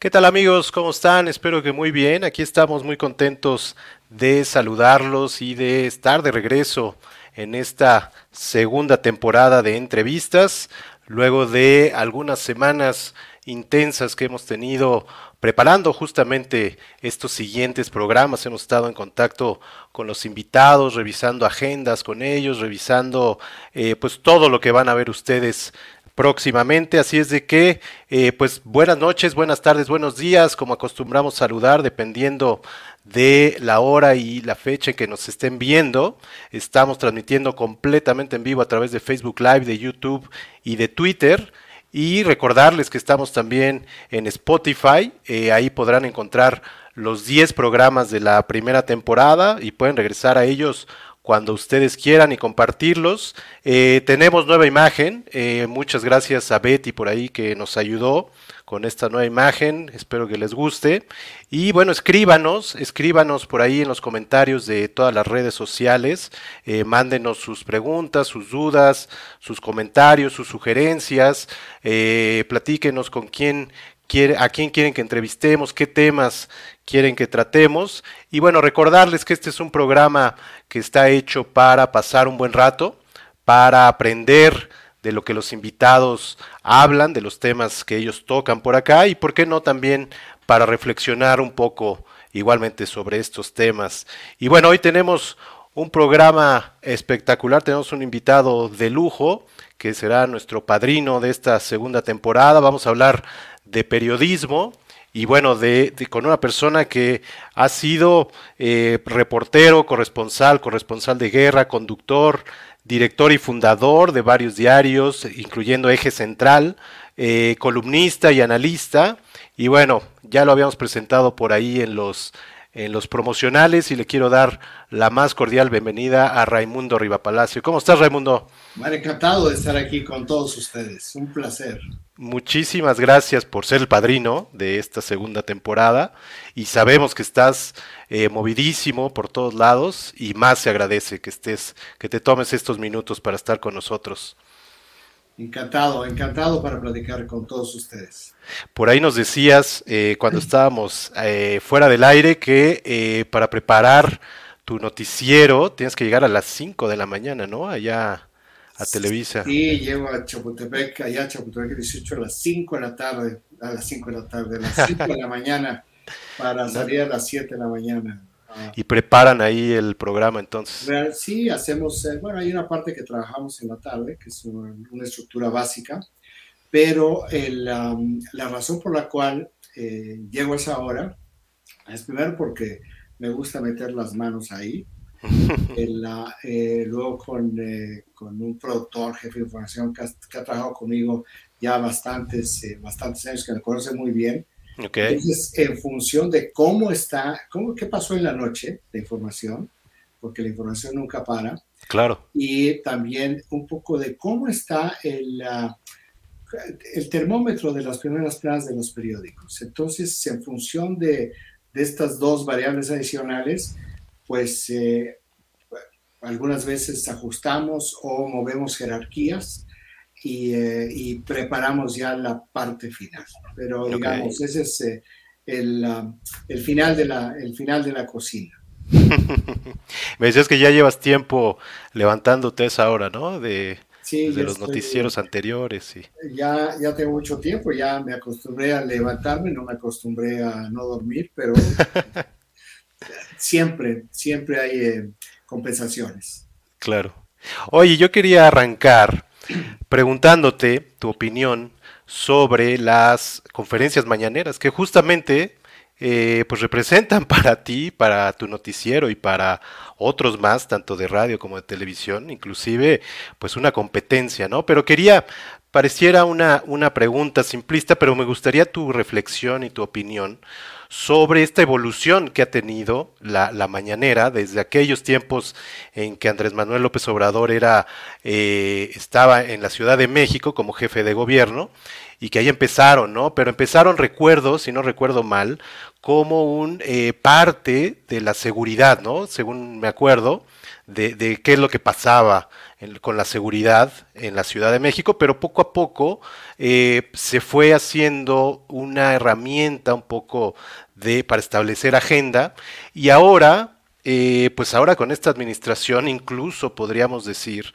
¿Qué tal amigos? ¿Cómo están? Espero que muy bien. Aquí estamos muy contentos de saludarlos y de estar de regreso en esta segunda temporada de entrevistas, luego de algunas semanas intensas que hemos tenido preparando justamente estos siguientes programas. Hemos estado en contacto con los invitados, revisando agendas con ellos, revisando eh, pues todo lo que van a ver ustedes próximamente. Así es de que, eh, pues buenas noches, buenas tardes, buenos días, como acostumbramos saludar, dependiendo de la hora y la fecha en que nos estén viendo. Estamos transmitiendo completamente en vivo a través de Facebook Live, de YouTube y de Twitter. Y recordarles que estamos también en Spotify, eh, ahí podrán encontrar los 10 programas de la primera temporada y pueden regresar a ellos cuando ustedes quieran y compartirlos. Eh, tenemos nueva imagen, eh, muchas gracias a Betty por ahí que nos ayudó con esta nueva imagen, espero que les guste. Y bueno, escríbanos, escríbanos por ahí en los comentarios de todas las redes sociales, eh, mándenos sus preguntas, sus dudas, sus comentarios, sus sugerencias, platíquenos con quién a quién quieren que entrevistemos, qué temas quieren que tratemos. Y bueno, recordarles que este es un programa que está hecho para pasar un buen rato, para aprender de lo que los invitados hablan, de los temas que ellos tocan por acá y, ¿por qué no, también para reflexionar un poco igualmente sobre estos temas? Y bueno, hoy tenemos un programa espectacular, tenemos un invitado de lujo que será nuestro padrino de esta segunda temporada. Vamos a hablar de periodismo y bueno, de, con una persona que ha sido eh, reportero, corresponsal, corresponsal de guerra, conductor, director y fundador de varios diarios, incluyendo Eje Central, eh, columnista y analista. Y bueno, ya lo habíamos presentado por ahí en los, en los promocionales y le quiero dar la más cordial bienvenida a Raimundo Rivapalacio. ¿Cómo estás, Raimundo? Bueno, encantado de estar aquí con todos ustedes. Un placer. Muchísimas gracias por ser el padrino de esta segunda temporada y sabemos que estás eh, movidísimo por todos lados y más se agradece que estés, que te tomes estos minutos para estar con nosotros. Encantado, encantado para platicar con todos ustedes. Por ahí nos decías eh, cuando estábamos eh, fuera del aire que eh, para preparar tu noticiero tienes que llegar a las 5 de la mañana, ¿no? Allá a Televisa. Sí, llego a Chapultepec, allá a Chapultepec 18 a las 5 de la tarde, a las 5 de la tarde, a las 5 de la mañana, para salir a las 7 de la mañana. Ah. Y preparan ahí el programa entonces. Sí, hacemos, eh, bueno, hay una parte que trabajamos en la tarde, que es una, estructura básica, pero la razón por la cual eh, llego a esa hora es primero porque me gusta meter las manos ahí, eh, luego con, con, un productor, jefe de información que ha, trabajado conmigo ya bastantes, bastantes años, que me conoce muy bien, entonces, en función de cómo está, cómo, qué pasó en la noche de información, porque la información nunca para. Claro. Y también un poco de cómo está el, el termómetro de las primeras planas de los periódicos. Entonces, en función de, de estas dos variables adicionales, pues eh, algunas veces ajustamos o movemos jerarquías eh, y, preparamos ya la parte final. Pero digamos, ese es eh, el, el, final de la, el final de la cocina. Me decías que ya llevas tiempo levantándote esa hora, ¿no? De, de los noticieros anteriores. Y... Ya, ya tengo mucho tiempo, ya me acostumbré a levantarme, no me acostumbré a no dormir, pero siempre, siempre hay eh, compensaciones. Claro. Oye, yo quería arrancar preguntándote tu opinión sobre las conferencias mañaneras, que justamente eh, pues representan para ti, para tu noticiero y para otros más, tanto de radio como de televisión, inclusive pues una competencia, ¿no? Pero quería, pareciera una, una pregunta simplista, pero me gustaría tu reflexión y tu opinión sobre esta evolución que ha tenido la, mañanera desde aquellos tiempos en que Andrés Manuel López Obrador era, eh, estaba en la Ciudad de México como jefe de gobierno y que ahí empezaron, ¿no? Pero empezaron, recuerdo, si no recuerdo mal, como un eh, parte de la seguridad, ¿no? Según me acuerdo, de, qué es lo que pasaba con la seguridad en la Ciudad de México, pero poco a poco eh, se fue haciendo una herramienta un poco de para establecer agenda. Y ahora, eh, pues ahora con esta administración incluso podríamos decir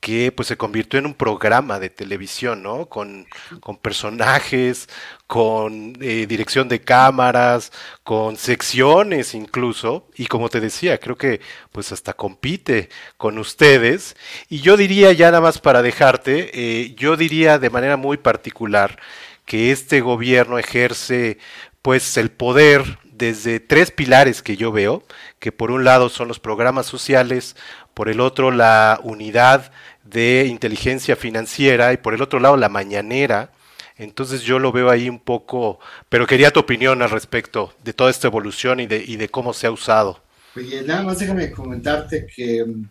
que pues se convirtió en un programa de televisión, ¿no? Con, con personajes, con eh, dirección de cámaras, con secciones incluso, y como te decía, creo que pues hasta compite con ustedes. Y yo diría, ya nada más para dejarte, eh, yo diría de manera muy particular que este gobierno ejerce pues el poder desde tres pilares que yo veo, que por un lado son los programas sociales, por el otro la unidad de inteligencia financiera y por el otro lado la mañanera. Entonces yo lo veo ahí un poco, pero quería tu opinión al respecto de toda esta evolución y de, y de cómo se ha usado. Oye, nada más déjame comentarte que mm,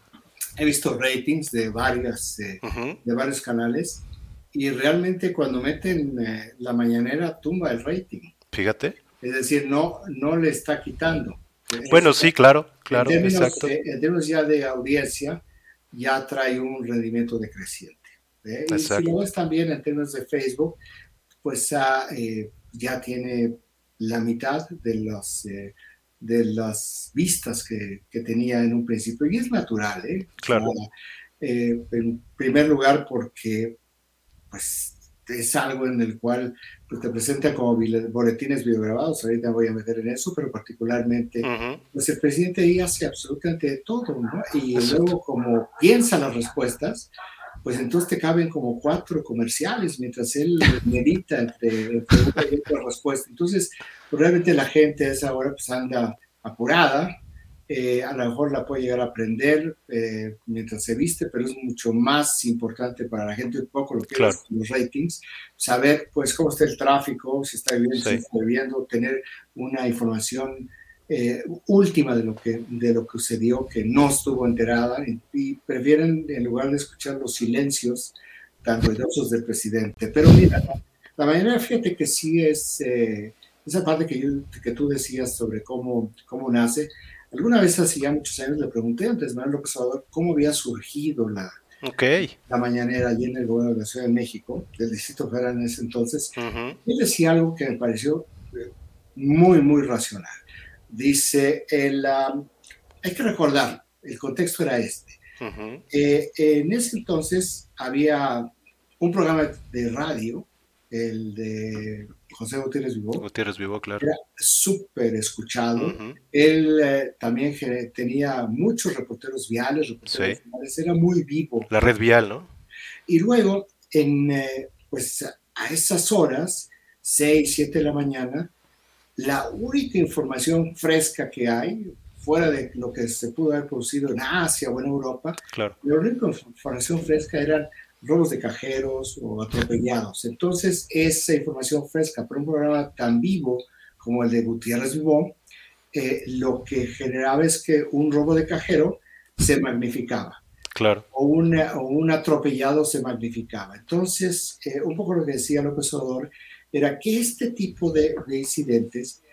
he visto ratings de, varias, eh, de varios canales y realmente cuando meten eh, la mañanera tumba el rating. Fíjate. Es decir, no, no le está quitando. Bueno, sí, claro, claro, en términos, exacto. en términos ya de audiencia, ya trae un rendimiento decreciente. ¿eh? Y si lo ves también en términos de Facebook, pues ah, eh, ya tiene la mitad de las, eh, de las vistas que, que, tenía en un principio. Y es natural, ¿eh? Claro. en primer lugar, porque pues es algo en el cual pues, te presenta como boletines videograbados, ahorita voy a meter en eso, pero particularmente, pues el presidente ahí hace absolutamente todo, ¿no? Y luego como piensa las respuestas, pues entonces te caben como cuatro comerciales mientras él medita entre, una y otra respuesta. Entonces, pues, realmente la gente a esa hora pues anda apurada, eh, a lo mejor la puede llegar a aprender eh, mientras se viste, pero es mucho más importante para la gente, un poco lo que es los ratings, saber pues cómo está el tráfico, si está viviendo, si está viviendo, tener una información eh, última de lo, que, de lo que sucedió, que no estuvo enterada, y, prefieren en lugar de escuchar los silencios tan ruidosos del presidente. Pero mira, la manera, fíjate que sí es esa parte que, yo, que tú decías sobre cómo, cómo nace, Alguna vez hace ya muchos años le pregunté a Andrés Manuel López Obrador cómo había surgido la, la mañanera allí en el gobierno de la Ciudad de México, del Distrito Federal en ese entonces. Él decía algo que me pareció eh, muy, muy racional. Dice, el, hay que recordar, el contexto era este. Eh, en ese entonces había un programa de radio, el de José Gutiérrez Vivó. Gutiérrez Vivó, claro. Era súper escuchado. Él eh, también tenía muchos reporteros viales, reporteros viales, era muy vivo. La red vial, ¿no? Y luego, en, eh, pues a esas horas, 6, 7 de la mañana, la única información fresca que hay, fuera de lo que se pudo haber producido en Asia o en Europa, claro. la única información fresca eran robos de cajeros o atropellados. Entonces, esa información fresca para un programa tan vivo como el de Gutiérrez Vivó, eh, lo que generaba es que un robo de cajero se magnificaba. Claro. O, o un atropellado se magnificaba. Entonces, eh, un poco lo que decía López Obrador era que este tipo de, de incidentes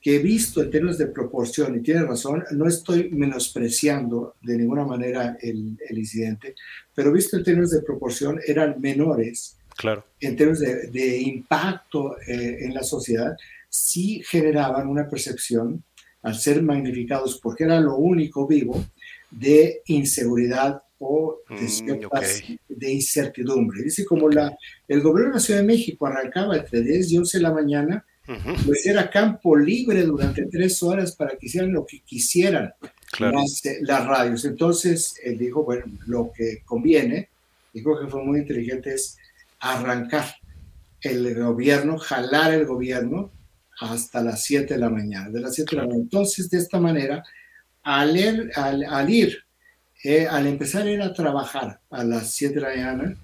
que he visto en términos de proporción, y tiene razón, no estoy menospreciando de ninguna manera el, el incidente, pero visto en términos de proporción eran menores. Claro. En términos de, de impacto eh, en la sociedad, sí generaban una percepción, al ser magnificados porque era lo único vivo, de inseguridad o de, mm, de incertidumbre. Dice como la, el gobierno de la Ciudad de México arrancaba entre 10 y 11 de la mañana pues era campo libre durante tres horas para que hicieran lo que quisieran las, radios. Entonces él dijo, bueno, lo que conviene, dijo que fue muy inteligente, es arrancar el gobierno, jalar el gobierno hasta las 7 de la mañana, de las 7 de la mañana. Entonces, de esta manera, al, ir, al, ir eh, al empezar a ir a trabajar a las 7 de la mañana,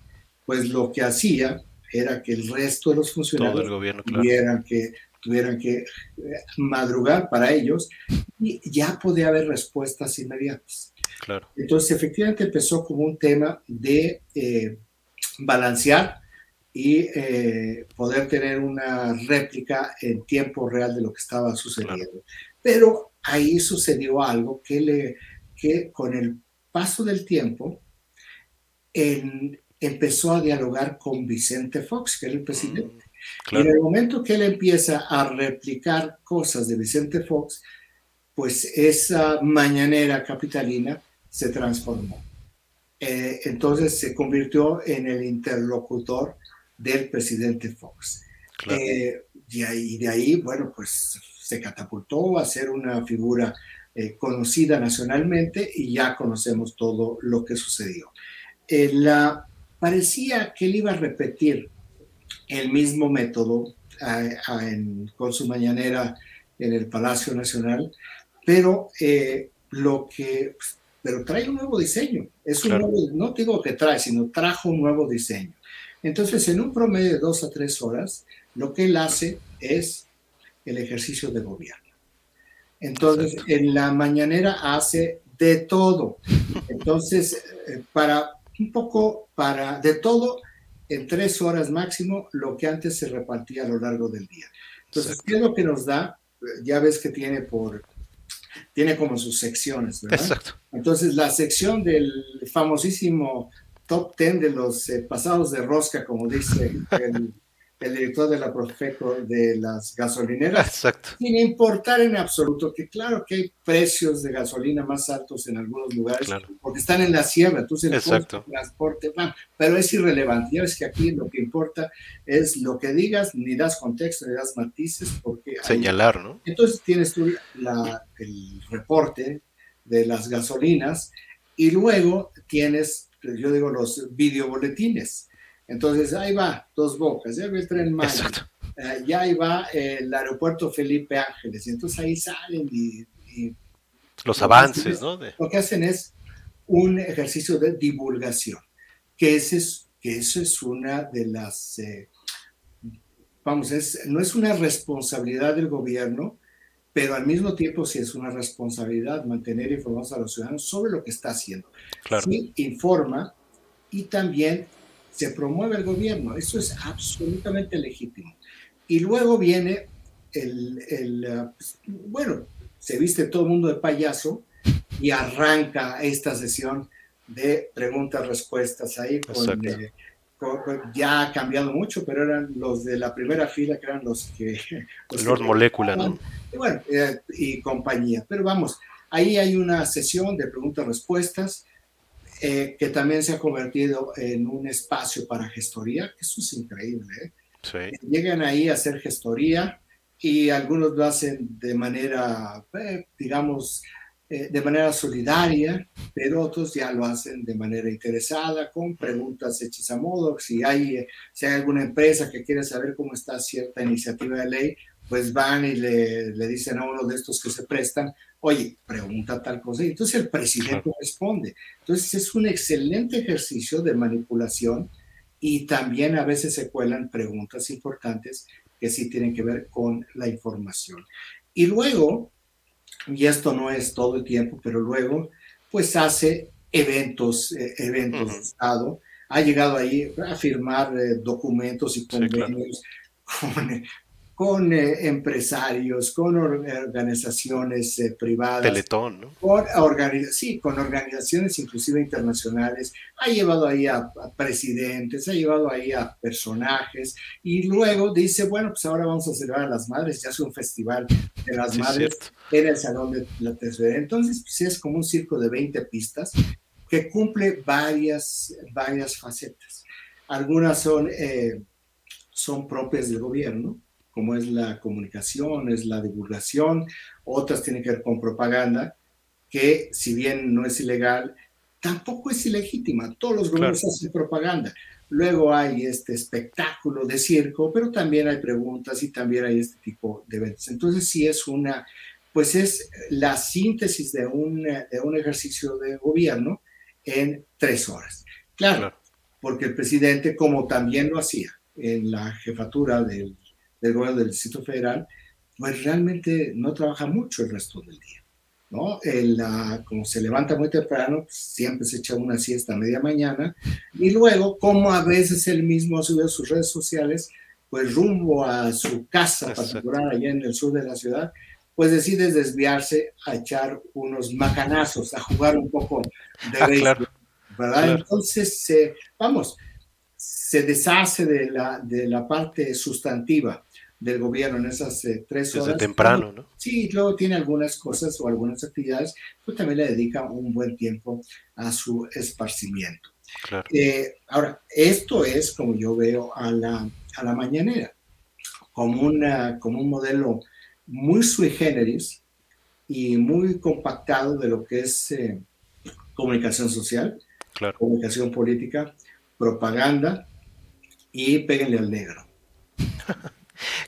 pues lo que hacía era que el resto de los funcionarios tuvieran, que, tuvieran que eh, madrugar para ellos y ya podía haber respuestas inmediatas. Claro. Entonces, efectivamente empezó como un tema de eh, balancear y eh, poder tener una réplica en tiempo real de lo que estaba sucediendo. Pero ahí sucedió algo que, le, que con el paso del tiempo, empezó a dialogar con Vicente Fox, que era el presidente. Mm, y en el momento que él empieza a replicar cosas de Vicente Fox, pues esa mañanera capitalina se transformó. Eh, entonces se convirtió en el interlocutor del presidente Fox. Eh, y, ahí, de ahí, bueno, pues se catapultó a ser una figura eh, conocida nacionalmente y ya conocemos todo lo que sucedió. la, parecía que él iba a repetir el mismo método con su mañanera en el Palacio Nacional, pero lo que pero trae un nuevo diseño. Es un nuevo, no digo que trae, sino trajo un nuevo diseño. Entonces, en un promedio de dos a tres horas, lo que él hace es el ejercicio de gobierno. Entonces, en la mañanera hace de todo. Entonces, eh, para un poco, para de todo, en tres horas máximo, lo que antes se repartía a lo largo del día. Entonces, ¿qué es lo que nos da? Ya ves que tiene por tiene como sus secciones, ¿verdad? Exacto. Entonces, la sección del famosísimo top 10 de los eh, pasados de rosca, como dice el, el director de la Profeco de las gasolineras, Exacto. sin importar en absoluto que claro que hay precios de gasolina más altos en algunos lugares, porque están en la sierra, entonces el transporte, pero es irrelevante, ya ves que aquí lo que importa es lo que digas, ni das contexto, ni das matices, porque... Señalar, ¿no? Entonces tienes tú el reporte de las gasolinas y luego tienes, yo digo, los videoboletines entonces ahí va, dos bocas, ya va el tren Maya, eh, ya ahí va el aeropuerto Felipe Ángeles, y entonces ahí salen y... Los avances, ¿no? Lo que hacen es un ejercicio de divulgación, que, ese es, que eso es una de las... Eh, vamos, es, no es una responsabilidad del gobierno, pero al mismo tiempo sí es una responsabilidad mantener informados a los ciudadanos sobre lo que está haciendo. Claro. Sí informa y también se promueve el gobierno, eso es absolutamente legítimo. Y luego viene el, el pues, bueno, se viste todo el mundo de payaso y arranca esta sesión de preguntas-respuestas ahí eh, ya ha cambiado mucho, pero eran los de la primera fila que eran los que... Los Lord Molecula, ¿no? Y bueno, eh, y compañía. Pero vamos, ahí hay una sesión de preguntas-respuestas eh, que también se ha convertido en un espacio para gestoría, eso es increíble. ¿eh? Sí. Llegan ahí a hacer gestoría y algunos lo hacen de manera, eh, digamos, de manera solidaria, pero otros ya lo hacen de manera interesada, con preguntas hechas a modo. Si hay, si hay alguna empresa que quiere saber cómo está cierta iniciativa de ley, pues van y le, le dicen a uno de estos que se prestan, oye, pregunta tal cosa, y entonces el presidente responde. Entonces es un excelente ejercicio de manipulación y también a veces se cuelan preguntas importantes que sí tienen que ver con la información. Y luego, y esto no es todo el tiempo, pero luego, pues hace eventos, eh, eventos de Estado, ha llegado ahí a firmar eh, documentos y convenios con, con eh, empresarios, con organizaciones eh, privadas. Teletón, ¿no? Con sí, con organizaciones inclusive internacionales. Ha llevado ahí a, presidentes, ha llevado ahí a personajes y luego dice, bueno, pues ahora vamos a celebrar a las madres, ya hace un festival de las madres en el Salón de la Tesorería. Entonces, pues es como un circo de 20 pistas que cumple varias, varias facetas. Algunas son, eh, son propias del gobierno, como es la comunicación, es la divulgación, otras tienen que ver con propaganda, que si bien no es ilegal, tampoco es ilegítima. Todos los gobiernos hacen propaganda. Luego hay este espectáculo de circo, pero también hay preguntas y también hay este tipo de eventos. Entonces sí es una, pues es la síntesis de un, de un ejercicio de gobierno en tres horas. claro, porque el presidente, como también lo hacía en la jefatura del del gobierno del Distrito Federal, pues realmente no trabaja mucho el resto del día. ¿no? El, como se levanta muy temprano, pues, siempre se echa una siesta a media mañana y luego, como a veces él mismo ha subido a sus redes sociales, pues rumbo a su casa particular allá en el sur de la ciudad, pues decide desviarse a echar unos macanazos, a jugar un poco de Ah, claro, ¿verdad? claro. Entonces, se- vamos, se deshace de la, de la parte sustantiva del gobierno en esas eh, tres Desde horas. temprano, ¿no? Sí, luego tiene algunas cosas o algunas actividades, pues también le dedica un buen tiempo a su esparcimiento. Claro. Eh, ahora, esto es como yo veo a la, a la mañanera, como, una, como un modelo muy sui generis y muy compactado de lo que es eh, comunicación social, Claro. comunicación política, propaganda y péguenle al negro.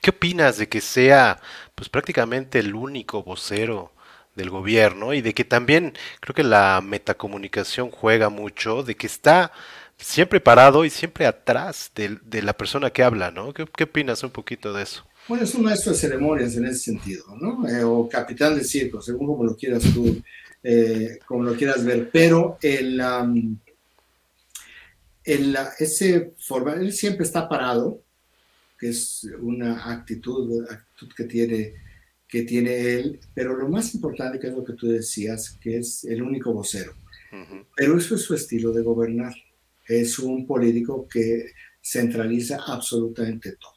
¿Qué opinas de que sea pues prácticamente el único vocero del gobierno y de que también creo que la metacomunicación juega mucho, de que está siempre parado y siempre atrás de, la persona que habla, ¿no? ¿Qué, opinas un poquito de eso? Bueno, es un maestro de ceremonias en ese sentido, ¿no? Eh, o capitán de circo, según como lo quieras tú, eh, como lo quieras ver. Pero el, ese forma, él siempre está parado, que es una actitud, actitud que tiene, que tiene él. Pero lo más importante, que es lo que tú decías, que es el único vocero. Pero eso es su estilo de gobernar. Es un político que centraliza absolutamente todo.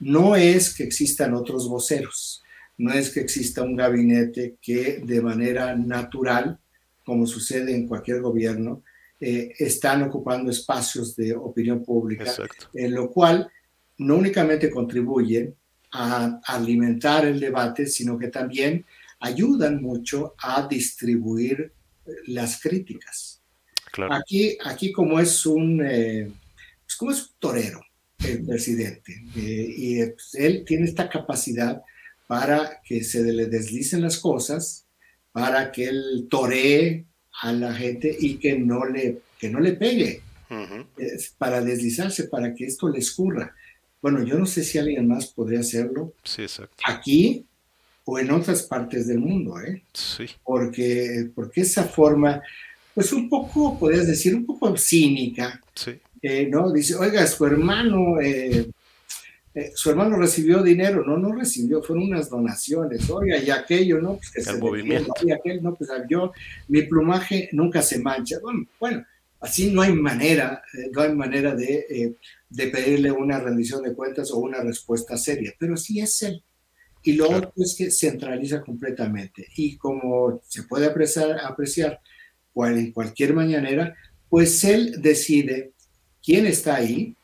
No es que existan otros voceros, no es que exista un gabinete que de manera natural, como sucede en cualquier gobierno, eh, están ocupando espacios de opinión pública, Exacto. en lo cual no únicamente contribuyen a alimentar el debate, sino que también ayudan mucho a distribuir eh, las críticas. Claro. Aquí, aquí como es un, eh, pues como es un torero el presidente, eh, y eh, pues, él tiene esta capacidad para que se le deslicen las cosas, para que él toree a la gente y que no le, que no le pegue, para deslizarse, para que esto le escurra. Bueno, yo no sé si alguien más podría hacerlo Sí, exacto. aquí o en otras partes del mundo, ¿eh? Sí, porque, porque esa forma, pues un poco, podrías decir, un poco cínica, sí. eh, ¿no? Dice, oiga, su hermano, eh, eh, su hermano recibió dinero, no, no recibió, fueron unas donaciones, oiga, y aquello, ¿no? Pues que El se movimiento. y aquel, no, pues yo, mi plumaje nunca se mancha. Bueno, bueno así no hay manera, no hay manera de, eh, de pedirle una rendición de cuentas o una respuesta seria, pero sí es él. Y lo Claro. otro es que centraliza completamente. Y como se puede apreciar, apreciar cual- en cualquier mañanera, pues él decide quién está ahí,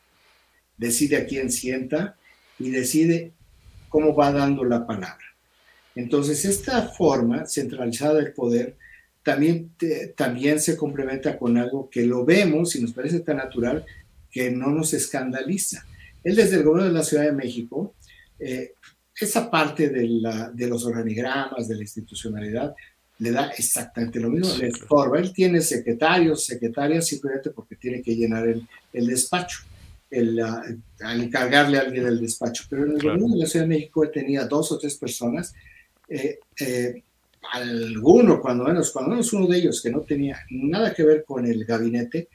decide a quién sienta y decide cómo va dando la palabra. Entonces, esta forma centralizada del poder también, te- también se complementa con algo que lo vemos y nos parece tan natural que no nos escandaliza. Él desde el gobierno de la Ciudad de México, eh, esa parte de, la- de los organigramas, de la institucionalidad, le da exactamente lo mismo, Sí, le estorba. Él tiene secretarios, secretarias, simplemente porque tiene que llenar el, el despacho, el, ah, al encargarle a alguien el despacho. Pero en el Claro. gobierno de la Ciudad de México él tenía dos o tres personas, eh, eh, alguno, cuando menos, cuando menos uno de ellos que no tenía nada que ver con el gabinete,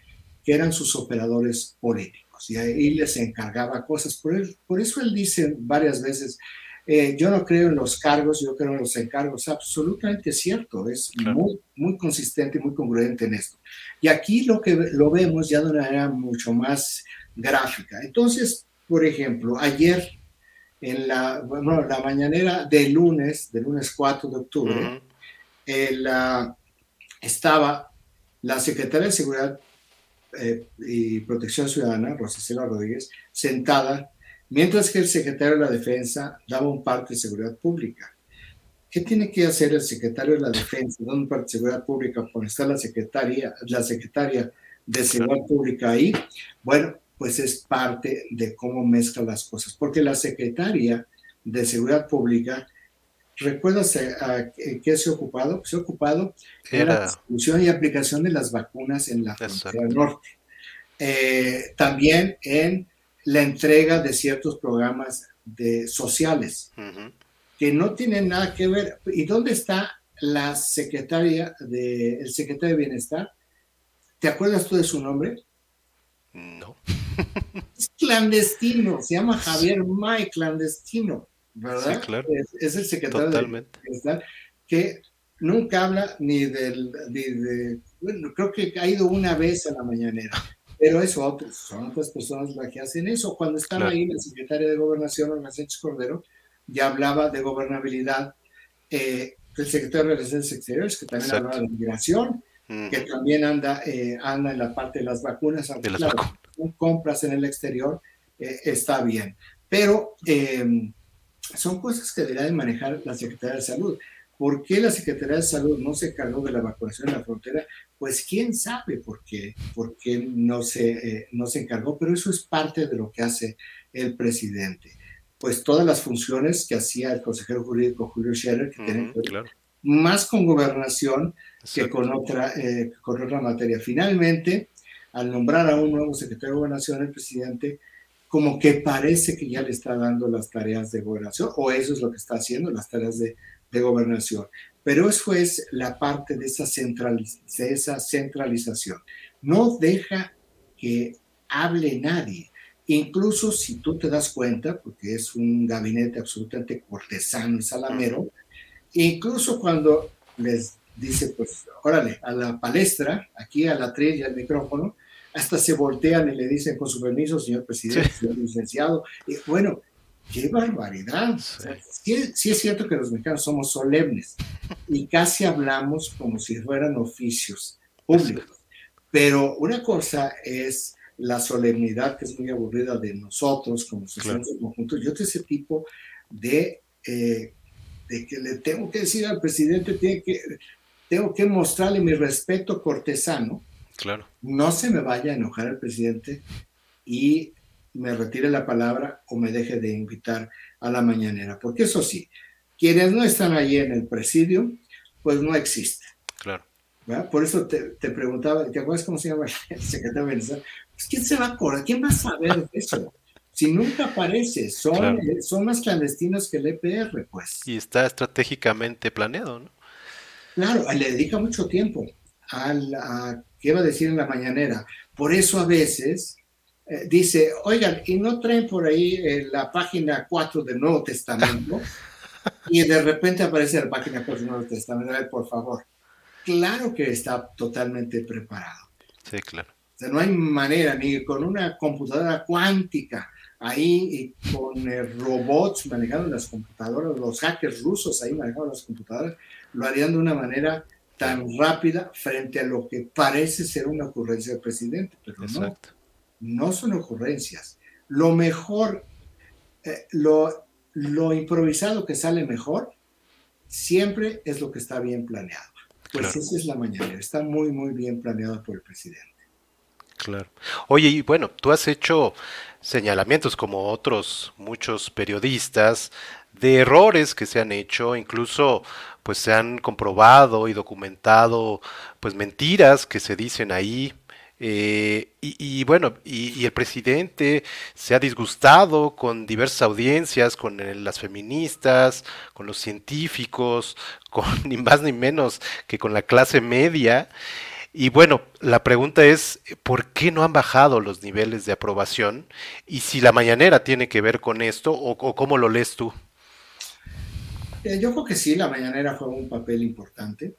que eran sus operadores políticos. Y ahí les encargaba cosas. Por, él- por eso él dice varias veces, eh, yo no creo en los cargos, yo creo en los encargos. Absolutamente cierto, es Claro. muy, muy consistente y muy congruente en esto. Y aquí lo que lo vemos ya de una manera mucho más gráfica. Entonces, por ejemplo, ayer en la, bueno, la mañanera de lunes, de lunes 4 de octubre, Ujú, el, ah, estaba la secretaria de Seguridad eh, y Protección Ciudadana, Rosicela Rodríguez, sentada, mientras que el secretario de la Defensa daba un parte de seguridad pública. ¿Qué tiene que hacer el secretario de la Defensa dando un parte de seguridad pública cuando está la secretaria, la secretaria de Seguridad Pública ahí? Bueno, pues es parte de cómo mezcla las cosas, porque la secretaria de Seguridad Pública ¿Recuerdas a, a qué se ha ocupado? Se ha ocupado en la Era, distribución y aplicación de las vacunas en la frontera norte. Eh, también en la entrega de ciertos programas de, sociales que no tienen nada que ver. ¿Y dónde está la secretaria de, el secretario de Bienestar? ¿Te acuerdas tú de su nombre? no. Es clandestino, se llama Javier May, clandestino. ¿Verdad? Sí, claro. es, el secretario Totalmente. de que nunca habla ni del, ni de, bueno, creo que ha ido una vez a la mañanera, pero eso otros, son otras personas las que hacen eso. Cuando estaba ahí la secretaria de Gobernación, Ana Sánchez Cordero, ya hablaba de gobernabilidad, eh, el secretario de Relaciones Exteriores, que también hablaba de migración, que también anda, eh, anda en la parte de las vacunas, aunque de las compras en el exterior, eh, está bien. Pero em, son cosas que debería de manejar la Secretaría de Salud. ¿Por qué la Secretaría de Salud no se encargó de la vacunación en la frontera? Pues quién sabe por qué, por qué no, se, eh, no se encargó, pero eso es parte de lo que hace el presidente. Pues todas las funciones que hacía el consejero jurídico Julio Scherer, que tienen que ver más con gobernación que con otra, eh, con otra materia. Finalmente, al nombrar a un nuevo secretario de gobernación, el presidente como que parece que ya le está dando las tareas de gobernación, o eso es lo que está haciendo, las tareas de, de gobernación. Pero eso es la parte de esa, de esa centralización. No deja que hable nadie. Incluso si tú te das cuenta, porque es un gabinete absolutamente cortesano y salamero, incluso cuando les dice, pues, órale, a la palestra, aquí a la trilla, al micrófono, hasta se voltean y le dicen con su permiso, señor presidente, señor licenciado. Y, bueno, qué barbaridad. Sí. es cierto que los mexicanos somos solemnes y casi hablamos como si fueran oficios públicos. Pero una cosa es la solemnidad que es muy aburrida de nosotros como sociedad claro. conjunto y otro ese tipo de, eh, de que le tengo que decir al presidente, tiene que, tengo que mostrarle mi respeto cortesano Claro. No se me vaya a enojar el presidente y me retire la palabra o me deje de invitar a la mañanera, porque eso sí, quienes no están allí en el presidio, pues no existen. Claro. Por eso te, preguntaba, ¿te acuerdas cómo se llama el secretario de Venezuela? Pues ¿quién se va a acordar? ¿Quién va a saber de eso? Si nunca aparece, son, son más clandestinos que el EPR, pues. Y está estratégicamente planeado, ¿no? Claro, le dedica mucho tiempo a que iba a decir en la mañanera. Por eso a veces eh, dice, oigan, ¿y no traen por ahí eh, la página 4 del Nuevo Testamento? y de repente aparece la página 4 del Nuevo Testamento. A ver, por favor. Claro que está totalmente preparado. Sí, claro. O sea, no hay manera, ni con una computadora cuántica ahí y con eh, robots manejando las computadoras, los hackers rusos ahí manejando las computadoras, lo harían de una manera tan rápida frente a lo que parece ser una ocurrencia del presidente, pero no, no son ocurrencias. Lo mejor, eh, lo, lo improvisado que sale mejor, siempre es lo que está bien planeado. Pues esa es la mañana, está muy, muy bien planeado por el presidente. Claro. Oye, y bueno, tú has hecho señalamientos como otros muchos periodistas de errores que se han hecho, incluso pues se han comprobado y documentado pues mentiras que se dicen ahí. Eh, y, bueno, y, el presidente se ha disgustado con diversas audiencias, con las feministas, con los científicos, con ni más ni menos que con la clase media. Y bueno, la pregunta es, ¿por qué no han bajado los niveles de aprobación? Y si la mañanera tiene que ver con esto, o, o cómo lo lees tú. Eh, yo creo que sí, la mañanera fue un papel importante.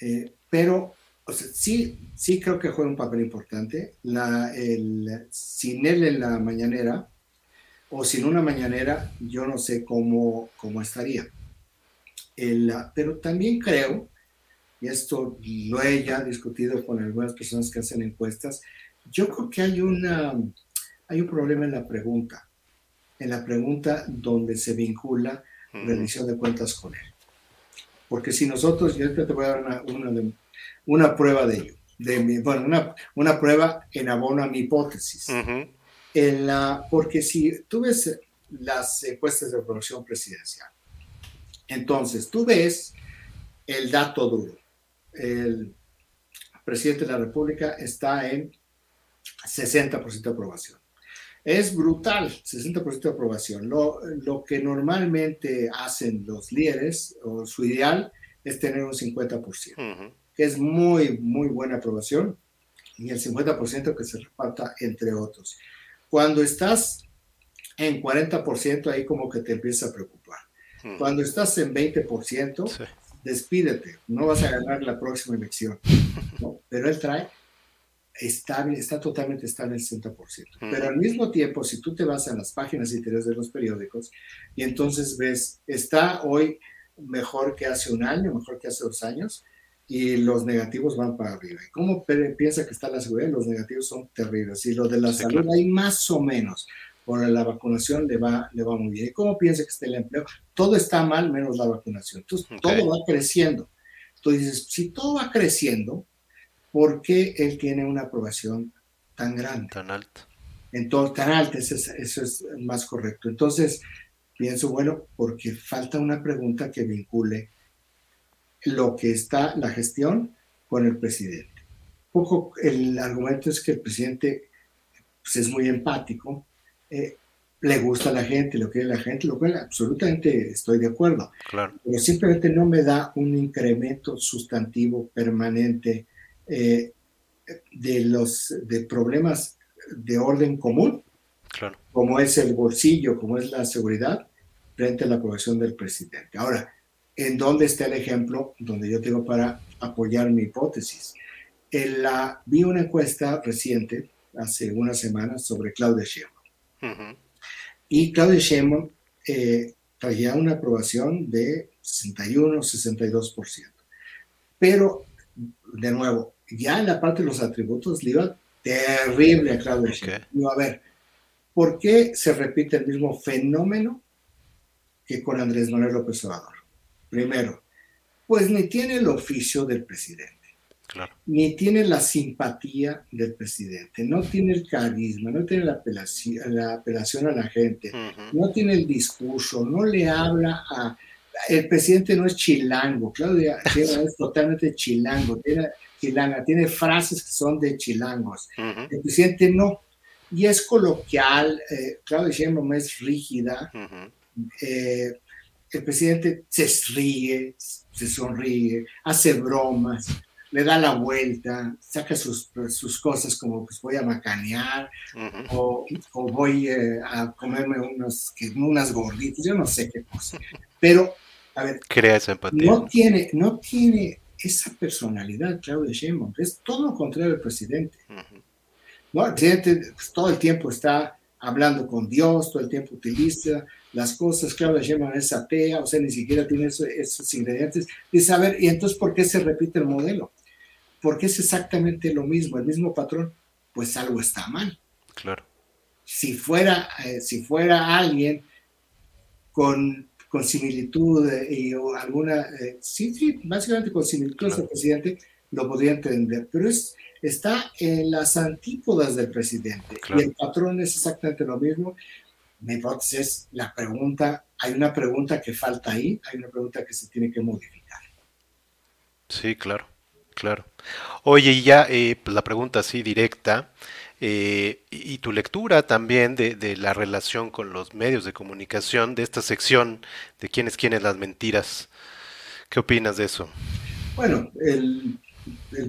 Eh, pero sí, sí creo que fue un papel importante. Sin él en la mañanera o sin una mañanera, yo no sé cómo, cómo estaría. Pero también creo, y esto lo he ya discutido con algunas personas que hacen encuestas, yo creo que hay, una, hay un problema en la pregunta en la pregunta donde se vincula la rendición de cuentas con él. Porque si nosotros, yo te voy a dar una, una, prueba de ello, de mi, bueno, una, una, prueba en abono a mi hipótesis. en la, porque si tú ves las encuestas de aprobación presidencial, entonces tú ves el dato duro. El presidente de la República está en 60% de aprobación. Es brutal, 60% de aprobación. Lo, lo, que normalmente hacen los líderes, o su ideal, es tener un 50%, que es muy, muy buena aprobación, y el 50% que se reparta entre otros. Cuando estás en 40% ahí como que te empieza a preocupar. Cuando estás en 20%, despídete, no vas a ganar la próxima elección. Pero él trae estable, está totalmente estable el 60%. Pero al mismo tiempo, si tú te vas a las páginas interiores de los periódicos y entonces ves, está hoy mejor que hace un año, mejor que hace dos años, y los negativos van para arriba. ¿Y cómo piensa que está la seguridad? Los negativos son terribles. Y lo de la salud hay más o menos. Por la vacunación le va, le va muy bien. ¿Y cómo piensa que está el empleo? Todo está mal menos la vacunación. Entonces, todo va creciendo. Entonces dices, si todo va creciendo, ¿por qué él tiene una aprobación tan grande? Tan alta. Entonces, tan alta, eso es, eso es más correcto. Entonces, pienso, bueno, porque falta una pregunta que vincule lo que está la gestión con el presidente. poco el argumento es que el presidente pues, es muy empático, eh, le gusta a la gente, lo quiere la gente, lo cual absolutamente estoy de acuerdo. Claro. Pero simplemente no me da un incremento sustantivo permanente eh, de los de problemas de orden común, claro. como es el bolsillo, como es la seguridad, frente a la aprobación del presidente. Ahora, ¿en dónde está el ejemplo donde yo tengo para apoyar mi hipótesis? En la, vi una encuesta reciente, hace unas semanas, sobre Claudia Sheinbaum. Y Claudia Sheinbaum eh, traía una aprobación de 61, 62%. Pero, de nuevo, ya en la parte de los atributos le iba terrible a Claudia Sheinbaum. a ver, ¿por qué se repite el mismo fenómeno que con Andrés Manuel López Obrador. Primero, pues ni tiene el oficio del presidente, ni tiene la simpatía del presidente, no tiene el carisma, no tiene la apelación, la apelación a la gente, no tiene el discurso, no le habla a... El presidente no es chilango, Claudia es totalmente chilango, tiene, chilanga, tiene frases que son de chilangos. El presidente no, y es coloquial, eh, Claudia Sheinbaum es rígida, eh, el presidente se ríe, se sonríe, hace bromas, le da la vuelta, saca sus, sus cosas como pues voy a macanear o, voy eh, a comerme unos, unas gorditas, yo no sé qué cosa. Pero, a ver, Crea empatía. No tiene, no tiene esa personalidad Claudia Sheinbaum, es todo lo contrario del presidente. ¿no? El presidente pues, todo el tiempo está hablando con Dios, todo el tiempo utiliza las cosas, Claudia Sheinbaum es atea, o sea, ni siquiera tiene esos, ingredientes. Dice, a ver, ¿y entonces por qué se repite el modelo? Porque es exactamente lo mismo, el mismo patrón, pues algo está mal. Claro. Si fuera, eh, si fuera alguien con, con similitud eh, y o alguna, eh, sí, sí, básicamente con similitud al presidente, lo podría entender, pero es, está en las antípodas del presidente y el patrón es exactamente lo mismo mi hipótesis es la pregunta, hay una pregunta que falta ahí, hay una pregunta que se tiene que modificar. Sí, claro, claro. Oye, y ya eh, pues la pregunta así directa, eh, y tu lectura también de, la relación con los medios de comunicación, de esta sección de quién es quién es las mentiras. ¿Qué opinas de eso? Bueno, el,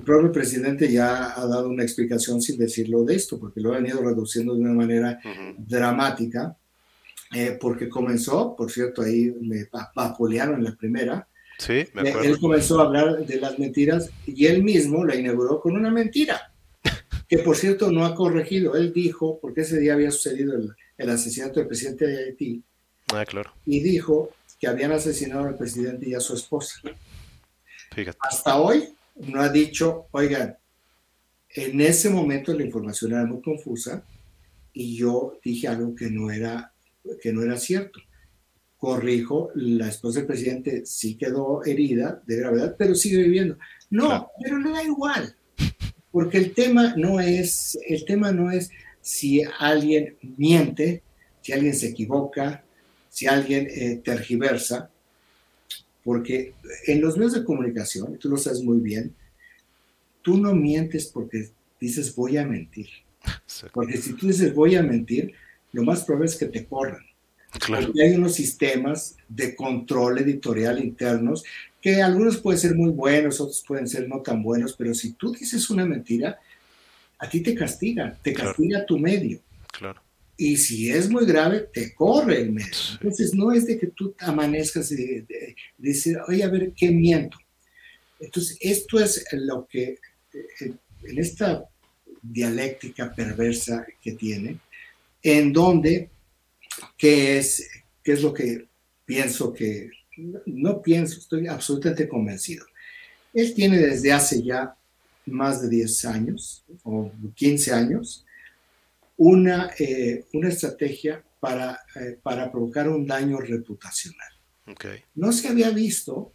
propio presidente ya ha dado una explicación sin decirlo de esto, porque lo ha venido reduciendo de una manera dramática. Eh, porque comenzó, por cierto, ahí me vapulearon en la primera. Sí, me eh, acuerdo. Él comenzó a hablar de las mentiras y él mismo la inauguró con una mentira, que por cierto no ha corregido. Él dijo, porque ese día había sucedido el, el asesinato del presidente de Haití, ah, claro. y dijo que habían asesinado al presidente y a su esposa. Fíjate. Hasta hoy no ha dicho, oigan, en ese momento la información era muy confusa y yo dije algo que no era que no era cierto. Corrijo, la esposa del presidente sí quedó herida de gravedad, pero sigue viviendo. No, pero le da igual, porque el tema no es, el tema no es si alguien miente, si alguien se equivoca, si alguien eh, tergiversa, porque en los medios de comunicación, tú lo sabes muy bien, tú no mientes porque dices voy a mentir. Porque si tú dices voy a mentir, lo más probable es que te corran. Claro. Porque hay unos sistemas de control editorial internos que algunos pueden ser muy buenos, otros pueden ser no tan buenos, pero si tú dices una mentira, a ti te castiga, te castiga tu medio. Claro. y si es muy grave, te corre el medio. Entonces, no es de que tú amanezcas y decir, oye, a ver, ¿qué miento? Entonces, esto es lo que, eh, en esta dialéctica perversa que tiene, en donde, ¿qué es, qué es lo que pienso que, no pienso, estoy absolutamente convencido. Él tiene desde hace ya más de 10 años o 15 años una, eh, una estrategia para, eh, para provocar un daño reputacional. No se había visto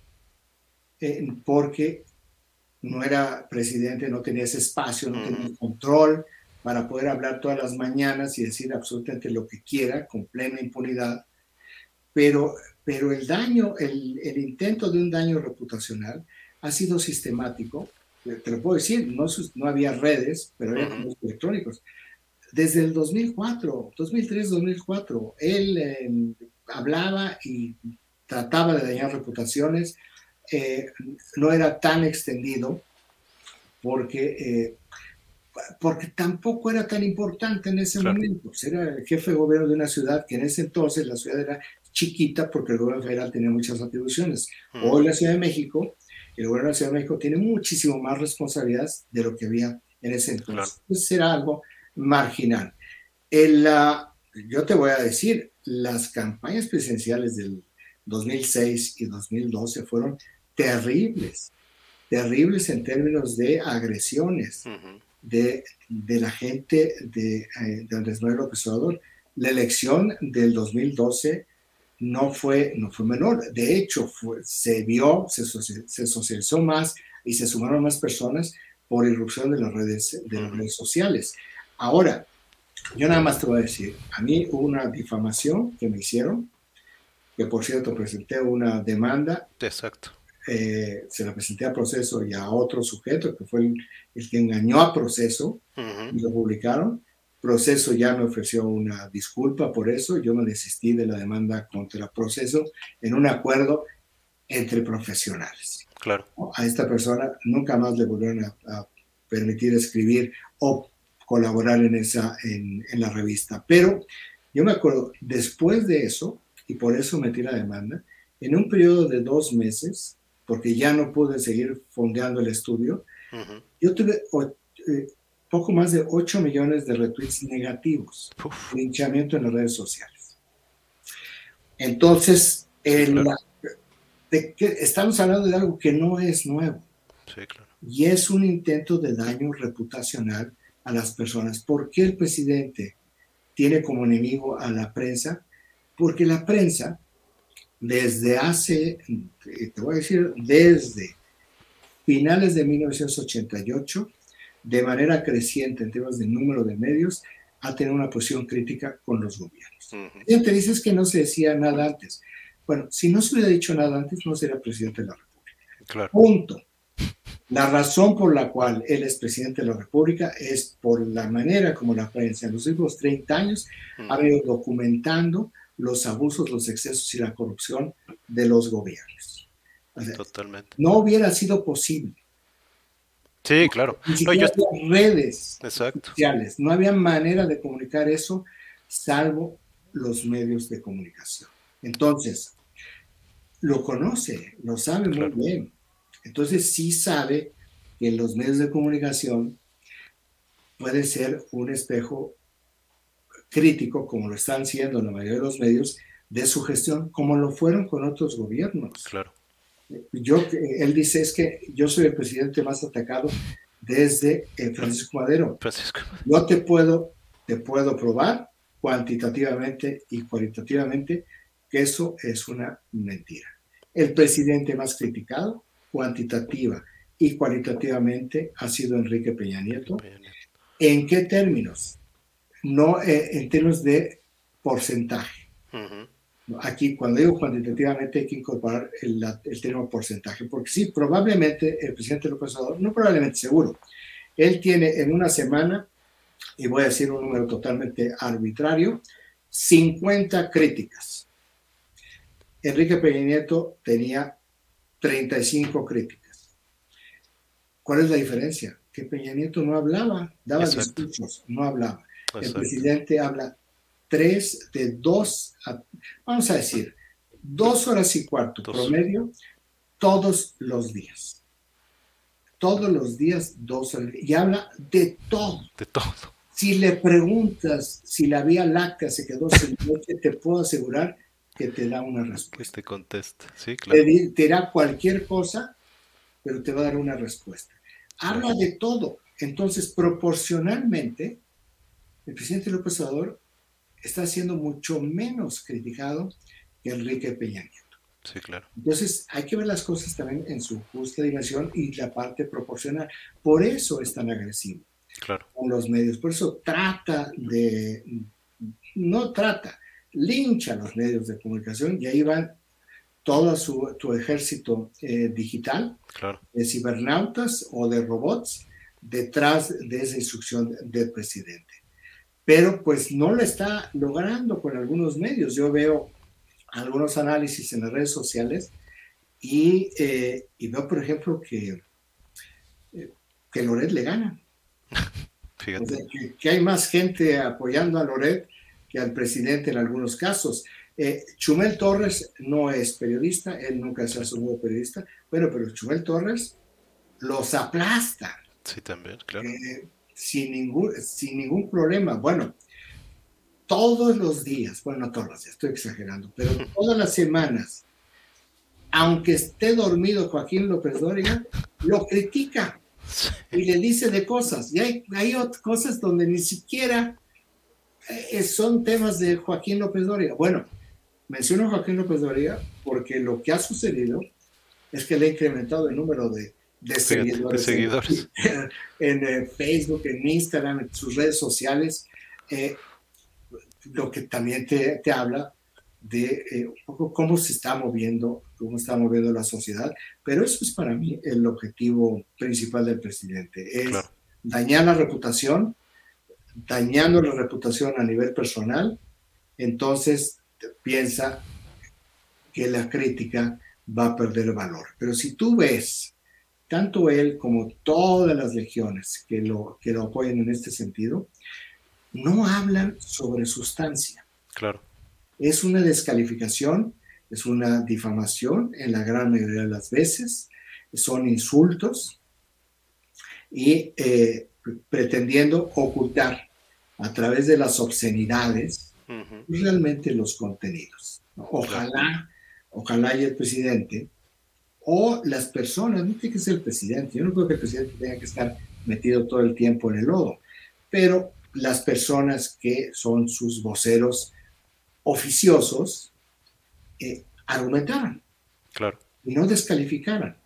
eh, porque no era presidente, no tenía ese espacio, no tenía control para poder hablar todas las mañanas y decir absolutamente lo que quiera con plena impunidad. Pero, pero el daño, el, el intento de un daño reputacional ha sido sistemático. Te lo puedo decir, no, no había redes, pero había electrónicos desde el 2004, 2003-2004. Él em, hablaba y trataba de dañar reputaciones. Eh, no era tan extendido porque, eh, porque tampoco era tan importante en ese momento. Era el jefe de gobierno de una ciudad que en ese entonces la ciudad era chiquita porque el gobierno federal tenía muchas atribuciones. Hoy la Ciudad de México, el gobierno de la Ciudad de México tiene muchísimo más responsabilidades de lo que había en ese entonces. Entonces era algo marginal. El, yo te voy a decir, las campañas presidenciales del 2006 y 2012 fueron terribles, terribles en términos de agresiones de, de, la gente de, eh, de Andrés Manuel López Obrador. La elección del 2012 no fue, no fue menor. De hecho, se vio, se, se, socializó más y se sumaron más personas por irrupción de las redes, de las redes sociales. Ahora, yo nada más te voy a decir, a mí hubo una difamación que me hicieron, que por cierto presenté una demanda. Exacto. Eh, se la presenté a proceso y a otro sujeto que fue el, que engañó a proceso y lo publicaron. Proceso ya me ofreció una disculpa por eso. Yo me desistí de la demanda contra proceso en un acuerdo entre profesionales. Claro. A esta persona nunca más le volvieron a, a permitir escribir o colaborar en, esa, en, la revista. Pero yo me acuerdo, después de eso, y por eso metí la demanda, en un periodo de dos meses, porque ya no pude seguir fondeando el estudio, yo tuve eh, poco más de 8 millones de retweets negativos, linchamiento en las redes sociales. Entonces, estamos hablando de algo que no es nuevo. Y es un intento de daño reputacional a las personas. ¿Por qué el presidente tiene como enemigo a la prensa? Porque la prensa, desde hace, te voy a decir, desde finales de 1988, de manera creciente en temas de número de medios, ha tenido una posición crítica con los gobiernos. Y te dices que no se decía nada antes. Bueno, si no se hubiera dicho nada antes, no sería presidente de la República. Claro. Punto. La razón por la cual él es presidente de la República es por la manera como la prensa en los últimos 30 años mm. ha venido documentando los abusos, los excesos y la corrupción de los gobiernos. Totalmente. No hubiera sido posible. Sí, claro. Ni no, redes sociales, no había manera de comunicar eso salvo los medios de comunicación. Entonces, lo conoce, lo sabe muy bien. Entonces sí sabe que los medios de comunicación pueden ser un espejo crítico, como lo están siendo la mayoría de los medios, de su gestión, como lo fueron con otros gobiernos. Claro. Yo, él dice es que yo soy el presidente más atacado desde eh, Francisco Madero. Francisco. Yo te puedo, te puedo probar cuantitativamente y cualitativamente que eso es una mentira. El presidente más criticado cuantitativa y cualitativamente ha sido Enrique Peña Nieto. ¿En qué términos? No eh, en términos de porcentaje. Aquí, cuando digo cuantitativamente, hay que incorporar el, el, término porcentaje, porque sí, probablemente el presidente López Obrador, no probablemente, seguro, él tiene en una semana, y voy a decir un número totalmente arbitrario, 50 críticas. Enrique Peña Nieto tenía 35 críticas. ¿Cuál es la diferencia? Que Peña Nieto no hablaba, daba discursos, no hablaba. El presidente habla tres, de dos, a, vamos a decir, dos horas y cuarto promedio todos los días. Todos los días, dos horas. Y habla de todo. De todo. Si le preguntas si la Vía Láctea se quedó sin noche, te puedo asegurar que te da una respuesta. Te contesta, sí, claro. Te, te dirá cualquier cosa, pero te va a dar una respuesta. Habla de todo. Entonces, proporcionalmente, el presidente López Obrador está siendo mucho menos criticado que Enrique Peña Nieto. Sí, claro. Entonces, hay que ver las cosas también en su justa dimensión y la parte proporcional. Por eso es tan agresivo claro. con los medios. Por eso trata de, no trata, lincha los medios de comunicación y ahí van todo su, tu ejército eh, digital claro. de cibernautas o de robots detrás de esa instrucción del presidente. Pero pues no lo está logrando con algunos medios. Yo veo algunos análisis en las redes sociales y, eh, y veo, por ejemplo, que, eh, que Loret le gana. Fíjate. O sea, que, que, hay más gente apoyando a Loret que al presidente en algunos casos. Eh, Chumel Torres no es periodista, él nunca se ha asumido periodista, bueno, pero Chumel Torres los aplasta. Sí, también, claro. Eh, sin, ningún, sin ningún problema. Bueno, todos los días, bueno, no todos los días, estoy exagerando, pero todas las semanas, aunque esté dormido Joaquín López Dóriga, lo critica y le dice de cosas. Y hay, hay otras cosas donde ni siquiera eh, son temas de Joaquín López Dóriga. Bueno, menciono a Joaquín López Dóriga porque lo que ha sucedido es que le ha incrementado el número de, de seguidores, de seguidores. En, en, en, Facebook, en Instagram, en sus redes sociales, eh, lo que también te, te habla de eh, un poco cómo se está moviendo, cómo está moviendo la sociedad, pero eso es para mí el objetivo principal del presidente, es claro. dañar la reputación, dañando la reputación a nivel personal, entonces piensa que la crítica va a perder valor. Pero si tú ves tanto él como todas las legiones que lo, que lo apoyan en este sentido, no hablan sobre sustancia. Claro. Es una descalificación, es una difamación en la gran mayoría de las veces, son insultos y eh, pretendiendo ocultar a través de las obscenidades uh -huh. realmente los contenidos. Ojalá, ojalá y el presidente o las personas, no tiene que ser el presidente, yo no creo que el presidente tenga que estar metido todo el tiempo en el lodo, pero las personas que son sus voceros oficiosos eh, argumentaran claro. y no descalificaran.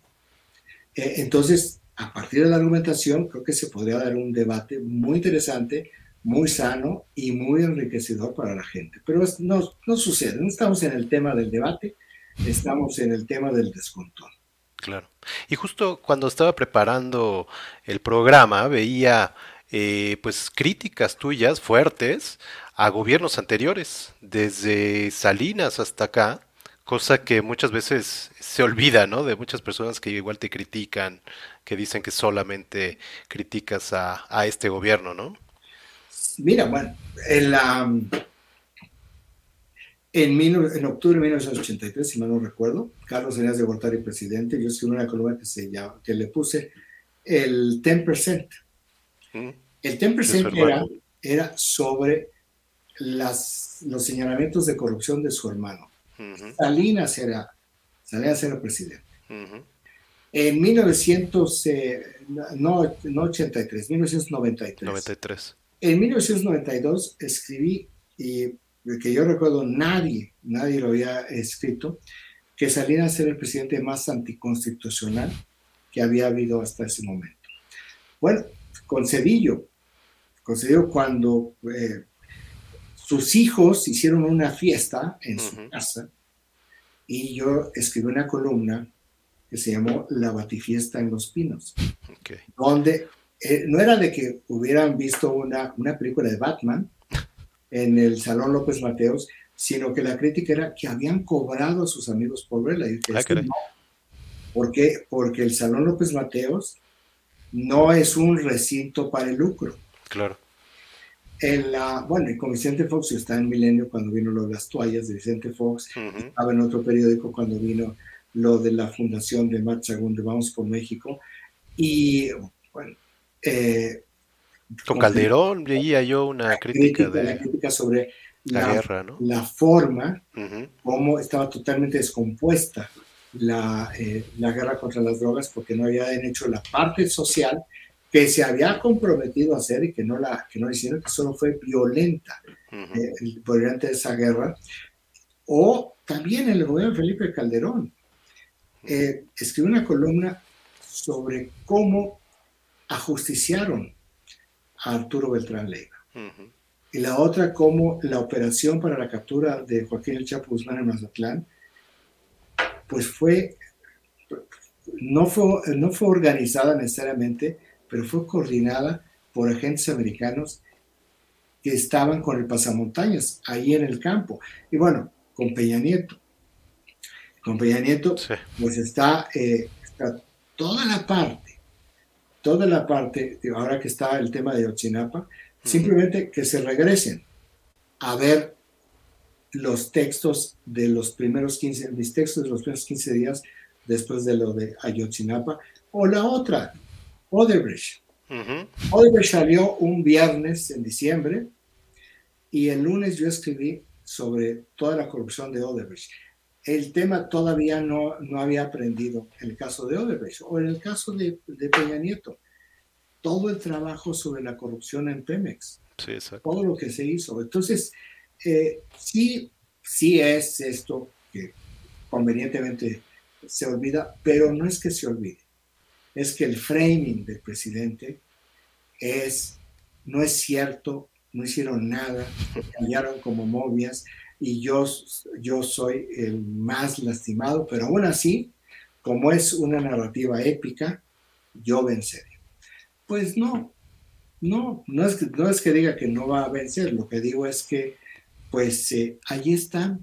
Eh, entonces, a partir de la argumentación, creo que se podría dar un debate muy interesante, muy sano y muy enriquecedor para la gente. Pero no, no sucede, no estamos en el tema del debate, estamos en el tema del descontrol. Claro. Y justo cuando estaba preparando el programa, veía eh, pues críticas tuyas fuertes a gobiernos anteriores, desde Salinas hasta acá, cosa que muchas veces se olvida, ¿no? De muchas personas que igual te critican, que dicen que solamente criticas a, a este gobierno, ¿no? Mira, bueno, en, la, en, mil, en, octubre de 1983, si mal no recuerdo, Carlos Eneas de Gortari, presidente, yo escribí una columna que, se llama, que le puse el 10%. Mm. El 10% era, era sobre las, los señalamientos de corrupción de su hermano. Uh -huh. Salinas, era, Salinas era presidente. Uh -huh. En 1900, eh, no, no 83, 1993. 93. En 1992 escribí, y que yo recuerdo nadie, nadie lo había escrito, que Salinas era el presidente más anticonstitucional que había habido hasta ese momento. Bueno, con Cedillo, con Cedillo cuando eh, sus hijos hicieron una fiesta en uh -huh. su casa y yo escribí una columna que se llamó La Batifiesta en los Pinos, okay. donde eh, no era de que hubieran visto una, una película de Batman en el Salón López Mateos, sino que la crítica era que habían cobrado a sus amigos por verla. Y que ah, no. ¿Por qué? Porque el Salón López Mateos no es un recinto para el lucro. Claro. En la, bueno, y con Vicente Fox, yo estaba en Milenio cuando vino lo de las toallas de Vicente Fox, estaba en otro periódico cuando vino lo de la fundación de Marcha de Vamos por México, y bueno, eh, con Calderón veía yo una crítica, de la crítica sobre la, guerra, ¿no? la forma como estaba totalmente descompuesta la, eh, la, guerra contra las drogas porque no habían hecho la parte social que se había comprometido a hacer y que no la que no hicieron, que solo fue violenta eh, durante esa guerra. O también el gobierno de Felipe Calderón eh, escribió una columna sobre cómo ajusticiaron a Arturo Beltrán Leiva. Y la otra, cómo la operación para la captura de Joaquín El Chapo Guzmán en Mazatlán pues fue, no fue, no fue organizada necesariamente, pero fue coordinada por agentes americanos que estaban con el pasamontañas ahí en el campo. Y bueno, con Peña Nieto. Con Peña Nieto, pues está, eh, está, toda la parte, toda la parte, ahora que está el tema de Ochinapa, simplemente que se regresen a ver los textos de los primeros 15, mis textos de los primeros 15 días después de lo de Ayotzinapa, o la otra, Odebrecht. Odebrecht salió un viernes en diciembre y el lunes yo escribí sobre toda la corrupción de Odebrecht. El tema todavía no, no había aprendido en el caso de Odebrecht o en el caso de, de Peña Nieto. Todo el trabajo sobre la corrupción en Pemex. Sí, todo lo que se hizo. Entonces, eh, sí, sí es esto que convenientemente se olvida, pero no es que se olvide, es que el framing del presidente es, no es cierto, no hicieron nada, callaron como momias y yo, yo soy el más lastimado, pero aún así, como es una narrativa épica, yo venceré. Pues no, no, no es, que, no es que diga que no va a vencer, lo que digo es que pues eh, ahí está,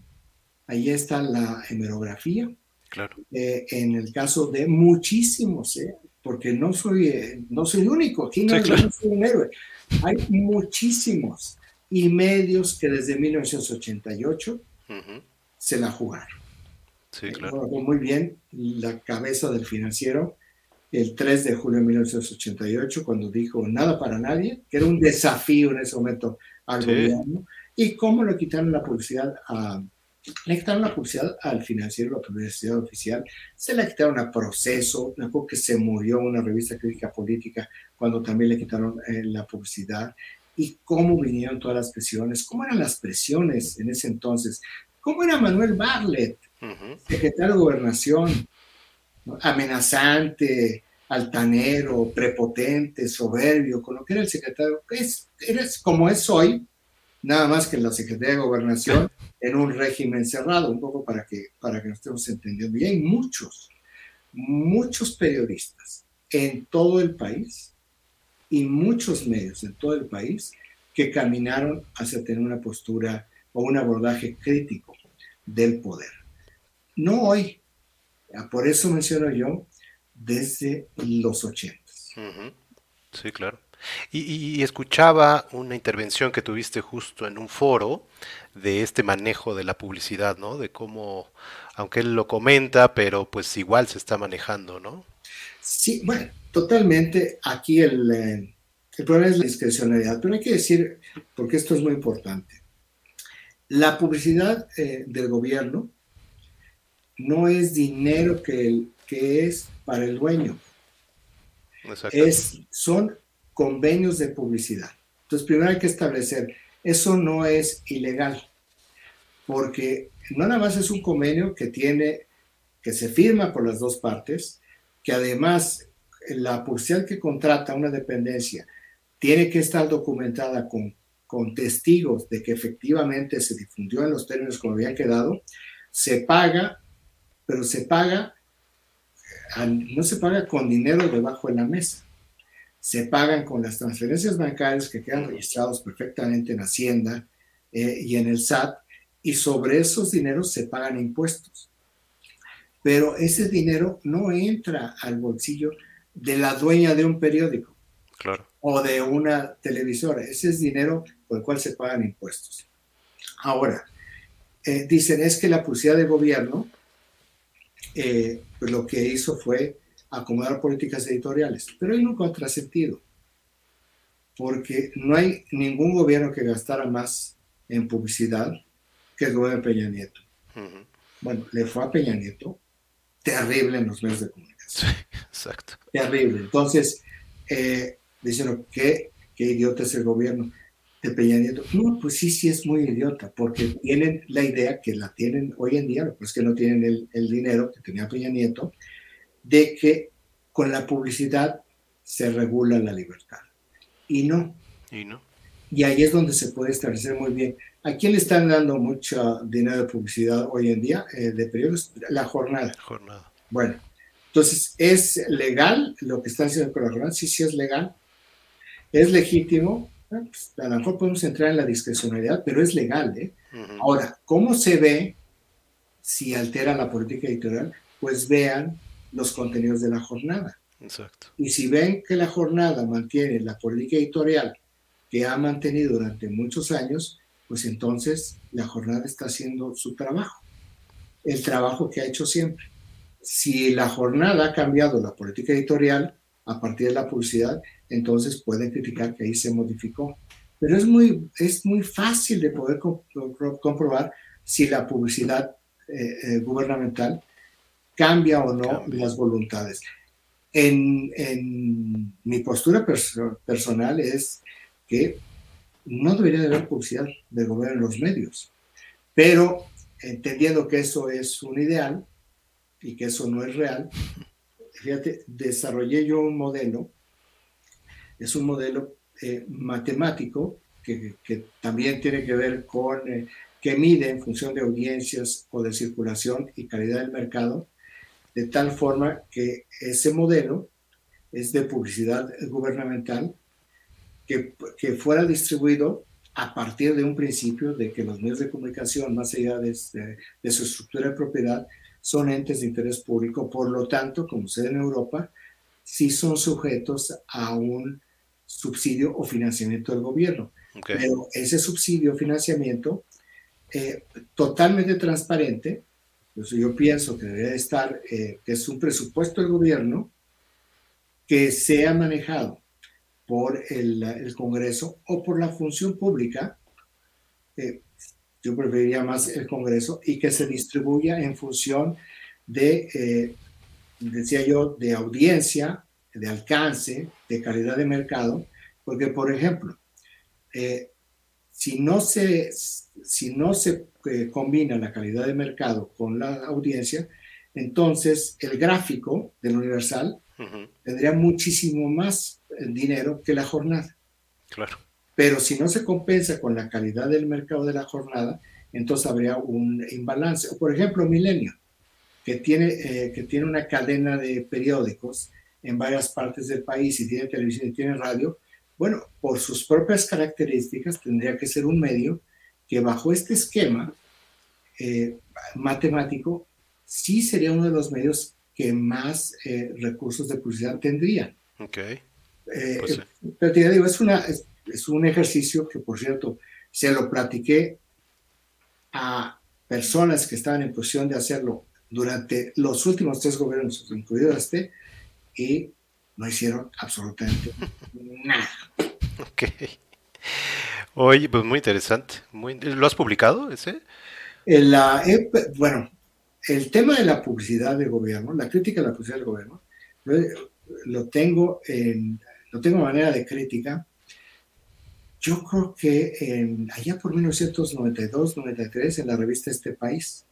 ahí está la hemerografía. Claro. Eh, en el caso de muchísimos, ¿eh? porque no soy, no soy único, aquí no, soy un héroe. Hay muchísimos y medios que desde 1988 se la jugaron. Sí, claro. Muy bien, la cabeza del financiero el 3 de julio de 1988, cuando dijo nada para nadie, que era un desafío en ese momento al gobierno, y cómo le quitaron la publicidad a, le quitaron la publicidad al financiero, la publicidad oficial, se la quitaron a Proceso, me acuerdo que se murió una revista crítica política cuando también le quitaron eh, la publicidad, y cómo vinieron todas las presiones, cómo eran las presiones en ese entonces, cómo era Manuel Barlet, secretario de Gobernación, amenazante, altanero, prepotente, soberbio, con lo que era el secretario, es, eres como es hoy, nada más que en la Secretaría de Gobernación, en un régimen cerrado, un poco para que, para que nos estemos entendiendo. Y hay muchos, muchos periodistas en todo el país y muchos medios en todo el país que caminaron hacia tener una postura o un abordaje crítico del poder. No hoy, por eso menciono yo, desde los ochentas. Sí, claro. Y, escuchaba una intervención que tuviste justo en un foro de este manejo de la publicidad, ¿no? De cómo, aunque él lo comenta, pero pues igual se está manejando, ¿no? Sí, bueno, totalmente. Aquí el, eh, el problema es la discrecionalidad, pero hay que decir, porque esto es muy importante, la publicidad eh, del gobierno no es dinero que, que es para el dueño. Es, son convenios de publicidad. Entonces, primero hay que establecer, eso no es ilegal, porque no nada más es un convenio que tiene, que se firma por las dos partes, que además la publicidad que contrata una dependencia tiene que estar documentada con, con testigos de que efectivamente se difundió en los términos como habían quedado, se paga, pero se paga, no se paga con dinero debajo de la mesa se pagan con las transferencias bancarias que quedan registrados perfectamente en Hacienda eh, y en el SAT, y sobre esos dineros se pagan impuestos. Pero ese dinero no entra al bolsillo de la dueña de un periódico claro. o de una televisora. Ese es dinero por el cual se pagan impuestos. Ahora, eh, dicen es que la publicidad del gobierno eh, pues lo que hizo fue acomodar políticas editoriales, pero hay un contrasentido, porque no hay ningún gobierno que gastara más en publicidad que el gobierno de Peña Nieto. Bueno, le fue a Peña Nieto terrible en los medios de comunicación. exacto. Terrible. Entonces, eh, dicen, ¿qué, qué idiota es el gobierno de Peña Nieto? No, pues sí, sí es muy idiota, porque tienen la idea que la tienen hoy en día, lo que es que no tienen el, el dinero que tenía Peña Nieto, de que con la publicidad se regula la libertad. Y no. Y no. Y ahí es donde se puede establecer muy bien. ¿A quién le están dando mucho dinero de publicidad hoy en día eh, de periodos? La jornada. Jornada. Bueno, entonces, ¿es legal lo que están haciendo con la jornada? Sí, sí es legal. ¿Es legítimo? Ah, pues, a lo mejor podemos entrar en la discrecionalidad, pero es legal. ¿eh? Ahora, ¿cómo se ve si altera la política editorial? Pues vean los contenidos de la jornada. Exacto. Y si ven que la jornada mantiene la política editorial que ha mantenido durante muchos años, pues entonces la jornada está haciendo su trabajo, el trabajo que ha hecho siempre. Si la jornada ha cambiado la política editorial a partir de la publicidad, entonces pueden criticar que ahí se modificó. Pero es muy, es muy fácil de poder comprobar si la publicidad eh, eh, gubernamental cambia o no las voluntades. En, en, mi postura personal es que no debería de haber publicidad del gobierno en los medios. Pero entendiendo que eso es un ideal y que eso no es real, fíjate, desarrollé yo un modelo, es un modelo eh, matemático que, que, también tiene que ver con, eh, que mide en función de audiencias o de circulación y calidad del mercado, de tal forma que ese modelo es de publicidad gubernamental que, fuera distribuido a partir de un principio de que los medios de comunicación, más allá de, de, su estructura de propiedad, son entes de interés público. Por lo tanto, como se en Europa, sí son sujetos a un subsidio o financiamiento del gobierno. Pero ese subsidio o financiamiento, eh, totalmente transparente, pues yo pienso que debería estar, eh, que es un presupuesto del gobierno que sea manejado por el, Congreso o por la función pública, eh, yo preferiría más el Congreso, y que se distribuya en función de, eh, decía yo, de audiencia, de alcance, de calidad de mercado, porque, por ejemplo, eh, si no se, si no se combina la calidad de mercado con la audiencia, entonces el gráfico del Universal tendría muchísimo más eh, dinero que la jornada. Claro. Pero si no se compensa con la calidad del mercado de la jornada, entonces habría un imbalance. Por ejemplo, Milenio, que tiene, eh, que tiene una cadena de periódicos en varias partes del país y tiene televisión y tiene radio, bueno, por sus propias características tendría que ser un medio que bajo este esquema eh, matemático sí sería uno de los medios que más eh, recursos de publicidad tendrían. Ok. Pues pero te digo, es, una, es, un ejercicio que, por cierto, se lo platiqué a personas que estaban en posición de hacerlo durante los últimos tres gobiernos, incluido este, y no hicieron absolutamente nada. Ok. Oye, pues muy interesante. Muy, ¿Lo has publicado ese? La, bueno, el tema de la publicidad del gobierno, la crítica a la publicidad del gobierno, lo tengo en, lo tengo de manera de crítica. Yo creo que en, allá por 1992-93 en la revista Este País,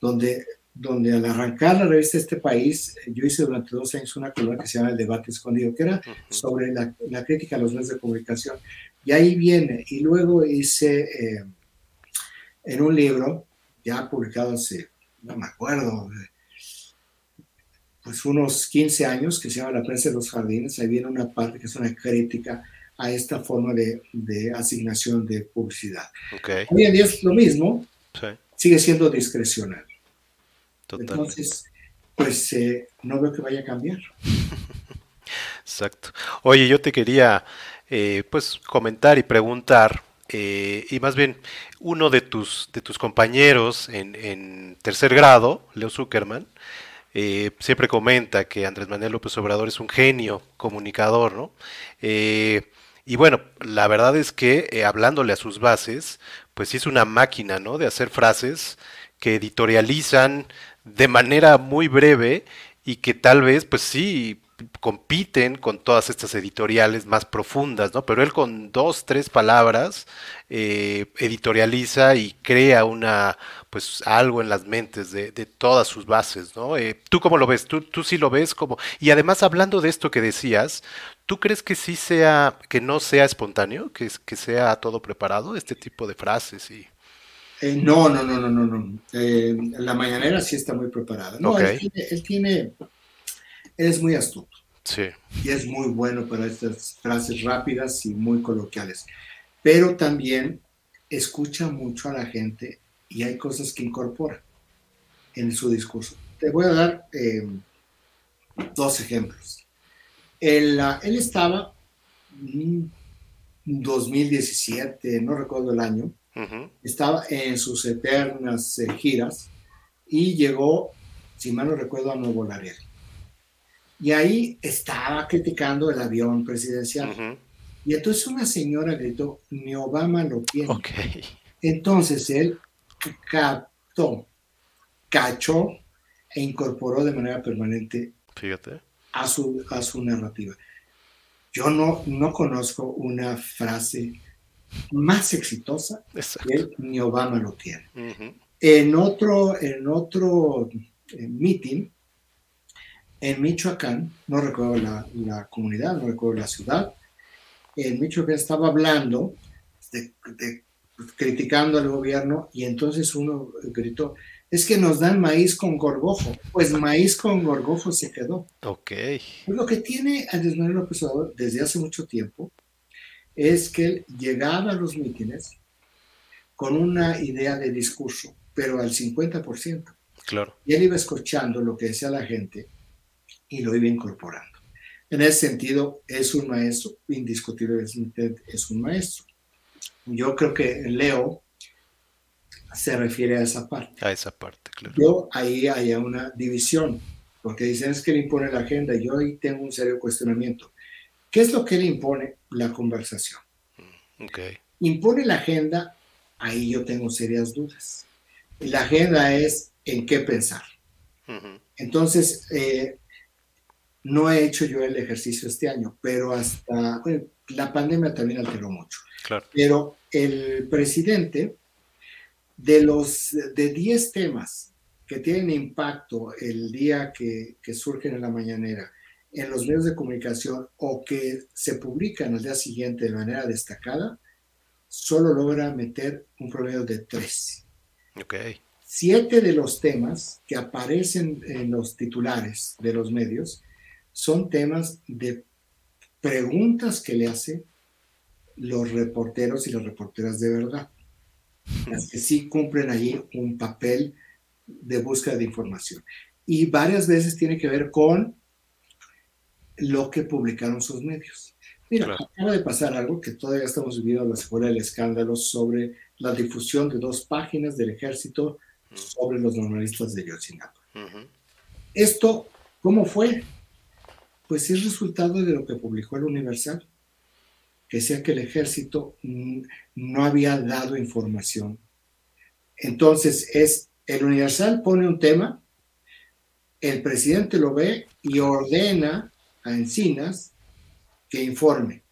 donde, donde al arrancar la revista Este País, yo hice durante dos años una columna que se llama El Debate Escondido, que era sobre la, la, crítica a los medios de comunicación. Y ahí viene, y luego hice eh, en un libro, ya publicado hace no me acuerdo, pues unos 15 años que se llama La prensa de los jardines, ahí viene una parte que es una crítica a esta forma de, de asignación de publicidad. Hoy en día es lo mismo, sigue siendo discrecional. Entonces, pues eh, no veo que vaya a cambiar. Exacto. Oye, yo te quería eh, pues comentar y preguntar, eh, y más bien uno de tus, de tus compañeros en, tercer grado, Leo Zuckerman, eh, siempre comenta que Andrés Manuel López Obrador es un genio comunicador, ¿no? Y bueno, la verdad es que hablándole a sus bases, pues es una máquina, ¿no? De hacer frases que editorializan de manera muy breve y que tal vez, pues sí, compiten con todas estas editoriales más profundas, ¿no? Pero él con dos, tres palabras eh, editorializa y crea una, pues algo en las mentes de, todas sus bases, ¿no? Eh, ¿Tú cómo lo ves? ¿Tú, ¿Tú sí lo ves como... Y además hablando de esto que decías, ¿tú crees que sí sea, que no sea espontáneo, que, que sea todo preparado, este tipo de frases y... Eh, no, no, no, no, no, no. la mañanera sí está muy preparada. No, él, tiene, él tiene es muy astuto. Sí. Y es muy bueno para estas frases rápidas y muy coloquiales. Pero también escucha mucho a la gente y hay cosas que incorpora en su discurso. Te voy a dar eh, dos ejemplos. Él, él estaba en 2017, no recuerdo el año, estaba en sus eternas eh, giras y llegó, si mal no recuerdo, a Nuevo Laredo. Y ahí estaba criticando el avión presidencial. Y entonces una señora gritó, ni Obama lo tiene. Entonces él captó, cachó e incorporó de manera permanente Fíjate. A, su, a su narrativa. Yo no, no conozco una frase más exitosa que ni Obama lo tiene. En otro, en otro eh, meeting, en Michoacán, no recuerdo la, comunidad, no recuerdo la ciudad, en Michoacán estaba hablando, criticando al gobierno, y entonces uno gritó, es que nos dan maíz con gorgojo. Pues maíz con gorgojo se quedó. Ok. Lo que tiene Andrés Manuel López Obrador desde hace mucho tiempo es que él llegaba a los mítines con una idea de discurso, pero al 50%. Claro. Y él iba escuchando lo que decía la gente y lo iba incorporando. En ese sentido, es un maestro, indiscutiblemente es un maestro. Yo creo que Leo se refiere a esa parte. A esa parte, claro. Yo ahí hay una división, porque dicen es que le impone la agenda. Yo ahí tengo un serio cuestionamiento. ¿Qué es lo que le impone? La conversación. Mm, okay. Impone la agenda, ahí yo tengo serias dudas. La agenda es en qué pensar. Entonces, eh, no he hecho yo el ejercicio este año, pero hasta la pandemia también alteró mucho. Pero el presidente, de los de 10 temas que tienen impacto el día que, que, surgen en la mañanera en los medios de comunicación o que se publican al día siguiente de manera destacada, solo logra meter un promedio de 3. Okay. Siete de los temas que aparecen en los titulares de los medios son temas de preguntas que le hacen los reporteros y las reporteras de verdad, las que sí cumplen allí un papel de búsqueda de información. Y varias veces tiene que ver con lo que publicaron sus medios. Mira, acaba de pasar algo que todavía estamos viviendo la secuela del escándalo sobre la difusión de dos páginas del ejército sobre los normalistas de Yotzinapa. Esto, ¿cómo fue? Pues es resultado de lo que publicó el Universal, que decía que el ejército no había dado información. Entonces, es el Universal pone un tema, el presidente lo ve y ordena a Encinas que informe.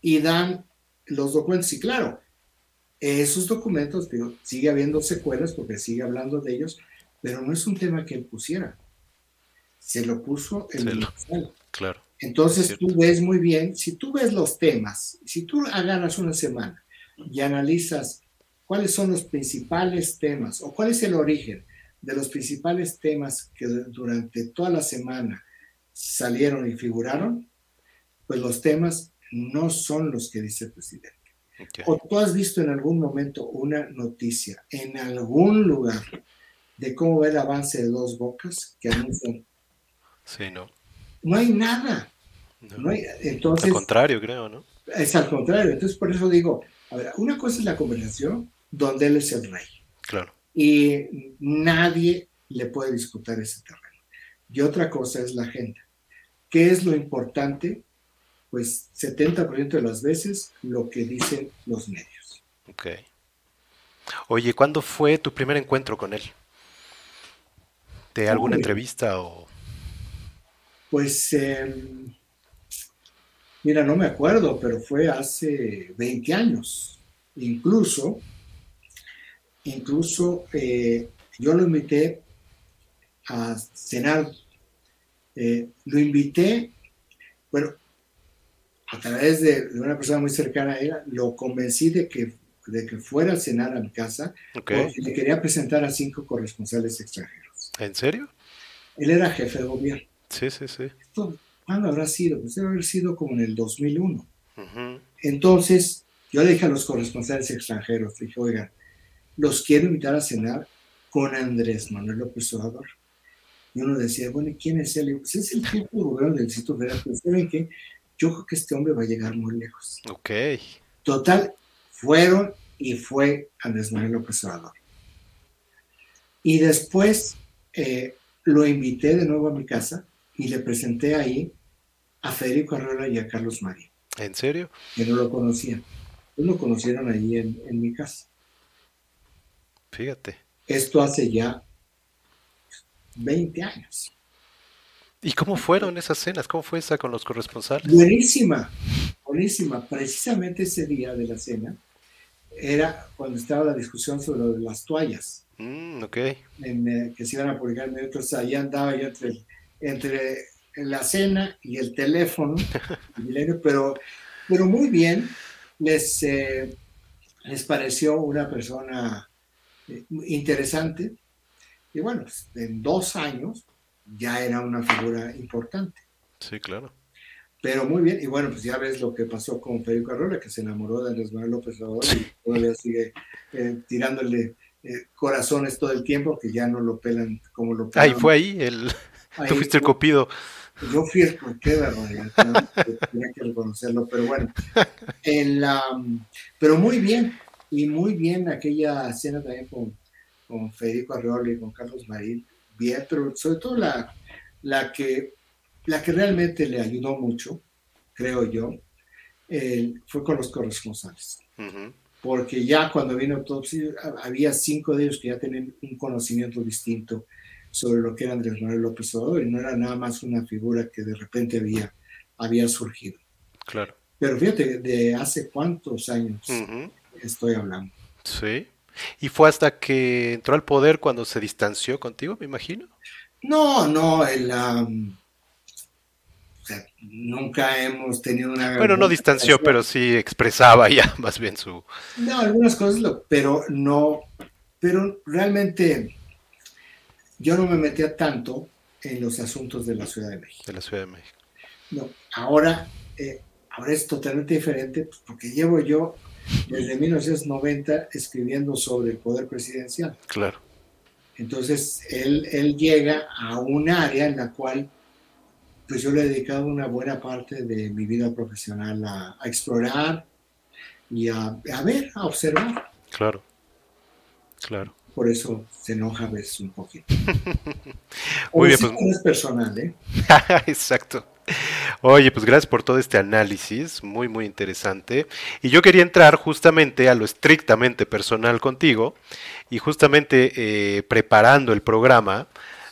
Y dan los documentos. Y claro, esos documentos, digo, sigue habiendo secuelas porque sigue hablando de ellos, pero no es un tema que él pusiera se lo puso el Universal. Claro. Entonces tú ves muy bien, si tú ves los temas, si tú agarras una semana y analizas cuáles son los principales temas o cuál es el origen de los principales temas que durante toda la semana salieron y figuraron, pues los temas no son los que dice el presidente. O tú has visto en algún momento una noticia en algún lugar de cómo va el avance de dos bocas que anuncian Sí, no. No hay nada. entonces, Al contrario, creo, ¿no? Es al contrario. Entonces, por eso digo, a ver, una cosa es la conversación donde él es el rey. Claro. Y nadie le puede disputar ese terreno. Y otra cosa es la agenda. ¿Qué es lo importante? Pues 70% de las veces lo que dicen los medios. Ok. Oye, ¿cuándo fue tu primer encuentro con él? ¿De alguna entrevista o...? Pues, em, mira, no me acuerdo, pero fue hace 20 años. Incluso, incluso eh, yo lo invité a cenar. Eh, lo invité, bueno, a través de, una persona muy cercana a él, lo convencí de que, de que fuera a cenar a mi casa, porque le quería presentar a cinco corresponsales extranjeros. ¿En serio? Él era jefe de gobierno. Sí, sí, sí. ¿Cuándo habrá sido? Pues debe haber sido como en el 2001. Entonces, yo le dije a los corresponsales extranjeros, dije, oigan, los quiero invitar a cenar con Andrés Manuel López Obrador. Y uno decía, bueno, ¿y quién es él? Pues es el jefe de gobierno del Distrito Federal. Pero ¿saben qué? Yo creo que este hombre va a llegar muy lejos. Ok. Total, fueron y fue Andrés Manuel López Obrador. Y después eh, lo invité de nuevo a mi casa y le presenté ahí a Federico Arreola y a Carlos María. ¿En serio? Que no lo conocían. Lo conocieron ahí en, en mi casa. Fíjate. Esto hace ya 20 años. ¿Y cómo fueron esas cenas? ¿Cómo fue esa con los corresponsales? Buenísima, buenísima. Precisamente ese día de la cena era cuando estaba la discusión sobre las toallas. Mm, ok. En, eh, que se iban a publicar. Entonces ahí andaba yo entre, entre la cena y el teléfono, pero, pero muy bien. Les, eh, les pareció una persona eh, interesante. Y bueno, pues, en dos años ya era una figura importante. Sí, claro. Pero muy bien, y bueno, pues ya ves lo que pasó con Federico Arrola, que se enamoró de Andrés Manuel López Obrador y todavía sigue eh, tirándole eh, corazones todo el tiempo, que ya no lo pelan como lo pelan. Ahí fue ahí, el... tú fuiste el copido. Yo fui el copido, tenía que reconocerlo, pero bueno. El, pero muy bien, y muy bien aquella escena también con, con Federico Arreola y con Carlos Marín, bien, pero sobre todo la, la, que, la que realmente le ayudó mucho, creo yo, fue con los corresponsales. Porque ya cuando vino autopsia, había cinco de ellos que ya tenían un conocimiento distinto sobre lo que era Andrés Manuel López Obrador y no era nada más una figura que de repente había, había surgido. Claro. Pero fíjate, de hace cuántos años estoy hablando. Sí. ¿Y fue hasta que entró al poder cuando se distanció contigo, me imagino? No, no, el, nunca hemos tenido una... Bueno, no distanció, pero sí expresaba ya más bien su... No, algunas cosas, pero no, pero realmente yo no me metía tanto en los asuntos de la Ciudad de México. De la Ciudad de México. No, ahora, eh, ahora es totalmente diferente pues, porque llevo yo desde 1990 escribiendo sobre el poder presidencial. Claro. Entonces, él, él llega a un área en la cual pues yo le he dedicado una buena parte de mi vida profesional a, explorar y a, a, ver, a observar. Claro, claro. Por eso se enoja a veces un poquito. Muy bien, pues... es personal, ¿eh? Exacto. Oye, pues gracias por todo este análisis, muy, muy interesante. Y yo quería entrar justamente a lo estrictamente personal contigo y justamente eh, preparando el programa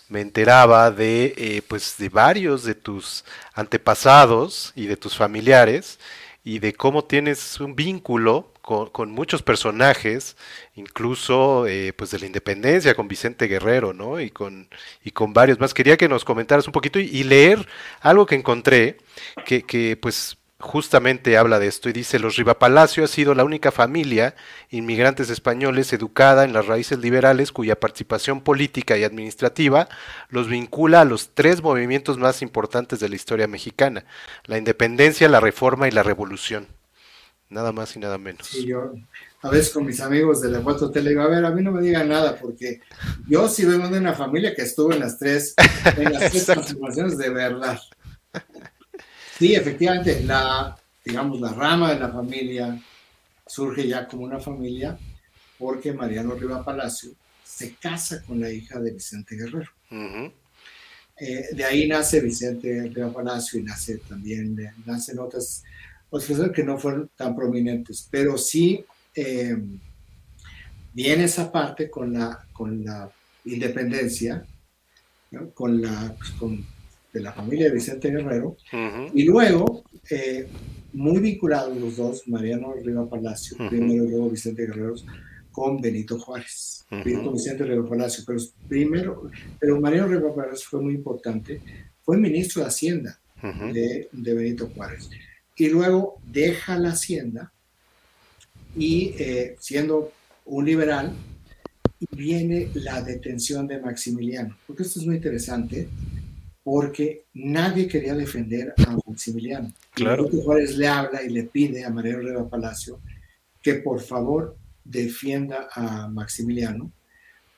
me enteraba de, eh, pues, de varios de tus antepasados y de tus familiares y de cómo tienes un vínculo con, muchos personajes, incluso eh, pues de la independencia, con Vicente Guerrero, ¿no? Y con, y con varios más. Quería que nos comentaras un poquito y, leer algo que encontré, que, que pues justamente habla de esto y dice, los Rivapalacio ha sido la única familia inmigrantes españoles educada en las raíces liberales cuya participación política y administrativa los vincula a los tres movimientos más importantes de la historia mexicana, la independencia, la reforma y la revolución. Nada más y nada menos. Sí, yo a veces con mis amigos de la 4 Tele digo, a ver, a mí no me digan nada porque yo sí vengo de una familia que estuvo en las tres, en las tres transformaciones de verdad. Sí, efectivamente, la, digamos, la rama de la familia surge ya como una familia porque Mariano Riva Palacio se casa con la hija de Vicente Guerrero. Eh, de ahí nace Vicente Riva Palacio y nace también, eh, nacen otras, otras que no fueron tan prominentes, pero sí eh, viene esa parte con la, con la independencia, con la, pues, con, de la familia de Vicente Guerrero, y luego, eh, muy vinculados los dos, Mariano Riva Palacio, primero y luego Vicente Guerrero, con Benito Juárez, con Vicente Riva Palacio, pero primero, pero Mariano Riva Palacio fue muy importante, fue ministro de Hacienda de, de, Benito Juárez, y luego deja la Hacienda y eh, siendo un liberal, viene la detención de Maximiliano. Porque esto es muy interesante, porque nadie quería defender a Maximiliano. Claro. Y Juárez le habla y le pide a María Reba Palacio que por favor defienda a Maximiliano,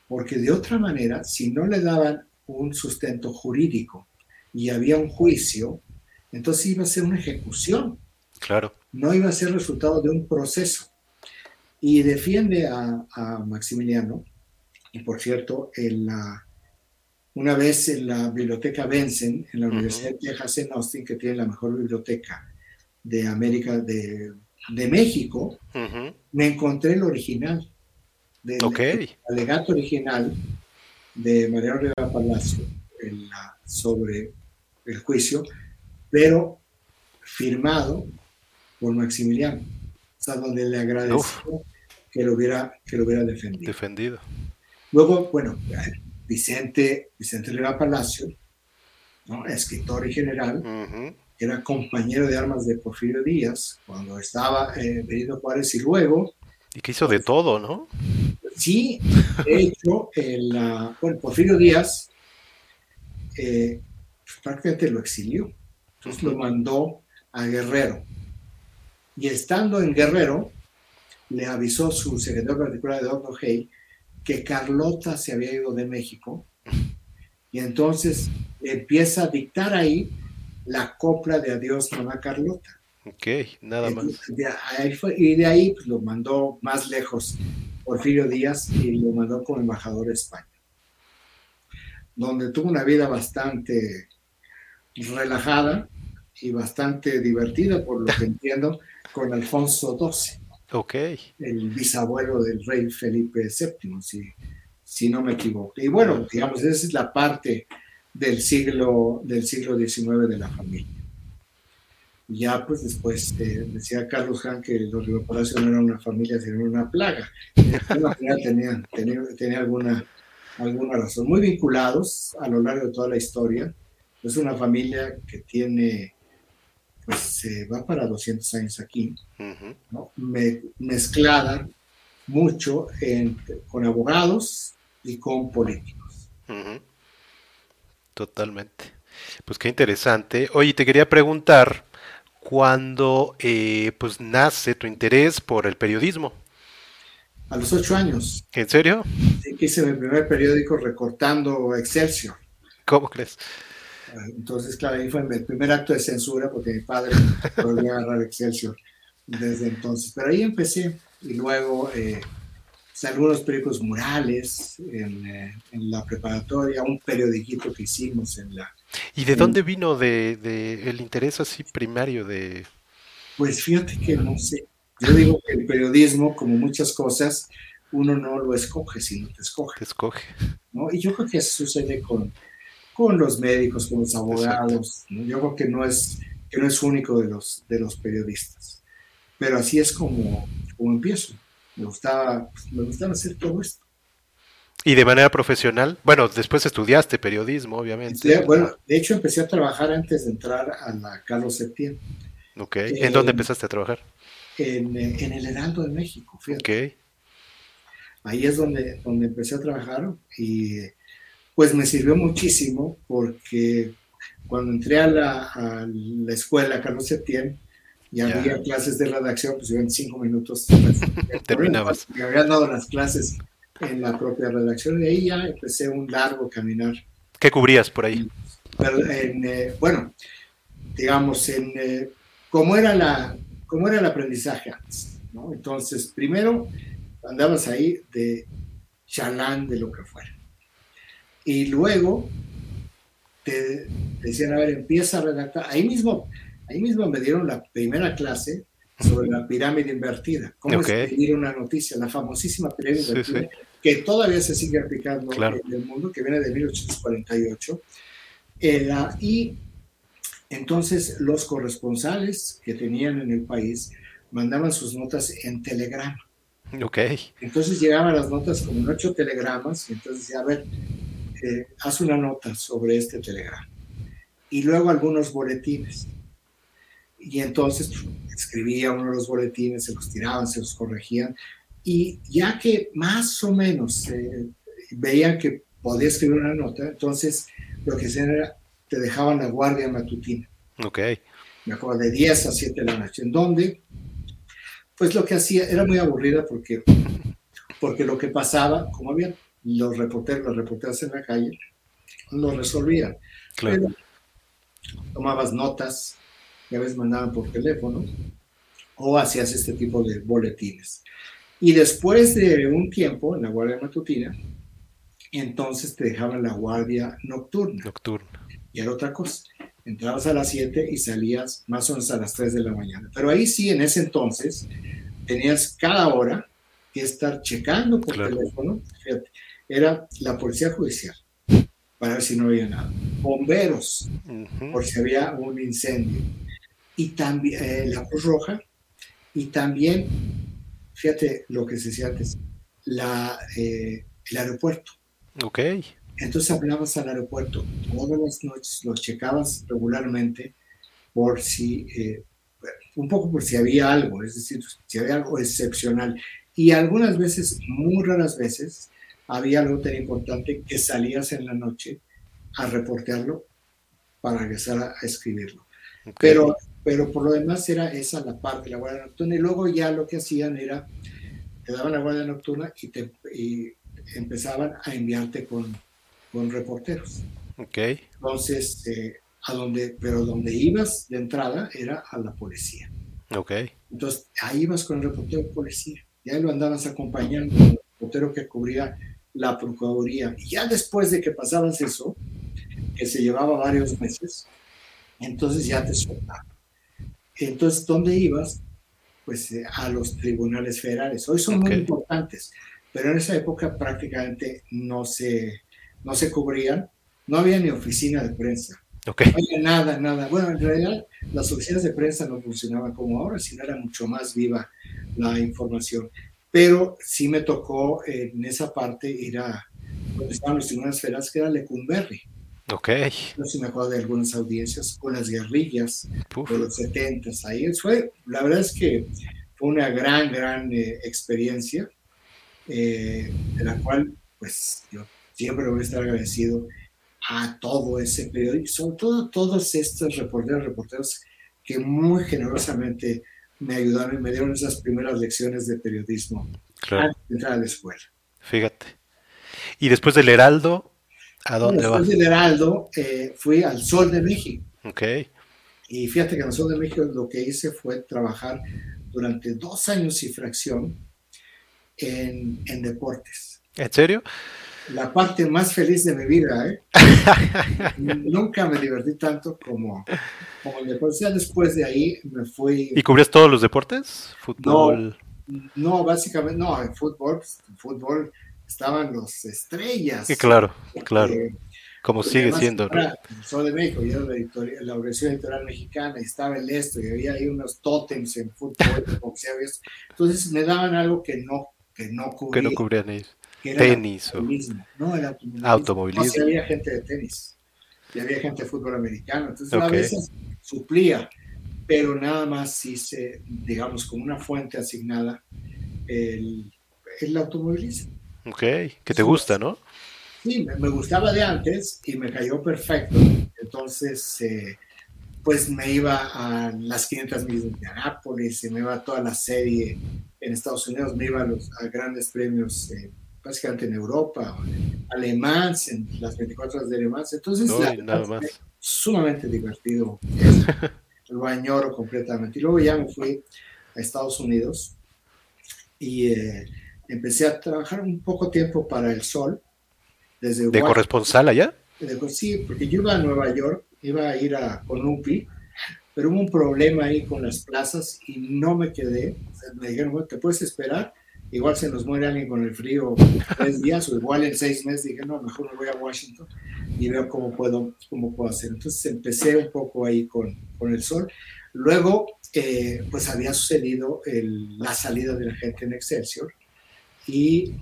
porque de otra manera, si no le daban un sustento jurídico y había un juicio, entonces iba a ser una ejecución. Claro. No iba a ser resultado de un proceso y defiende a, Maximiliano. Y por cierto, en la, una vez en la biblioteca Benson, en la Universidad de Texas en Austin, que tiene la mejor biblioteca de América, de, de México, me encontré el original, del alegato original de Mariano Rivera Palacio sobre el juicio, pero firmado por Maximiliano, o sea, donde le agradeció que lo hubiera, que lo hubiera defendido. defendido. Luego, bueno, Vicente, Vicente Riva Palacio, ¿no? escritor y general, era compañero de armas de Porfirio Díaz cuando estaba eh, Benito Juárez y luego... Y que hizo de todo, ¿no? Sí, de hecho, el, bueno, Porfirio Díaz eh, prácticamente lo exilió, entonces lo mandó a Guerrero. Y estando en Guerrero, le avisó su secretario particular de Dr. Hay que Carlota se había ido de México y entonces empieza a dictar ahí la copla de Adiós Mamá Carlota. Ok, nada más. y de ahí pues, lo mandó más lejos Porfirio Díaz y lo mandó como embajador a España, donde tuvo una vida bastante relajada y bastante divertida, por lo que entiendo, con Alfonso XII. El bisabuelo del rey Felipe VII, si, si no me equivoco. Y bueno, digamos, esa es la parte del siglo, del siglo XIX de la familia. Ya pues después eh, decía Carlos Han que los Río Palacio no eran una familia, sino una plaga. tenía, tenía, tenía alguna, alguna razón. Muy vinculados a lo largo de toda la historia. Es una familia que tiene pues se va para 200 años aquí, Me, mezclada mucho con abogados y con políticos. Totalmente. Pues qué interesante. Oye, te quería preguntar, ¿cuándo eh, pues nace tu interés por el periodismo? A los ocho años. ¿En serio? Hice mi primer periódico recortando Excelsior. ¿Cómo crees? Entonces, claro, ahí fue el primer acto de censura porque mi padre volvió a agarrar Excelsior desde entonces. Pero ahí empecé y luego eh, algunos periódicos murales en, eh, en, la preparatoria, un periodiquito que hicimos en la... ¿Y de dónde vino de, de, el interés así primario de...? Pues fíjate que no sé. Yo digo que el periodismo, como muchas cosas, uno no lo escoge, sino te escoge. Te escoge. ¿no? Y yo creo que eso sucede con, con los médicos, con los abogados. Yo creo que no es que no es único de los, de los periodistas. Pero así es como, como empiezo. Me gustaba, me gustaba hacer todo esto. ¿Y de manera profesional? Bueno, después estudiaste periodismo, obviamente. bueno, de hecho empecé a trabajar antes de entrar a la Carlos Septién. Ok. ¿En dónde empezaste a trabajar? En, en, el Heraldo de México, fíjate. Ok. Ahí es donde, donde empecé a trabajar y pues me sirvió muchísimo porque cuando entré a la, escuela Carlos Septién y había clases de redacción, pues yo en cinco minutos terminabas. Me habían dado las clases en la propia redacción y ahí ya empecé un largo caminar. ¿Qué cubrías por ahí? Eh, bueno, digamos, en, eh, cómo era, la, cómo era el aprendizaje antes. ¿no? Entonces, primero andabas ahí de chalán de lo que fuera. Y luego te, decían, a ver, empieza a redactar. Ahí mismo, ahí mismo me dieron la primera clase sobre la pirámide invertida, cómo escribir una noticia, la famosísima pirámide invertida, que todavía se sigue aplicando en el mundo, que viene de 1848. y entonces los corresponsales que tenían en el país mandaban sus notas en telegrama. Ok. Entonces llegaban las notas como en ocho telegramas, y entonces a ver, eh, haz una nota sobre este telegrama. Y luego algunos boletines. Y entonces escribía uno de los boletines, se los tiraban, se los corregían. Y ya que más o menos eh, veían que podía escribir una nota, entonces lo que hacían era, te dejaban la guardia matutina. Ok. Me acuerdo de 10 a 7 de la noche, en donde, pues lo que hacía era muy aburrida porque, porque lo que pasaba, como había los reporteros, las reporteras en la calle, lo resolvían. Claro. tomabas notas, que a veces mandaban por teléfono, o hacías este tipo de boletines. Y después de un tiempo en la guardia matutina, entonces te dejaban la guardia nocturna. Nocturna. Y era otra cosa. Entrabas a las 7 y salías más o menos a las 3 de la mañana. Pero ahí sí, en ese entonces, tenías cada hora que estar checando por teléfono. Era la policía judicial, para ver si no había nada. Bomberos, por si había un incendio y también eh, la Cruz Roja, y también, fíjate lo que se decía antes, la, eh, el aeropuerto. Ok. Entonces hablabas al aeropuerto todas las noches, lo checabas regularmente por si, eh, un poco por si había algo, es decir, si había algo excepcional. Y algunas veces, muy raras veces, había algo tan importante que salías en la noche a reportearlo para regresar a, escribirlo. Pero pero por lo demás era esa la parte de la guardia nocturna y luego ya lo que hacían era, te daban la guardia nocturna y, te, y empezaban a enviarte con, con reporteros. Ok. Entonces, eh, a donde, pero donde ibas de entrada era a la policía. Ok. Entonces, ahí ibas con el reportero de policía, ya lo andabas acompañando, el reportero que cubría la Procuraduría. Y ya después de que pasabas eso, que se llevaba varios meses, entonces ya te soltaban. Entonces, ¿dónde ibas? Pues eh, a los tribunales federales. Hoy son muy importantes, pero en esa época prácticamente no se, no se cubrían, no había ni oficina de prensa. No había nada, nada. Bueno, en realidad las oficinas de prensa no funcionaban como ahora, sino era mucho más viva la información. Pero sí me tocó en esa parte ir a donde estaban los tribunales federales, que era Lecumberri. Ok. No sé si me acuerdo de algunas audiencias con las guerrillas de los 70. Ahí fue, la verdad es que fue una gran, gran eh, experiencia, eh, de la cual, pues, yo siempre voy a estar agradecido a todo ese periódico, sobre todo a todos estos reporteros, reporteros que muy generosamente me ayudaron y me dieron esas primeras lecciones de periodismo claro. antes de entrar a la escuela. Fíjate. Y después del Heraldo, ¿A dónde vas? del Heraldo eh, fui al Sol de México. Ok. Y fíjate que en el Sol de México lo que hice fue trabajar durante dos años y fracción en, en deportes. ¿En serio? La parte más feliz de mi vida, ¿eh? Nunca me divertí tanto como, como el deporte. Ya después de ahí me fui. ¿Y cubrías todos los deportes? Fútbol. No, no básicamente, no, en fútbol, pues, fútbol estaban los estrellas. Sí, claro, claro. Como sigue siendo. Sol de México, yo la, la Organización Editorial Mexicana, y estaba el esto, y había ahí unos tótems en fútbol, Entonces me daban algo que no, que no cubría. Que no cubrían ellos. Tenis o. No, era automovilismo. automovilismo. No, había gente de tenis, y había gente de fútbol americano. Entonces a veces suplía, pero nada más hice, digamos, como una fuente asignada el, el automovilismo. Ok, que te gusta, ¿no? Sí, me, gustaba de antes y me cayó perfecto. Entonces, eh, pues me iba a las 500 millas de Indianápolis, y me iba a toda la serie en Estados Unidos, me iba a los grandes premios, eh, básicamente en Europa, alemán, en las 24 horas de alemán. Entonces, nada más. sumamente divertido. lo añoro completamente. Y luego ya me fui a Estados Unidos y eh, empecé a trabajar un poco tiempo para el Sol. Desde ¿De corresponsal allá? sí, porque yo iba a Nueva York, iba a ir a Conupi, pero hubo un problema ahí con las plazas y no me quedé. me dijeron, ¿te puedes esperar? Igual se nos muere alguien con el frío tres días o igual en seis meses dije, no, mejor me voy a Washington y veo cómo puedo, cómo puedo hacer. Entonces empecé un poco ahí con, con el sol. Luego, eh, pues había sucedido el, la salida de la gente en Excelsior y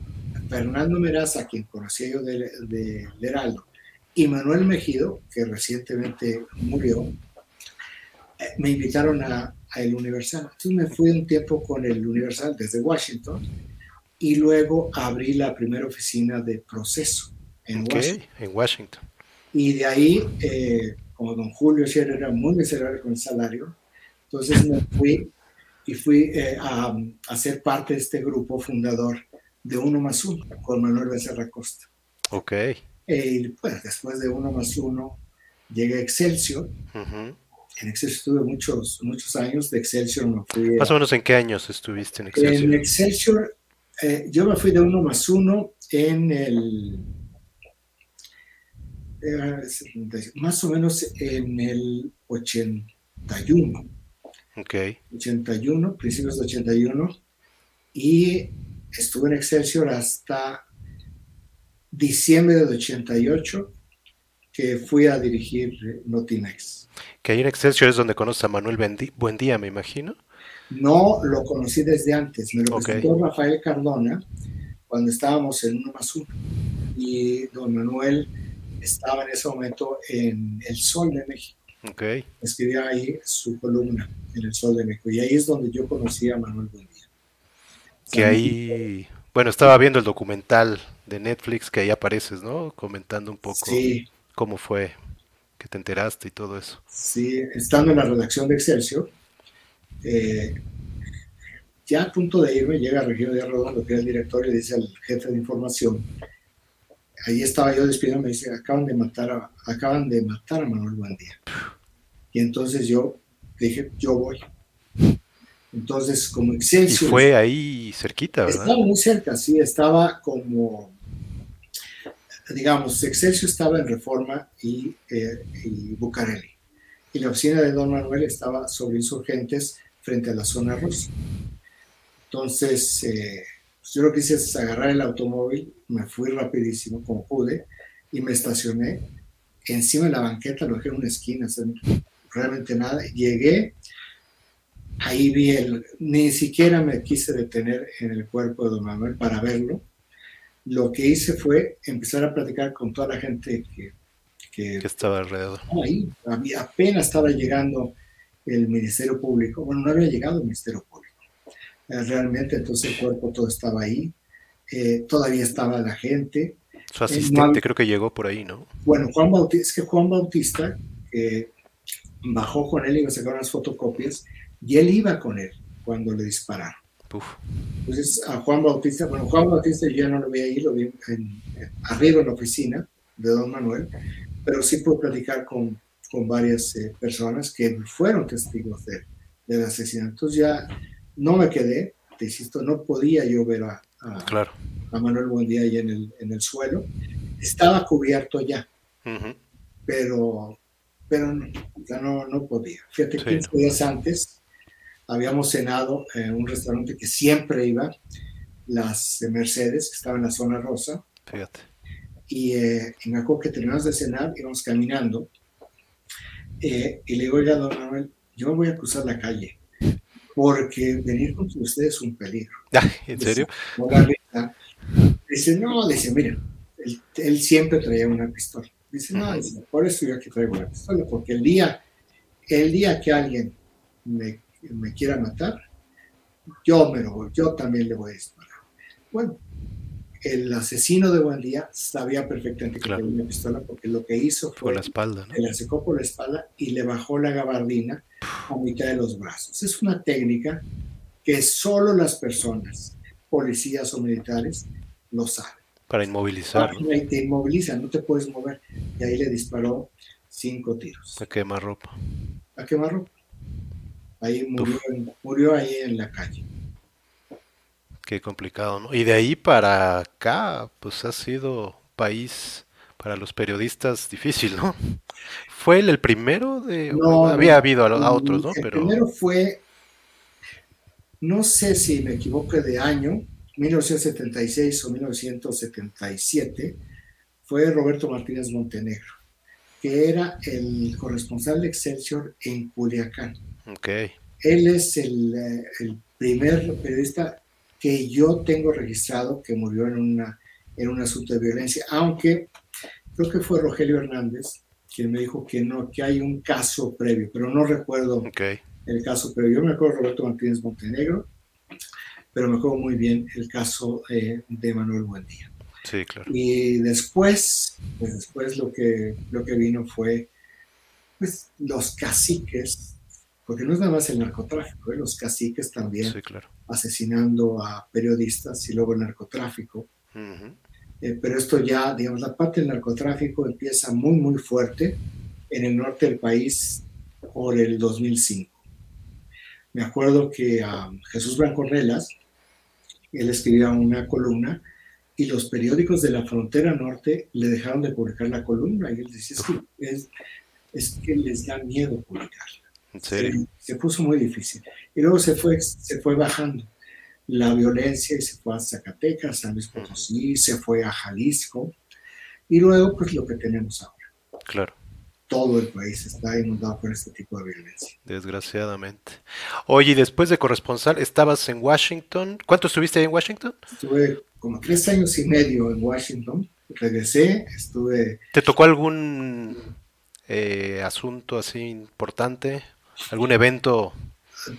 Fernando Meraza, quien conocía yo de, de, Heraldo, y Manuel Mejido, que recientemente murió, eh, me invitaron a, a El Universal. Entonces me fui un tiempo con El Universal desde Washington y luego abrí la primera oficina de proceso en, Washington. en Washington. Y de ahí, eh, como don Julio Sierra era muy miserable con el salario, entonces me fui y fui eh, a, a, ser parte de este grupo fundador de Uno más Uno con Manuel Becerra Costa. Ok. Eh, y pues después de Uno más Uno llega Excelsior. Uh en Excelsior estuve muchos, muchos años, de Excelsior me fui... Más o menos en qué años estuviste en Excelsior? En Excelsior, eh, yo me fui de uno más uno en el... Eh, más o menos en el 81. Ok. 81, principios de 81. Y estuve en Excelsior hasta diciembre del 88, que fui a dirigir Notimex. Que ahí en Excelsior es donde conoces a Manuel Buendía, me imagino. No, lo conocí desde antes. Me lo presentó Rafael Cardona cuando estábamos en uno más uno. Y don Manuel estaba en ese momento en El Sol de México. Okay. Escribía ahí su columna en El Sol de México. Y ahí es donde yo conocí a Manuel Buendía. Que ahí, bueno, estaba viendo el documental de Netflix que ahí apareces, ¿no? Comentando un poco cómo fue que te enteraste y todo eso. Sí, estando en la redacción de Excelsior, eh, ya a punto de irme, llega Regino de Redondo, que es el director, y le dice al jefe de información, ahí estaba yo despidiendo, me dice, acaban de matar a, acaban de matar a Manuel Buendía. Y entonces yo dije, yo voy. Entonces, como Excelsior... Y fue ahí cerquita, ¿verdad? Estaba muy cerca, sí, estaba como digamos, Excelsior estaba en Reforma y, eh, y, Bucareli. Y la oficina de Don Manuel estaba sobre insurgentes frente a la zona rosa. Entonces, eh, pues yo lo que hice es agarrar el automóvil, me fui rapidísimo como pude y me estacioné encima de la banqueta, lo dejé en una esquina, realmente nada. Llegué, ahí vi el, ni siquiera me quise detener en el cuerpo de Don Manuel para verlo lo que hice fue empezar a platicar con toda la gente que, que, estaba alrededor. Ahí, apenas estaba llegando el Ministerio Público, bueno, no había llegado el Ministerio Público, eh, realmente, entonces el cuerpo todo estaba ahí, eh, todavía estaba la gente. Su asistente creo que llegó por ahí, ¿no? Bueno, Juan Bautista, es que Juan Bautista bajó con él, iba a sacar unas fotocopias, y él iba con él cuando le dispararon. Entonces a Juan Bautista, bueno, Juan Bautista yo ya no lo vi ahí, lo vi en, arriba en la oficina de don Manuel, pero sí pude platicar con, con varias eh, personas que fueron testigos de, del asesinato. Entonces ya no me quedé, te insisto, no podía yo ver a, claro. a Manuel Buendía ahí en el, en el suelo. Estaba cubierto ya, pero, pero no, ya no, no podía. Fíjate, 15 días antes habíamos cenado en un restaurante que siempre iba, las Mercedes, que estaba en la zona rosa. Fíjate. Y, eh, me acuerdo que terminamos de cenar, íbamos caminando, eh, y le digo, oiga, don Manuel, yo voy a cruzar la calle, porque venir con ustedes es un peligro. ¿En serio? Dice, no, dice, mira, él, siempre traía una pistola. Dice, no, por eso yo aquí traigo una pistola, porque el día, el día que alguien me me quiera matar, yo, me lo, yo también le voy a disparar. Bueno, el asesino de Buen Día sabía perfectamente que tenía una pistola porque lo que hizo fue la espalda, ¿no? le secó por la espalda y le bajó la gabardina a mitad de los brazos. Es una técnica que solo las personas, policías o militares, lo saben. Para inmovilizar. Y te inmoviliza, no te puedes mover. Y ahí le disparó cinco tiros. A quemar ropa. A quemar ropa. Ahí murió, murió ahí en la calle. Qué complicado, ¿no? Y de ahí para acá, pues ha sido país para los periodistas difícil, ¿no? ¿Fue él el primero? De, No, había habido a, a otros, ¿no? el Pero primero fue, no sé si me equivoco de año, 1976 o 1977, fue Roberto Martínez Montenegro, que era el corresponsal de Excelsior en Culiacán. Ok, Él es el, eh, el primer periodista que yo tengo registrado que murió en, una, en un asunto de violencia, aunque creo que fue Rogelio Hernández quien me dijo que no, que hay un caso previo, pero no recuerdo ok, el caso previo. Yo me acuerdo de Roberto Martínez Montenegro, pero me acuerdo muy bien el caso eh, de Manuel Buendía. sí, claro. Y después, pues después lo que, lo que vino fue pues, los caciques, porque no es nada más el narcotráfico, ¿eh? los caciques también Sí, claro. asesinando a periodistas y luego el narcotráfico. Eh, pero esto ya, digamos, la parte del narcotráfico empieza muy, muy fuerte en el norte del país por el 2005. Me acuerdo que a Jesús Brancornelas, él escribía una columna y los periódicos de la frontera norte le dejaron de publicar la columna y él decía, es que, es, es que les da miedo publicarla. ¿En serio? Se, se puso muy difícil. Y luego se fue, se fue bajando la violencia y se fue a Zacatecas, San Luis Potosí, se fue a Jalisco. Y luego, pues lo que tenemos ahora. Claro, Todo el país está inundado por este tipo de violencia. desgraciadamente. Oye, y después de corresponsal, ¿estabas en Washington? ¿Cuánto estuviste ahí en Washington? Estuve como tres años y medio en Washington. Regresé, estuve ¿Te tocó algún eh, asunto así importante? ¿Algún evento?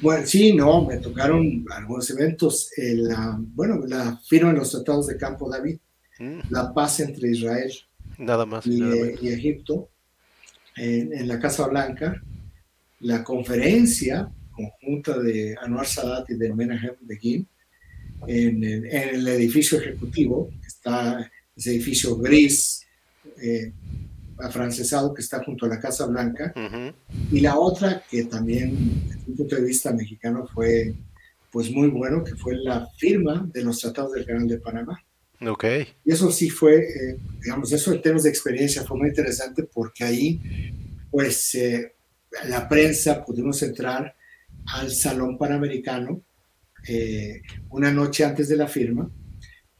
Bueno, sí, no, me tocaron algunos eventos. El, ah, bueno, la firma de los tratados de Campo David, Mm, la paz entre Israel nada más. y nada eh, y Egipto en, en la Casa Blanca, la conferencia conjunta de Anwar Sadat y de Menahem Begin en, el- en el edificio ejecutivo, está ese edificio gris, eh, afrancesado, que está junto a la Casa Blanca, y la otra que también desde un punto de vista mexicano fue pues muy bueno, que fue la firma de los tratados del Canal de Panamá. Ok, Y eso sí fue, eh, digamos, eso en términos de experiencia fue muy interesante porque ahí, pues, eh, la prensa pudimos entrar al Salón Panamericano eh, una noche antes de la firma,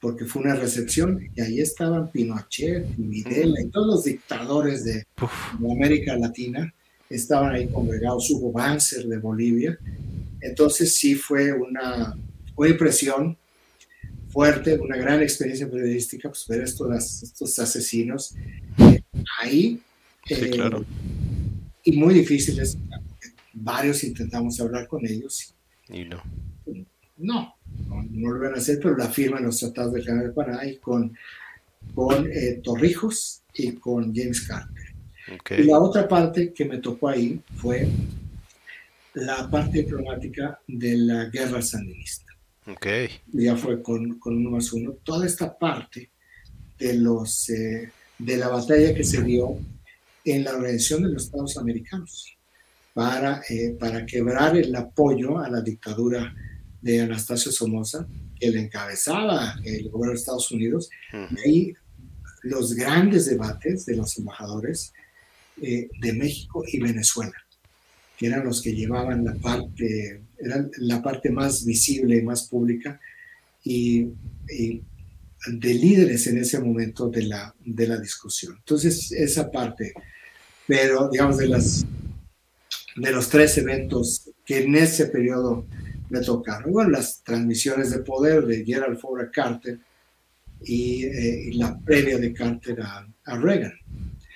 porque fue una recepción y ahí estaban Pinochet Videla y todos los dictadores de, de América Latina estaban ahí congregados, Hugo Banzer de Bolivia. Entonces sí fue una, una impresión fuerte, una gran experiencia periodística, pues ver estos, estos asesinos eh, ahí. sí, eh, claro. Y muy difíciles. Varios intentamos hablar con ellos. Y no. No, no, no lo van a hacer, pero la firman los tratados del Canal de Panamá y con, con eh, Torrijos y con James Carter. Ok, Y la otra parte que me tocó ahí fue la parte diplomática de la guerra sandinista. ok. Ya fue con, con uno más uno. Toda esta parte de, los, eh, de la batalla que se dio en la Organización de los Estados Americanos para, eh, para quebrar el apoyo a la dictadura de Anastasio Somoza, que le encabezaba el gobierno de Estados Unidos. Ujú, Y ahí los grandes debates de los embajadores eh, de México y Venezuela, que eran los que llevaban la parte, eran la parte más visible y más pública y, y de líderes en ese momento de la, de la discusión. Entonces, esa parte, pero digamos, de, las, de los tres eventos que en ese periodo me tocaron, bueno, las transmisiones de poder de Gerald Ford a Carter, y, eh, y la previa de Carter a, a Reagan.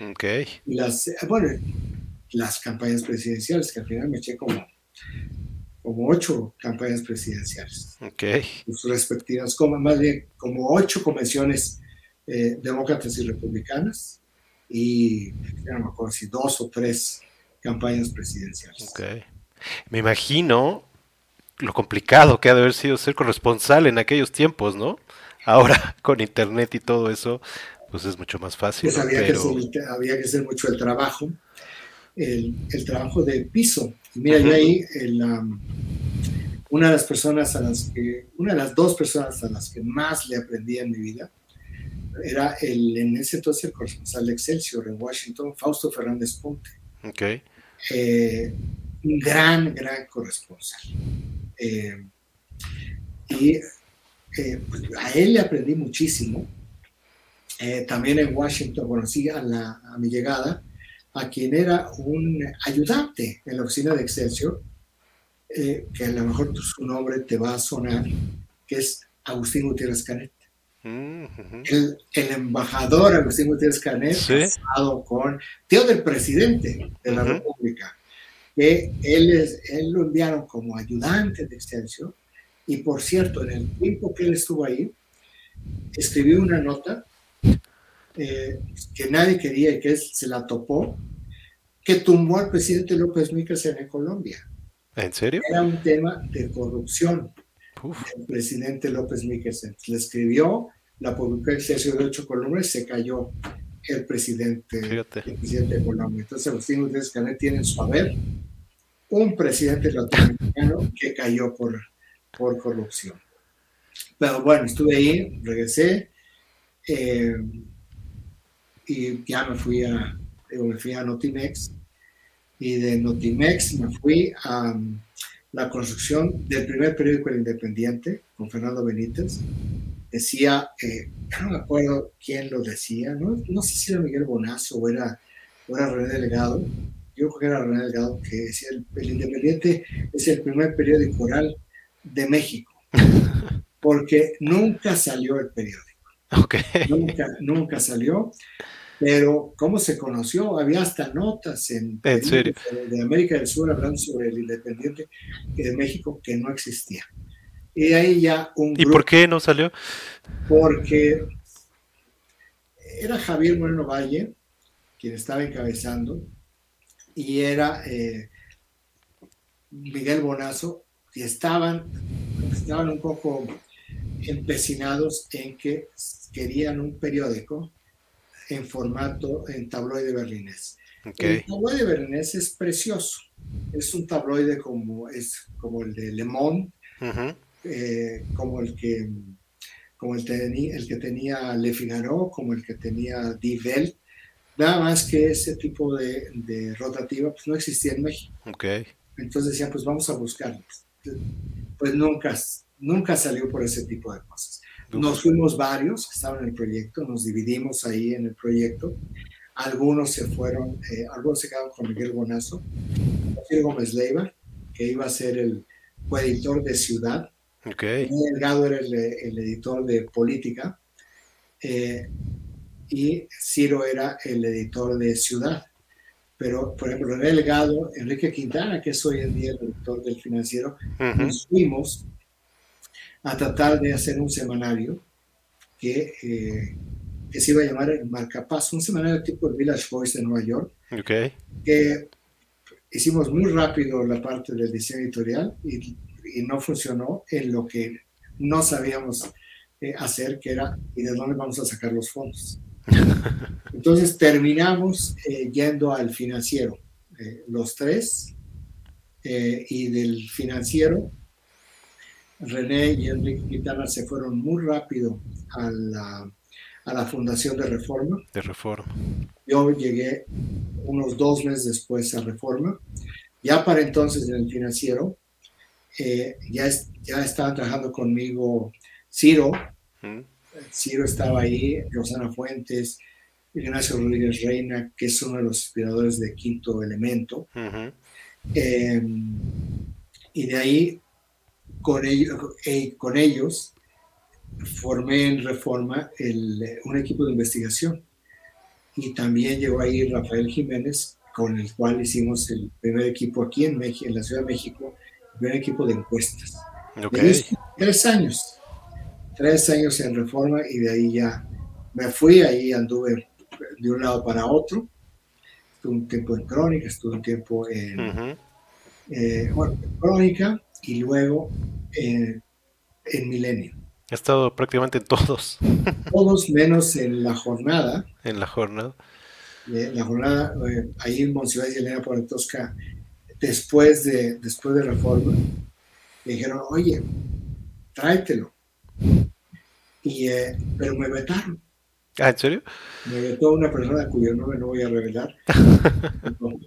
Ok, Y las, bueno, las campañas presidenciales, que al final me eché como, como ocho campañas presidenciales, ok. sus respectivas, como, más bien como ocho convenciones eh, demócratas y republicanas, y no me acuerdo si dos o tres campañas presidenciales. Ok. Me imagino lo complicado que ha de haber sido ser corresponsal en aquellos tiempos, ¿no? Ahora con internet y todo eso, pues es mucho más fácil, Pues había, Pero que hacer, había que hacer mucho el trabajo. el, trabajo de piso. Y mira, yo ahí, una de las personas a las que, una de las dos personas a las que más le aprendí en mi vida, era el, en ese entonces el corresponsal de Excelsior en Washington, Fausto Fernández Ponte. Okay. Eh, un gran, gran corresponsal. Eh, y eh, pues, a él le aprendí muchísimo. también en Washington conocí a, la, a mi llegada a quien era un ayudante en la oficina de Excelsior, que a lo mejor su nombre te va a sonar, que es Agustín Gutiérrez Canet. El, embajador Agustín Gutiérrez Canet, casado con tío del presidente de la República, que él, es, él lo enviaron como ayudante de Excelsior. Y por cierto, en el tiempo que él estuvo ahí, escribió una nota eh, que nadie quería y que él se la topó, que tumbó al presidente López Míquez en Colombia. ¿En serio? Era un tema de corrupción. El presidente López Míquez le escribió la publicó en de ocho columnas, se cayó el presidente, el presidente de Colombia. Entonces, Agustín Gutiérrez Canet tiene en su haber un presidente latinoamericano que cayó por, por corrupción. Pero bueno, estuve ahí, regresé eh, y ya me fui a, me fui a Notimex y de Notimex me fui a um, la construcción del primer periódico El Independiente con Fernando Benítez decía, eh, no me acuerdo quién lo decía, no, no sé si era Miguel Bonazo o era, era René Delgado, yo creo que era René Delgado, que decía, el, Independiente es el primer periódico oral de México, porque nunca salió el periódico. Nunca, nunca salió, pero ¿cómo se conoció? Había hasta notas en, de América del Sur hablando sobre el Independiente de México que no existía. Y ahí ya un ¿Y por qué no salió? Porque era Javier Moreno Valle quien estaba encabezando y era eh, Miguel Bonazo y estaban, estaban un poco empecinados en que querían un periódico en formato en tabloide berlinés. El tabloide berlinés es precioso. Es un tabloide como, es como el de Le Monde, eh, como el que como el, el, que tenía Le Figaro, como el que tenía Die nada más que ese tipo de, de, rotativa pues no existía en México. Okay. Entonces decían, pues vamos a buscarlos. Pues nunca, nunca salió por ese tipo de cosas. Nos fuimos varios que estaban en el proyecto, nos dividimos ahí en el proyecto. Algunos se fueron, eh, algunos se quedaron con Miguel Bonazo, Miguel Gómez Leiva, que iba a ser el coeditor de Ciudad, Okay. Delgado era el, editor de política eh, y Ciro era el editor de ciudad. Pero, por ejemplo, René Delgado, Enrique Quintana, que es hoy en día el editor del financiero, nos fuimos a tratar de hacer un semanario que, eh, que se iba a llamar el Marcapaso, un semanario tipo el Village Voice de Nueva York, okay. que hicimos muy rápido la parte del diseño editorial y y no funcionó en lo que no sabíamos eh, hacer, que era y de dónde vamos a sacar los fondos. Entonces terminamos eh, yendo al financiero, eh, los tres, y del financiero, René y Enrique Quintana se fueron muy rápido a la, a la Fundación de Reforma. De Reforma. Yo llegué unos dos meses después a Reforma. Ya para entonces en el financiero eh, ya, ya estaban trabajando conmigo Ciro, Ciro estaba ahí, Rosana Fuentes, Ignacio Rodríguez Reina, que es uno de los inspiradores de Quinto Elemento. Em, y de ahí, con, ellos, eh, con ellos, formé en Reforma un equipo de investigación. Y también llegó ahí Rafael Jiménez, con el cual hicimos el primer equipo aquí en, México, en la Ciudad de México, primer equipo de encuestas. Tres años, tres años en reforma y de ahí ya me fui, ahí anduve de un lado para otro. Estuve un tiempo en Crónica, estuve un tiempo en, eh, Crónica y luego en Milenio. He estado prácticamente en todos. Todos menos en la jornada. En la jornada. la jornada eh, ahí en Monsiváis y Elena Tosca, después de, después de reforma, me dijeron, oye, tráetelo. Y, eh, pero me vetaron. ¿Ah, en serio? Me vetó una persona cuyo nombre no voy a revelar.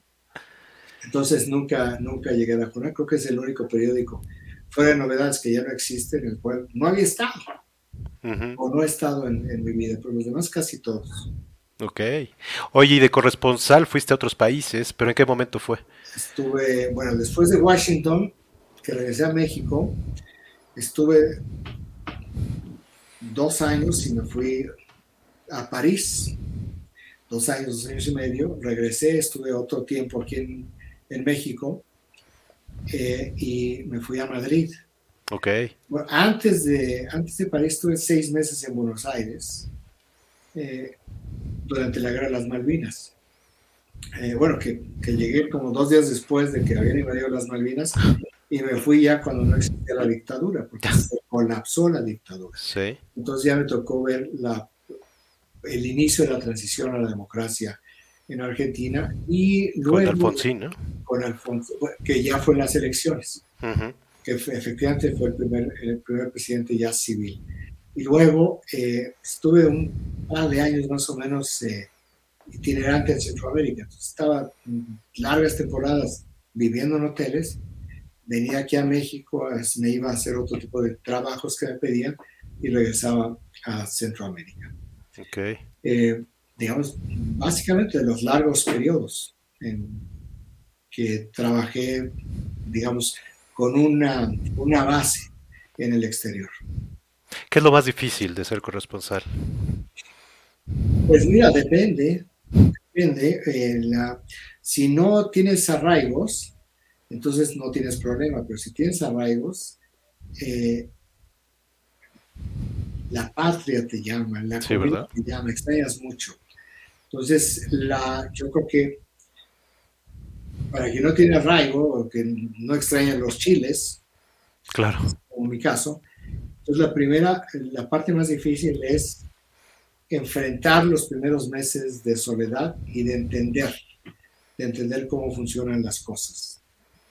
Entonces nunca, nunca llegué a la jornada. Creo que es el único periódico fuera de novedades que ya no existe, en el cual no había estado. O no he estado en, en mi vida, pero los demás casi todos. Ok. Oye, y de corresponsal fuiste a otros países, pero ¿en qué momento fue? Estuve, bueno, después de Washington, que regresé a México, estuve dos años y me fui a París, dos años, dos años y medio, regresé, estuve otro tiempo aquí en, México eh, y me fui a Madrid. Ok. Bueno, antes, de, antes de París estuve seis meses en Buenos Aires eh, durante la Guerra de las Malvinas. Eh, bueno, que, que, llegué como dos días después de que habían invadido las Malvinas y me fui ya cuando no existía la dictadura, porque se colapsó la dictadura. Sí. Entonces ya me tocó ver la el inicio de la transición a la democracia en Argentina y luego... Con Alfonsín, ¿no? Con Alfonso, que ya fue en las elecciones, que efectivamente fue el primer, el primer presidente ya civil. Y luego eh, estuve un par de años más o menos eh, itinerante en Centroamérica. estaba largas temporadas viviendo en hoteles, venía aquí a México, me iba a hacer otro tipo de trabajos que me pedían y regresaba a Centroamérica. Okay. Eh, digamos, básicamente de los largos periodos en que trabajé, digamos, con una, una base en el exterior. ¿Qué es lo más difícil de ser corresponsal? Pues mira, depende. Depende. Eh, la, si no tienes arraigos, entonces no tienes problema, pero si tienes arraigos, eh, la patria te llama, la sí, te llama, extrañas mucho. Entonces, la, yo creo que para quien no tiene arraigo o que no extraña los chiles, claro. como mi caso, entonces la primera, la parte más difícil es enfrentar los primeros meses de soledad y de entender, de entender cómo funcionan las cosas.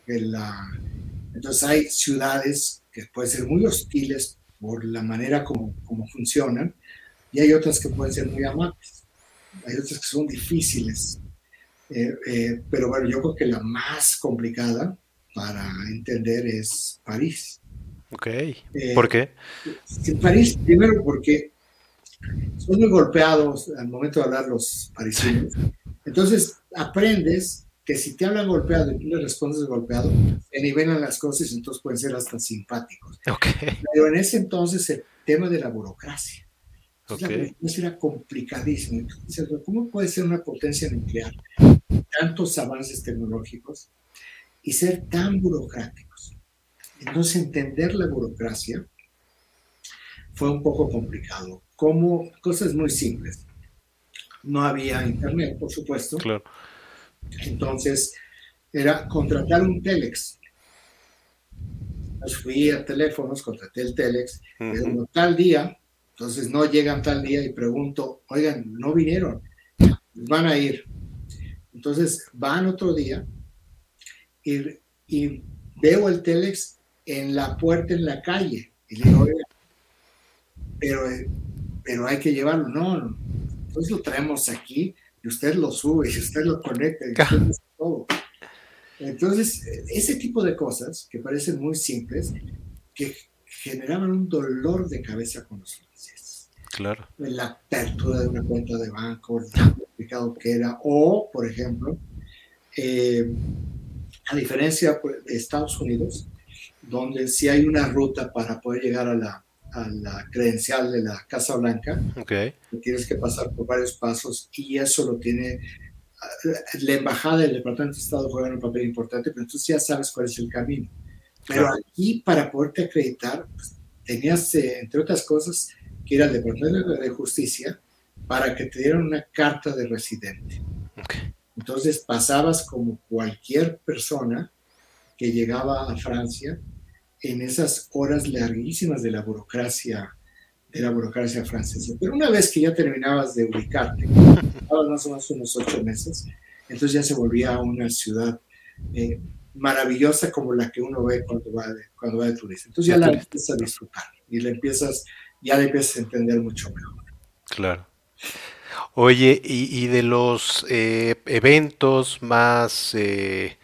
Entonces hay ciudades que pueden ser muy hostiles por la manera como, como funcionan, y hay otras que pueden ser muy amables, hay otras que son difíciles, eh, eh, pero bueno, yo creo que la más complicada para entender es París. Ok, eh, ¿por qué? En París, primero porque son muy golpeados al momento de hablar los parisinos, entonces aprendes que si te hablan golpeado y tú le respondes golpeado, se nivelan las cosas y entonces pueden ser hasta simpáticos. Okay. Pero en ese entonces el tema de la burocracia. Okay. La burocracia era complicadísimo. Entonces, ¿cómo puede ser una potencia nuclear, tantos avances tecnológicos y ser tan burocráticos? Entonces, entender la burocracia fue un poco complicado. Como cosas muy simples. No había internet, por supuesto. Claro entonces, era contratar un Telex. Entonces fui a teléfonos, contraté el Telex, tal día, entonces no llegan tal día y pregunto, oigan, no vinieron, van a ir. Entonces van otro día y, y veo el Telex en la puerta en la calle y le digo, oigan, pero, pero hay que llevarlo. No, entonces lo traemos aquí y usted lo sube, y usted lo conecta, y usted todo. Entonces, ese tipo de cosas que parecen muy simples, que generaban un dolor de cabeza con los franceses. Claro. La apertura de una cuenta de banco, lo complicado que era, o, por ejemplo, eh, a diferencia pues, de Estados Unidos, donde si hay una ruta para poder llegar a la, a la credencial de la Casa Blanca. Okay. Tienes que pasar por varios pasos y eso lo tiene la embajada del Departamento de Estado juega un papel importante, pero entonces ya sabes cuál es el camino. Pero aquí para poderte acreditar, pues, tenías, eh, entre otras cosas, que ir al Departamento de Justicia para que te dieran una carta de residente. Okay. Entonces pasabas como cualquier persona que llegaba a Francia en esas horas larguísimas de la burocracia de la burocracia francesa. Pero una vez que ya terminabas de ubicarte, más o menos unos ocho meses, entonces ya se volvía una ciudad eh, maravillosa como la que uno ve cuando va de, cuando va de turista. Entonces ya la empiezas a disfrutar y la empiezas, ya la empiezas a entender mucho mejor. Claro. Oye, y, de los eh, eventos más, eh,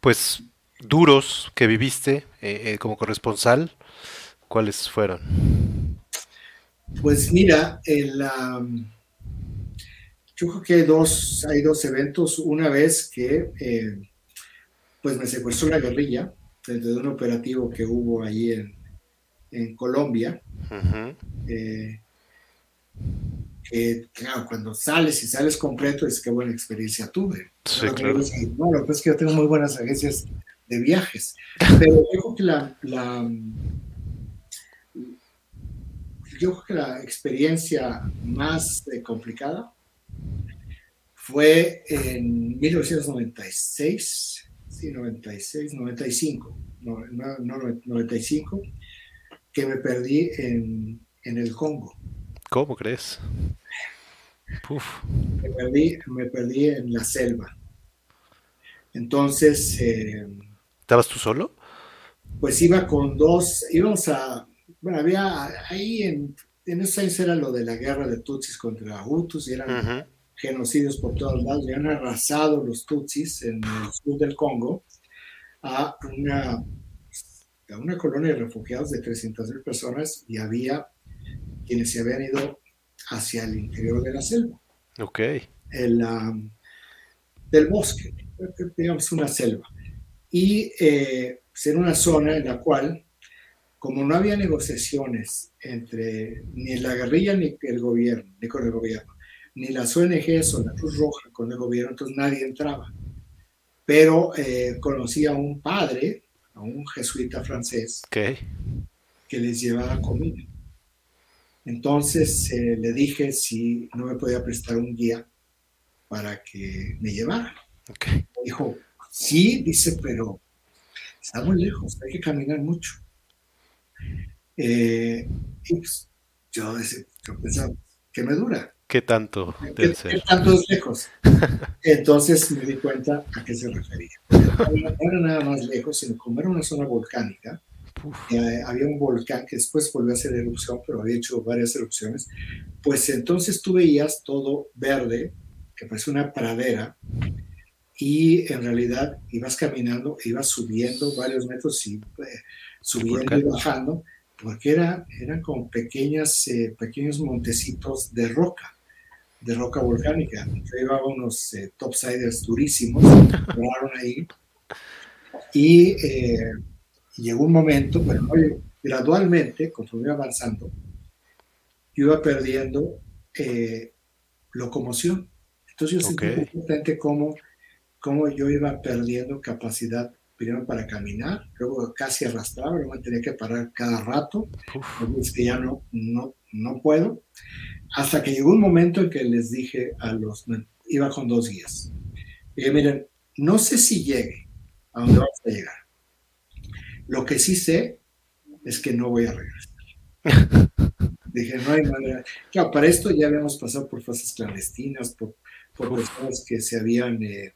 pues, duros que viviste como corresponsal, ¿cuáles fueron? Pues mira, el, yo creo que hay dos, hay dos eventos. Una vez que eh, pues me secuestró la guerrilla desde un operativo que hubo allí en, en Colombia. Eh, que claro, cuando sales y sales completo es que buena experiencia tuve. Sí, claro. bueno, pues que yo tengo muy buenas agencias de viajes, pero yo creo que la, la yo creo que la experiencia más eh, complicada fue en 1996, sí, 96, 95, no, no, 95, que me perdí en, en, el Congo. ¿Cómo crees? Me, perdí, me perdí en la selva. Entonces... Eh, ¿Estabas tú solo? Pues iba con dos, íbamos a, bueno, había ahí en, en esos años era lo de la guerra de Tutsis contra Hutus y eran genocidios por todos lados, y han arrasado los Tutsis en el sur del Congo a una, a una colonia de refugiados de 300.000 personas y había quienes se habían ido hacia el interior de la selva. Ok. El, del bosque, digamos una selva. Y eh, pues, en una zona en la cual, como no había negociaciones entre ni la guerrilla ni el gobierno, ni con el gobierno, ni las ONGs o la Cruz Roja con el gobierno, entonces nadie entraba. Pero eh, conocí a un padre, a un jesuita francés, que les llevaba comida. Entonces eh, le dije si no me podía prestar un guía para que me llevara. Dijo, sí, dice, pero está muy lejos, hay que caminar mucho. Eh, y pues, yo, yo pensaba, ¿qué me dura? ¿Qué tanto ser? ¿Qué tanto es lejos? Entonces me di cuenta a qué se refería. No era nada más lejos, sino como era una zona volcánica, eh, había un volcán que después volvió a hacer erupción, pero había hecho varias erupciones, pues entonces tú veías todo verde, que parece una pradera, y en realidad ibas caminando, ibas subiendo varios metros y eh, subiendo y bajando, porque era, eran como pequeñas, eh, pequeños montecitos de roca de roca volcánica. Yo llevaba unos eh, topsiders durísimos, ahí. Y eh, llegó un momento, pero gradualmente, conforme iba avanzando, yo iba perdiendo eh, locomoción. Entonces yo sentí importante cómo, cómo yo iba perdiendo capacidad primero para caminar, luego casi arrastraba, luego tenía que parar cada rato, es que ya no, no, no puedo. Hasta que llegó un momento en que les dije a los, iba con dos guías, y miren, no sé si llegue a donde vamos a llegar. Lo que sí sé es que no voy a regresar. Dije, no hay manera. Claro, para esto ya habíamos pasado por fases clandestinas, por, por personas que se habían eh,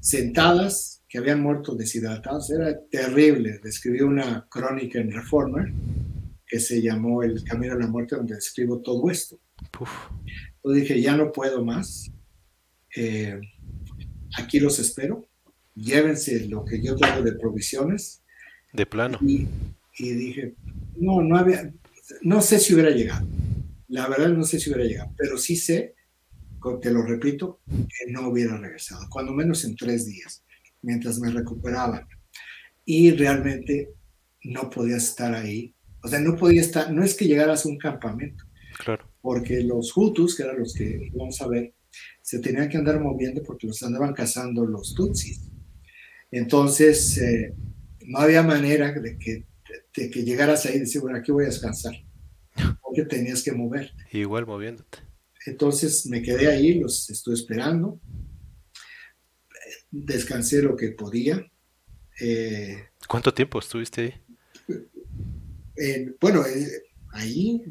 sentadas, que habían muerto deshidratados. Era terrible. Escribí una crónica en Reformer que se llamó El Camino a la Muerte, donde escribo todo esto. Entonces dije, ya no puedo más. Eh, aquí los espero. Llévense lo que yo tengo de provisiones. De plano. Y, dije, no, no había, no sé si hubiera llegado. La verdad no sé si hubiera llegado, pero sí sé, te lo repito, que no hubiera regresado, cuando menos en tres días, mientras me recuperaba. Y realmente no podía estar ahí o sea, no podía estar, no es que llegaras a un campamento. Claro. Porque los Hutus, que eran los que vamos a ver, se tenían que andar moviendo porque los andaban cazando los Tutsis. Entonces, eh, no había manera de que, de que llegaras ahí y decir, bueno, aquí voy a descansar. Porque tenías que moverte. Igual moviéndote. Entonces me quedé ahí, los estuve esperando. Descansé lo que podía. Eh, ¿Cuánto tiempo estuviste ahí? bueno, eh, ahí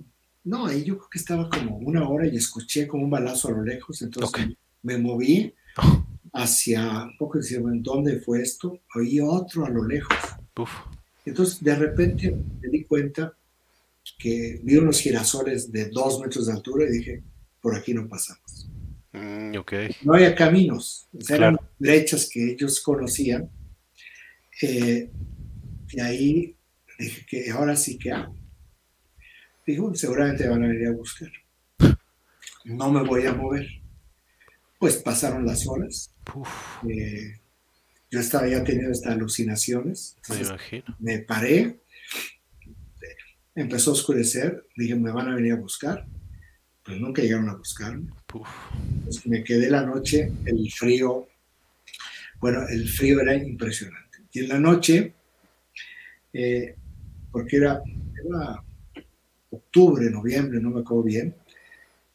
No, ahí yo creo que estaba como una hora y escuché como un balazo a lo lejos, entonces me moví hacia un poco decía, ¿dónde fue esto? Oí otro a lo lejos. Entonces, de repente me di cuenta que vi unos girasoles de dos metros de altura y dije, por aquí no pasamos. Mm, no había caminos, eran brechas que ellos conocían. Eh, y ahí dije que ahora sí que hago. Dije, seguramente van a venir a buscar. No me voy a mover. Pues pasaron las horas. Eh, yo estaba ya teniendo estas alucinaciones. Me imagino. Me paré, empezó a oscurecer, dije, me van a venir a buscar. Pues nunca llegaron a buscarme. Pues me quedé la noche, el frío, bueno, el frío era impresionante. Y en la noche, eh, porque era, era octubre, noviembre, no me acuerdo bien,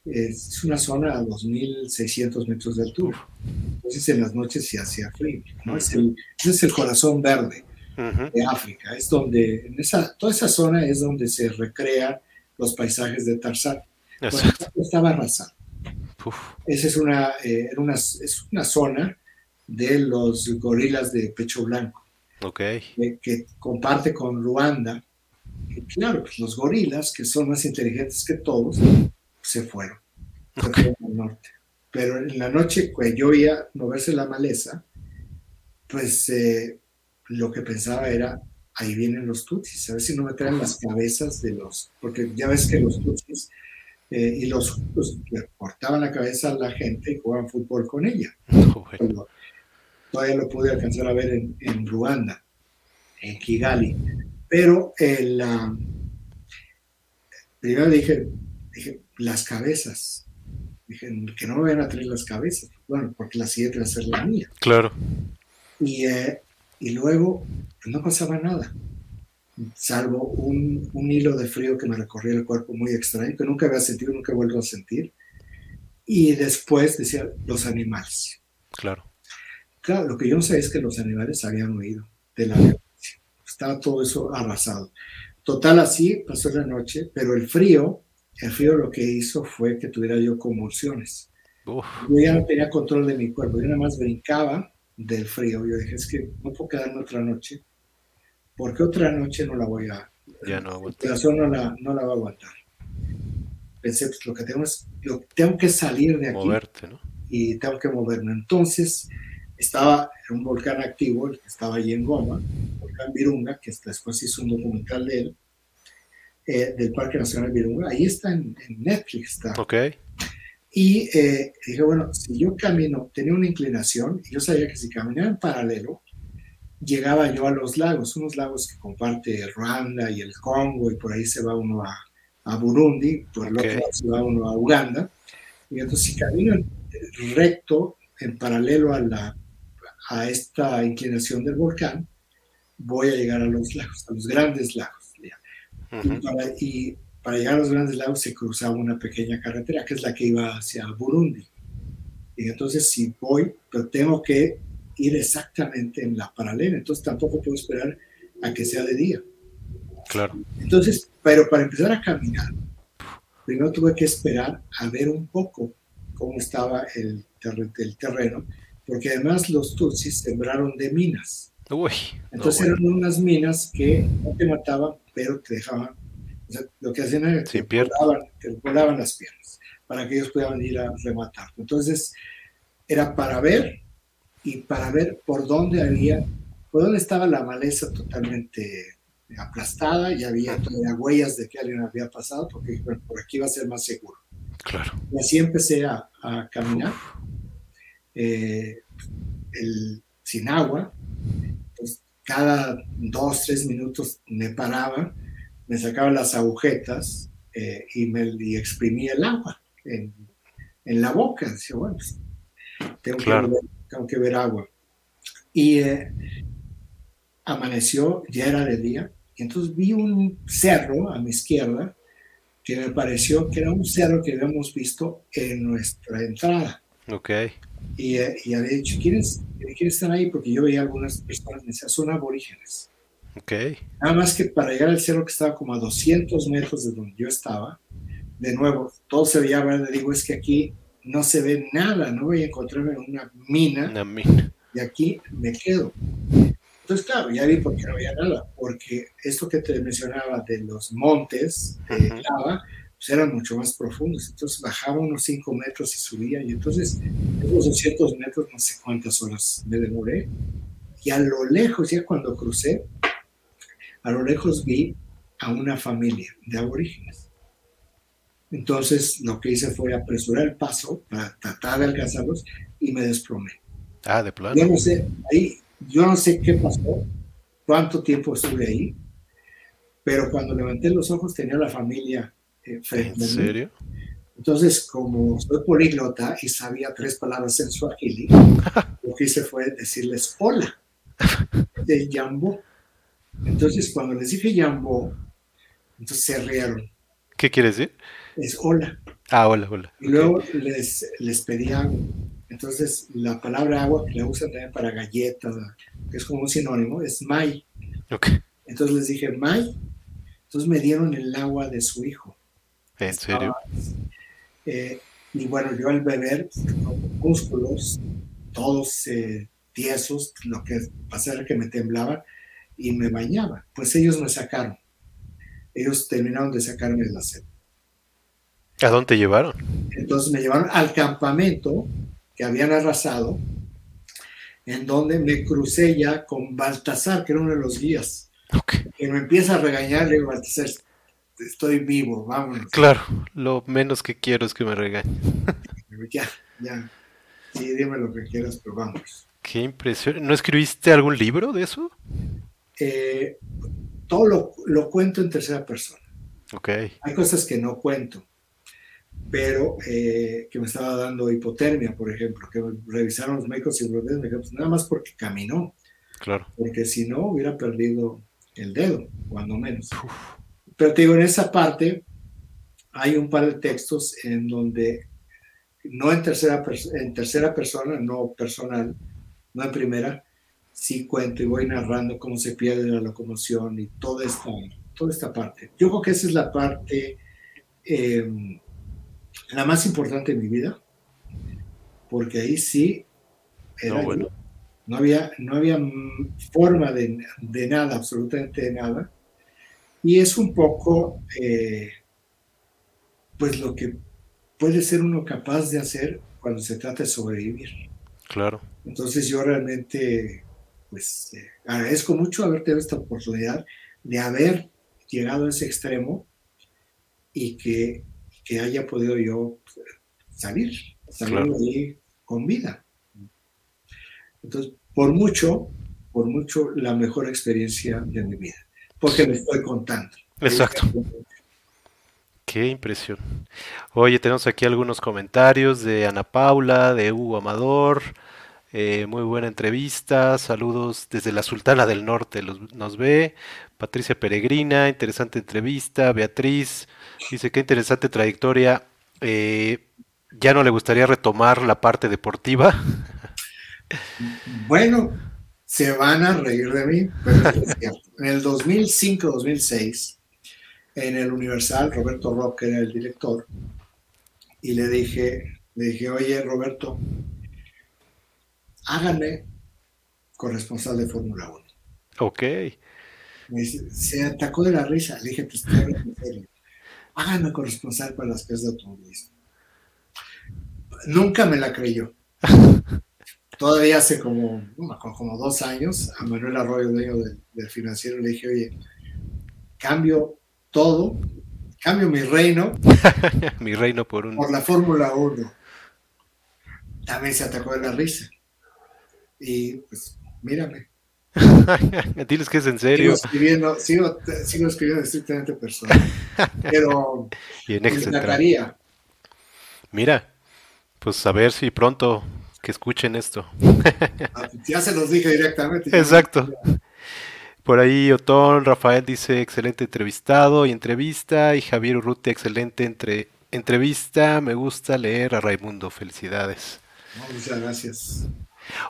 es una zona a 2.600 metros de altura. Entonces en las noches se hacía frío. ¿no? es el, ese es el corazón verde de África. Es donde, en esa, toda esa zona es donde se recrean los paisajes de Tarzán. Estaba arrasado. Esa es una, eh, una, es una zona de los gorilas de pecho blanco. Okay. que comparte con Ruanda. Y claro, pues los gorilas, que son más inteligentes que todos, se fueron, se fueron al norte. Pero en la noche, cuando yo oía moverse la maleza, pues eh, lo que pensaba era, ahí vienen los tutsis, a ver si no me traen las cabezas de los, porque ya ves que los tutsis eh, y los le cortaban la cabeza a la gente y jugaban fútbol con ella. Todavía lo pude alcanzar a ver en, Ruanda, en Kigali. Pero el, primero dije, dije, las cabezas. Dije, que no me vayan a traer las cabezas. Bueno, porque la siguiente va a ser la mía. Claro. Y, eh, y luego pues, no pasaba nada, salvo un, un, hilo de frío que me recorría el cuerpo muy extraño, que nunca había sentido, nunca he vuelto a sentir. Y después decía, los animales. Claro. Claro, lo que yo no sé es que los animales habían huido de la violencia. Estaba todo eso arrasado. Total, así pasó la noche, pero el frío el frío lo que hizo fue que tuviera yo convulsiones. Yo ya no tenía control de mi cuerpo, yo nada más brincaba del frío. Yo dije, es que no puedo quedarme otra noche, porque otra noche no la voy a... Ya no no la, no la va a aguantar. Pensé, pues lo que tengo es, lo, tengo que salir de aquí. Moverte, ¿no? Y tengo que moverme. Entonces, estaba en un volcán activo, el estaba allí en Goma, el volcán Virunga, que después hizo un documental de él, eh, del Parque Nacional Virunga. Ahí está en, Netflix. Está. Ok. Y eh, dije, bueno, si yo camino, tenía una inclinación, y yo sabía que si caminaba en paralelo, llegaba yo a los lagos, unos lagos que comparte Ruanda y el Congo, y por ahí se va uno a, a Burundi, por el otro lado se va uno a Uganda. Y entonces, si camino recto, en paralelo a, la, a esta inclinación del volcán, voy a llegar a los lagos, a los grandes lagos y, para, llegar a los grandes lagos se cruzaba una pequeña carretera, que es la que iba hacia Burundi. Y entonces si voy, pero tengo que ir exactamente en la paralela, entonces tampoco puedo esperar a que sea de día. Claro. Entonces, pero para empezar a caminar, primero tuve que esperar a ver un poco cómo estaba el, el terreno, porque además los tutsis sembraron de minas. Uy, Entonces eran unas minas que no te mataban, pero te dejaban, o sea, lo que hacían era que te volaban, las piernas para que ellos pudieran ir a rematar. Entonces era para ver y para ver por dónde había, por dónde estaba la maleza totalmente aplastada y había todavía huellas de que alguien había pasado, porque por aquí iba a ser más seguro. Claro. Y así empecé a, caminar eh, el, sin agua, cada dos, tres minutos me paraba, me sacaba las agujetas eh, y me exprimía el agua en, la boca. Decía, bueno, pues, tengo, que ver, agua. Y eh, amaneció, ya era de día, y entonces vi un cerro a mi izquierda que me pareció que era un cerro que habíamos visto en nuestra entrada. Ok. Y, eh, y había dicho, ¿quieres quiere estar ahí porque yo veía algunas personas, me decían, son aborígenes. Ok. Nada más que para llegar al cerro que estaba como a 200 metros de donde yo estaba, de nuevo, todo se veía verde, digo, es que aquí no se ve nada, no voy a encontrarme en una mina, Una mina. y aquí me quedo. Entonces, claro, ya vi por qué no había nada, porque esto que te mencionaba de los montes de lava, pues eran mucho más profundos. Entonces bajaba unos 5 metros y subía, y entonces esos 200 metros, no sé cuántas horas me demoré. Y a lo lejos, ya cuando crucé, a lo lejos vi a una familia de aborígenes. Entonces lo que hice fue apresurar el paso para tratar de alcanzarlos y me desplomé. Ah, de plano. Yo no sé, ahí, yo no sé qué pasó, cuánto tiempo estuve ahí, pero cuando levanté los ojos tenía la familia eh, frente ¿En a mí. serio? Entonces, como soy políglota y sabía tres palabras en suajili, lo que hice fue decirles hola, de Yambo. Entonces, cuando les dije Yambo, entonces se rieron. ¿Qué quiere decir? Es hola. Ah, hola, hola. Y luego les, les pedí agua. Entonces, la palabra agua que la usan también para galletas, que es como un sinónimo, es mai. Ok. Entonces les dije, mai. Entonces me dieron el agua de su hijo. ¿En serio? Eh, y bueno, yo al beber, con músculos, todos eh, tiesos, lo que pasaba era que me temblaban y me bañaba. Pues ellos me sacaron. Ellos terminaron de sacarme de la sed. ¿A dónde te llevaron? Entonces me llevaron al campamento que habían arrasado, en donde me crucé ya con Baltasar, que era uno de los guías, Ok. que me empieza a regañar, le digo, Baltasar, estoy vivo, vámonos. Claro, lo menos que quiero es que me regañen. Ya, ya. Sí, dime lo que quieras, pero vamos. Qué impresión. ¿No escribiste algún libro de eso? Eh, todo lo, lo cuento en tercera persona. Ok. Hay cosas que no cuento, pero eh, que me estaba dando hipotermia, por ejemplo, que revisaron los médicos y los dijeron, pues nada más porque caminó, Claro. porque si no hubiera perdido el dedo, cuando menos. Pero te digo, en esa parte hay un par de textos en donde, no en tercera, en tercera persona, no personal, no en primera, sí cuento y voy narrando cómo se pierde la locomoción y toda esta, toda esta parte. Yo creo que esa es la parte eh, la más importante de mi vida, porque ahí sí era No, bueno. no había, no había forma de, de nada, absolutamente de nada. Y es un poco, eh, pues lo que puede ser uno capaz de hacer cuando se trata de sobrevivir. Claro. Entonces yo realmente, pues eh, agradezco mucho haber tenido esta oportunidad de haber llegado a ese extremo y que, que haya podido yo salir, salir Claro. de ahí con vida. Entonces, por mucho, por mucho, la mejor experiencia de mi vida, porque me estoy contando. Exacto. Qué impresión. Oye, tenemos aquí algunos comentarios de Ana Paula, de Hugo Amador. eh, muy buena entrevista. Saludos desde la Sultana del Norte. los- nos ve. Patricia Peregrina, interesante entrevista. Beatriz dice qué interesante trayectoria. eh, ya no le gustaría retomar la parte deportiva. Bueno, se van a reír de mí, pero es cierto. En el 2005-2006, en el Universal, Roberto Roque era el director, y le dije, le dije, oye, Roberto, háganme corresponsal de Fórmula 1. Ok. Me dice, se atacó de la risa. Le dije, te estoy en serio. Háganme corresponsal para las clases de automovilismo. Nunca me la creyó. Todavía hace como, no me acuerdo, como dos años, a Manuel Arroyo, dueño del, del financiero, le dije, oye, cambio todo, cambio mi reino Mi reino por un... por la Fórmula 1. También se atacó de la risa. Y pues, mírame. Diles que es en Sigo serio. escribiendo, sigo, sigo escribiendo estrictamente personal. Pero Y en me encantaría. Mira, pues a ver si pronto que escuchen esto. Ya se los dije directamente. Exacto. Por ahí Otón, Rafael dice excelente entrevistado y entrevista. Y Javier Urrutia, excelente entre, entrevista. Me gusta leer a Raimundo. Felicidades. muchas gracias.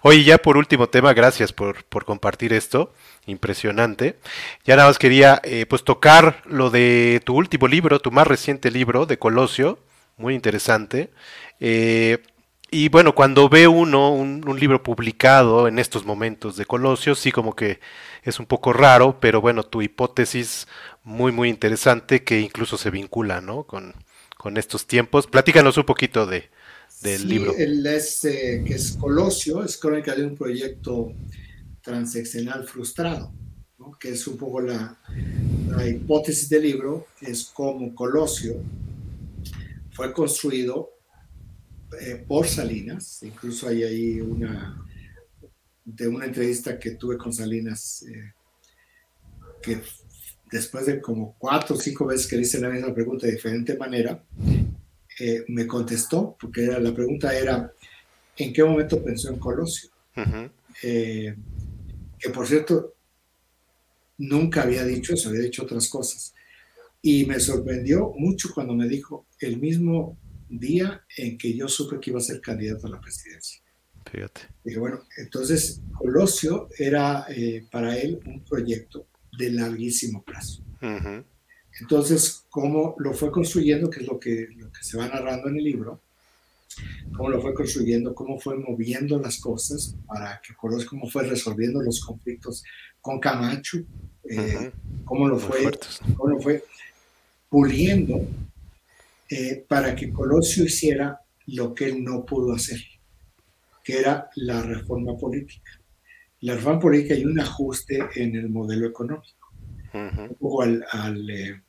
Oye, ya por último tema, gracias por, por compartir esto, impresionante. Ya nada más quería eh, pues tocar lo de tu último libro, tu más reciente libro de Colosio, muy interesante. Eh, y bueno, cuando ve uno un, libro publicado en estos momentos de Colosio, sí como que es un poco raro, pero bueno, tu hipótesis muy, muy interesante que incluso se vincula, ¿no? Con, con estos tiempos. Platícanos un poquito de, del sí, libro. El, este, que es Colosio, es crónica de un proyecto transeccional frustrado, ¿no? que es un poco la, la hipótesis del libro, es cómo Colosio fue construido eh, por Salinas, incluso hay ahí una, de una entrevista que tuve con Salinas, eh, que después de como cuatro o cinco veces que le hice la misma pregunta de diferente manera, eh, me contestó, porque era, la pregunta era, ¿en qué momento pensó en Colosio? que por cierto, nunca había dicho eso, había dicho otras cosas. Y me sorprendió mucho cuando me dijo, el mismo día en que yo supe que iba a ser candidato a la presidencia. Fíjate. Dije, bueno, entonces Colosio era eh, para él un proyecto de larguísimo plazo. Entonces, cómo lo fue construyendo, que es lo que, lo que se va narrando en el libro, cómo lo fue construyendo, cómo fue moviendo las cosas para que Colosio, cómo fue resolviendo los conflictos con Camacho, eh, cómo, lo fue, cómo lo fue puliendo eh, para que Colosio hiciera lo que él no pudo hacer, que era la reforma política. La reforma política hay un ajuste en el modelo económico. Un poco al, eh,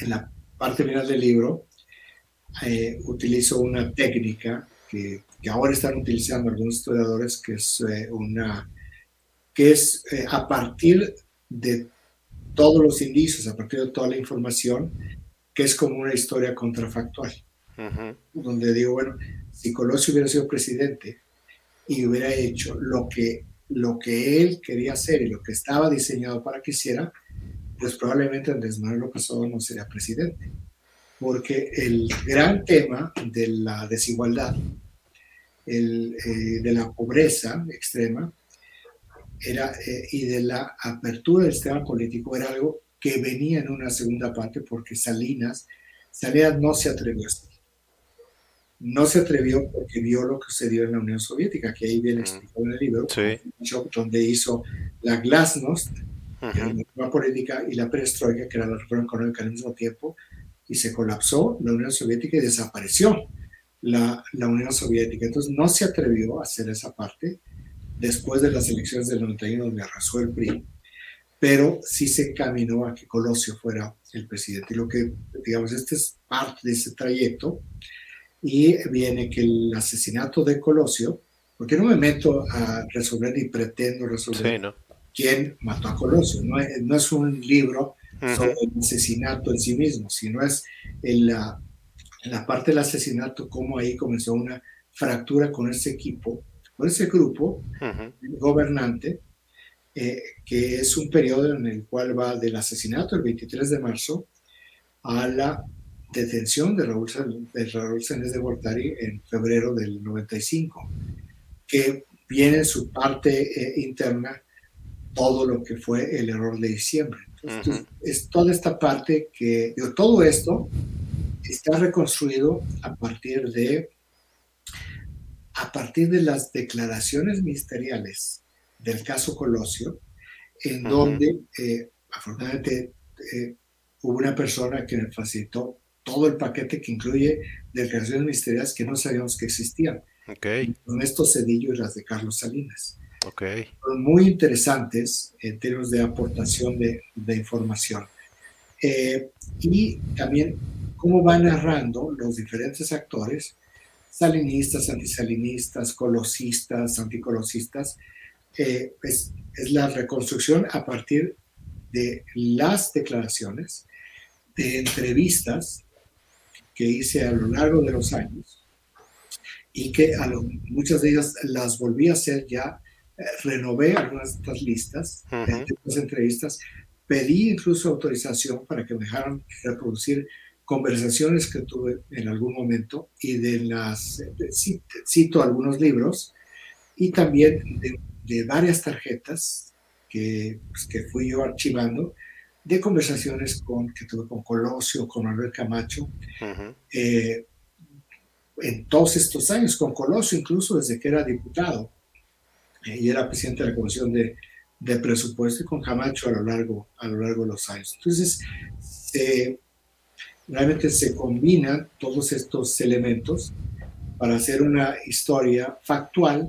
en la parte final del libro eh, utilizo una técnica que, que, ahora están utilizando algunos historiadores, que es una que es a partir de todos los indicios, a partir de toda la información, que es como una historia contrafactual, donde digo, bueno, si Colosio hubiera sido presidente y hubiera hecho lo que, lo que él quería hacer y lo que estaba diseñado para que hiciera, pues probablemente Andrés Manuel López Obrador no sería presidente. Porque el gran tema de la desigualdad, el, eh, de la pobreza extrema era, eh, y de la apertura del sistema político era algo que venía en una segunda parte porque Salinas, Salinas no se atrevió a hacer. No se atrevió porque vio lo que sucedió en la Unión Soviética, que ahí viene explicado en el libro, donde hizo la glasnost, la reforma política, y la perestroika, que era la reforma económica al mismo tiempo, y se colapsó la Unión Soviética y desapareció la, la Unión Soviética. Entonces no se atrevió a hacer esa parte después de las elecciones del 91 donde arrasó el PRI pero sí se caminó a que Colosio fuera el presidente. Y lo que, digamos, este es parte de ese trayecto. Y viene que el asesinato de Colosio, porque no me meto a resolver ni pretendo resolver quién mató a Colosio, no es, no es un libro sobre el asesinato en sí mismo, sino es en la, en la parte del asesinato, cómo ahí comenzó una fractura con ese equipo, con ese grupo gobernante, eh, que es un periodo en el cual va del asesinato el 23 de marzo a la detención de Raúl, de Raúl Sánchez de Gortari en febrero del 95, que viene en su parte eh, interna todo lo que fue el error de diciembre. Entonces, es toda esta parte que, digo, todo esto está reconstruido a partir de a partir de las declaraciones ministeriales del caso Colosio, en donde eh, afortunadamente eh, hubo una persona que me facilitó todo el paquete que incluye declaraciones ministeriales que no sabíamos que existían. Okay. Con estos Cedillo y las de Carlos Salinas. Okay. Muy interesantes en términos de aportación de, de información. Eh, y también cómo va narrando los diferentes actores, salinistas, antisalinistas, colosistas, anticolosistas, eh, es, la reconstrucción a partir de las declaraciones, de entrevistas que hice a lo largo de los años y que muchas de ellas las volví a hacer ya, renové algunas de estas listas, de estas entrevistas, pedí incluso autorización para que me dejaran reproducir conversaciones que tuve en algún momento y de las, cito algunos libros y también de, varias tarjetas que, pues, que fui yo archivando de conversaciones con, que tuve con Colosio, con Manuel Camacho, eh, en todos estos años, con Colosio incluso desde que era diputado y era presidente de la Comisión de, de, Presupuesto y con Camacho a lo largo, a lo largo de los años. Entonces, realmente se combinan todos estos elementos para hacer una historia factual,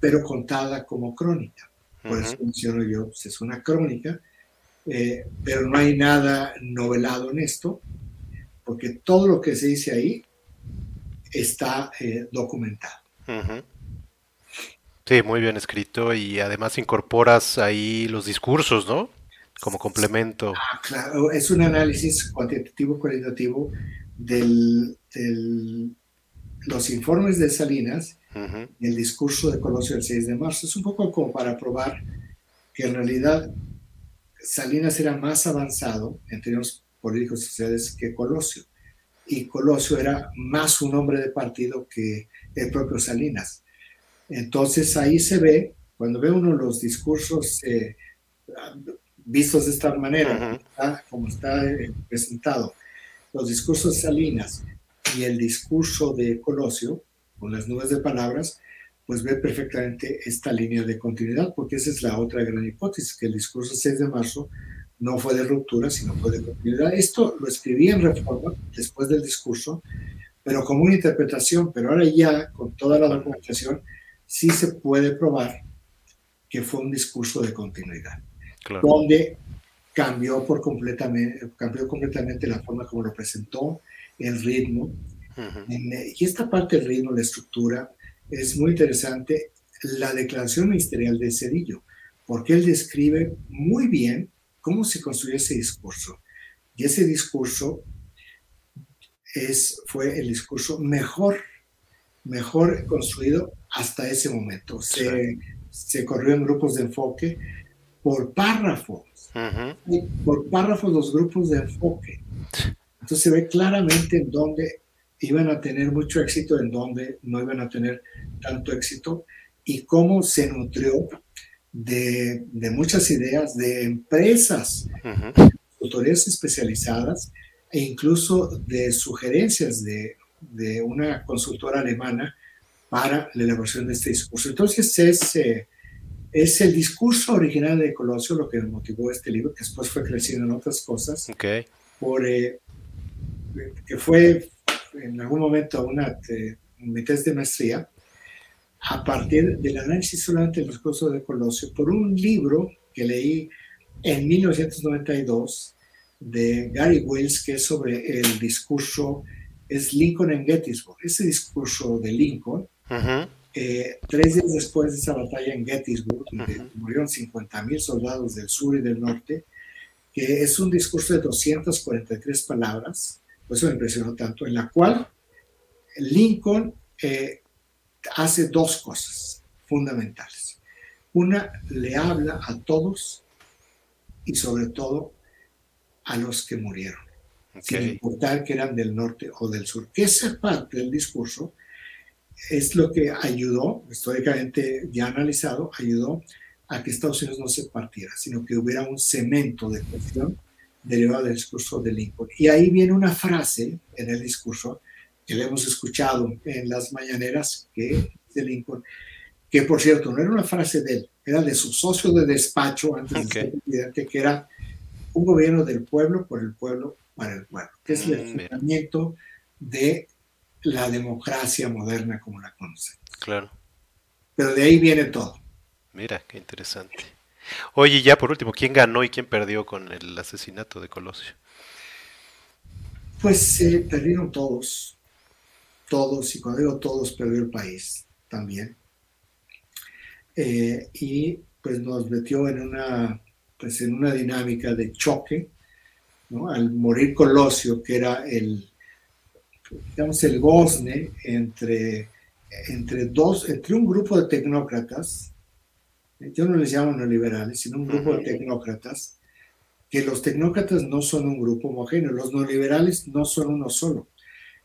pero contada como crónica. Por eso menciono yo, pues, es una crónica eh, pero no hay nada novelado en esto, porque todo lo que se dice ahí está eh, documentado. Sí, muy bien escrito y además incorporas ahí los discursos, ¿no? Como complemento. Ah, claro, es un análisis cuantitativo cualitativo de los informes de Salinas y el discurso de Colosio el 6 de marzo. Es un poco como para probar que en realidad Salinas era más avanzado en términos políticos y sociales que Colosio. Y Colosio era más un hombre de partido que el propio Salinas. Entonces ahí se ve, cuando ve uno los discursos eh, vistos de esta manera, como está eh, presentado, los discursos de Salinas y el discurso de Colosio, con las nubes de palabras, pues ve perfectamente esta línea de continuidad, porque esa es la otra gran hipótesis, que el discurso 6 de marzo no fue de ruptura, sino fue de continuidad. Esto lo escribí en Reforma después del discurso, pero como una interpretación, pero ahora ya con toda la documentación, sí se puede probar que fue un discurso de continuidad, donde cambió, por completamente, cambió completamente la forma como lo presentó, el ritmo, y esta parte del ritmo, la estructura, es muy interesante la declaración ministerial de Cedillo, porque él describe muy bien cómo se construyó ese discurso. Y ese discurso es, fue el discurso mejor, mejor construido hasta ese momento. Se, se corrió en grupos de enfoque por párrafos, por párrafos los grupos de enfoque. Entonces se ve claramente en dónde iban a tener mucho éxito, en donde no iban a tener tanto éxito, y cómo se nutrió de, de muchas ideas de empresas, autoridades especializadas e incluso de sugerencias de, de, una consultora alemana para la elaboración de este discurso. Entonces es, eh, es el discurso original de Colosio lo que motivó este libro, que después fue creciendo en otras cosas, okay. por, eh, que fue en algún momento una, mi test de maestría, a partir del análisis solamente del discurso de Colosio, por un libro que leí en 1992 de Gary Wills, que es sobre el discurso, es Lincoln en Gettysburg. Ese discurso de Lincoln, eh, tres días después de esa batalla en Gettysburg, donde murieron 50 mil soldados del sur y del norte, que es un discurso de 243 palabras, por eso me impresionó tanto, en la cual Lincoln eh, hace dos cosas fundamentales. Una, le habla a todos y sobre todo a los que murieron, sin importar que eran del norte o del sur. Esa parte del discurso es lo que ayudó, históricamente ya analizado, ayudó a que Estados Unidos no se partiera, sino que hubiera un cemento de cuestión derivado del discurso de Lincoln. Y ahí viene una frase en el discurso que le hemos escuchado en las mañaneras que de Lincoln, que por cierto no era una frase de él, era de su socio de despacho antes de ser presidente, que era un gobierno del pueblo por el pueblo para el pueblo, que es el mm, fundamento de la democracia moderna como la conocemos. Claro. Pero de ahí viene todo. Mira, qué interesante. Oye, ya por último, ¿quién ganó y quién perdió con el asesinato de Colosio? Pues eh, perdieron todos, todos, y cuando digo todos, perdió el país también. Eh, y pues nos metió en una, pues en una dinámica de choque, ¿no? Al morir Colosio, que era el, digamos, el gozne entre, entre dos, entre un grupo de tecnócratas yo no les llamo neoliberales, sino un grupo de tecnócratas que los tecnócratas no son un grupo homogéneo, los neoliberales no son uno solo.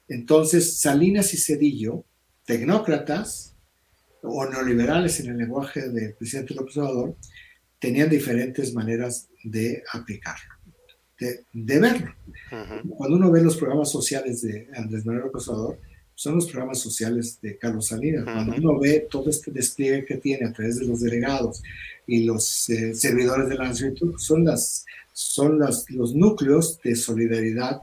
Entonces, Salinas y Cedillo, tecnócratas o neoliberales en el lenguaje del presidente López Obrador, tenían diferentes maneras de aplicarlo, de, verlo. Cuando uno ve los programas sociales de Andrés Manuel Obrador, son los programas sociales de Carlos Salinas. Cuando uno ve todo este despliegue que tiene a través de los delegados y los eh, servidores de la nación, son las son los núcleos de solidaridad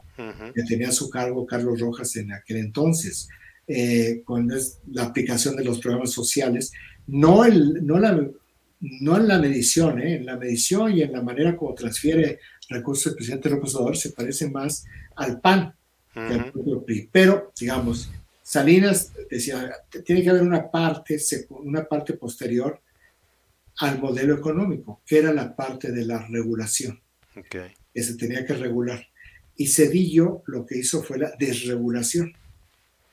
que tenía a su cargo Carlos Rojas en aquel entonces, eh, con la aplicación de los programas sociales, no, el, no, la, no en la medición, eh, en la medición y en la manera como transfiere recursos el presidente López Obrador se parece más al PAN que al PRI. Pero, digamos, Salinas decía, tiene que haber una parte, una parte posterior al modelo económico, que era la parte de la regulación que se tenía que regular. Y Cedillo lo que hizo fue la desregulación.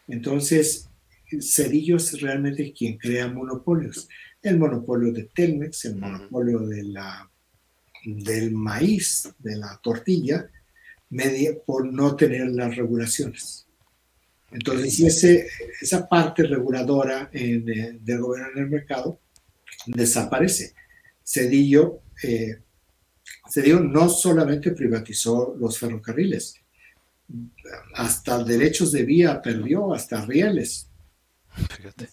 Entonces, Cedillo es realmente quien crea monopolios. El monopolio de Telmex, el monopolio de la, del maíz, de la tortilla, por no tener las regulaciones. Entonces, ese, esa parte reguladora eh, del gobierno en el mercado desaparece. Cedillo eh, no solamente privatizó los ferrocarriles, hasta derechos de vía perdió, hasta rieles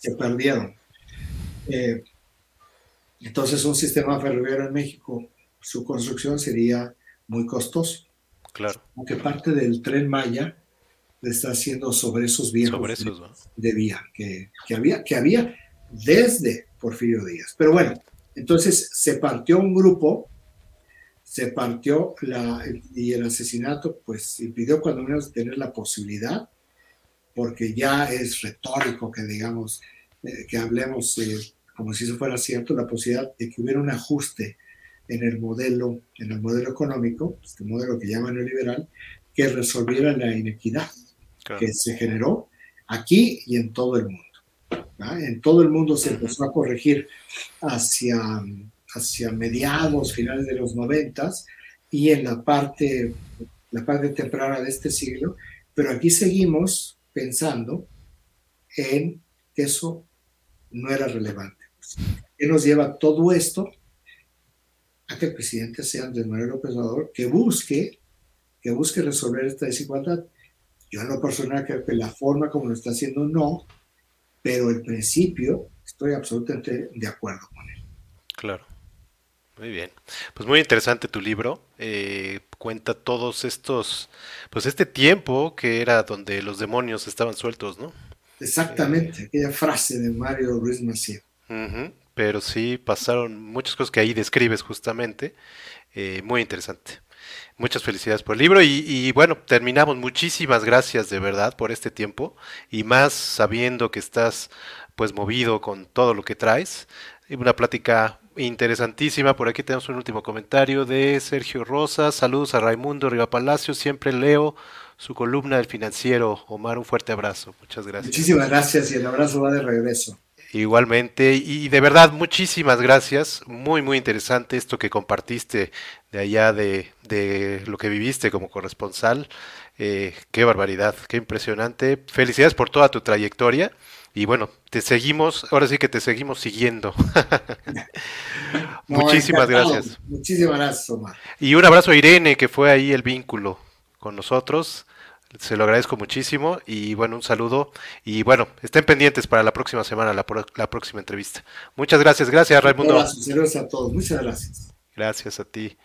se perdieron. Eh, entonces un sistema ferroviario en México, su construcción sería muy costoso. Claro. Aunque parte del tren Maya está haciendo sobre esos viejos de, vía que, que, había, que había desde Porfirio Díaz. Pero bueno, entonces se partió un grupo se partió la, y el asesinato pues impidió cuando menos tener la posibilidad, porque ya es retórico que digamos, eh, que hablemos eh, como si eso fuera cierto, la posibilidad de que hubiera un ajuste en el modelo, en el modelo económico, este modelo que llaman neoliberal, que resolviera la inequidad que se generó aquí y en todo el mundo. En todo el mundo se empezó a corregir hacia hacia mediados, finales de los noventas y en la parte, la parte temprana de este siglo, pero aquí seguimos pensando en que eso no era relevante. ¿Qué nos lleva todo esto? A que el presidente sea Andrés Manuel López Obrador, que busque, que busque resolver esta desigualdad. Yo en lo personal creo que la forma como lo está haciendo no, pero el principio estoy absolutamente de acuerdo con él. Claro. Muy bien. Pues muy interesante tu libro. Eh, cuenta todos estos, pues este tiempo que era donde los demonios estaban sueltos, ¿no? Exactamente, eh, aquella frase de Mario Ruiz Massieu. Pero sí pasaron muchas cosas que ahí describes justamente. Eh, muy interesante. Muchas felicidades por el libro y, bueno, terminamos. Muchísimas gracias de verdad por este tiempo y más sabiendo que estás pues movido con todo lo que traes. Una plática interesantísima. Por aquí tenemos un último comentario de Sergio Rosa. Saludos a Raimundo Riva Palacio. Siempre leo su columna del financiero. Omar, un fuerte abrazo. Muchas gracias. Muchísimas gracias y el abrazo va de regreso. Igualmente, y de verdad, muchísimas gracias. Muy, muy interesante esto que compartiste de allá de, de lo que viviste como corresponsal. Eh, qué barbaridad, qué impresionante. Felicidades por toda tu trayectoria. Y bueno, te seguimos, ahora sí que te seguimos siguiendo. Muchísimas gracias. Muchísimas gracias, Omar. Y un abrazo a Irene, que fue ahí el vínculo con nosotros. Se lo agradezco muchísimo y bueno, un saludo. Y bueno, estén pendientes para la próxima semana, la, la próxima entrevista. Muchas gracias, gracias Raimundo. Gracias a todos, muchas gracias. Gracias a ti.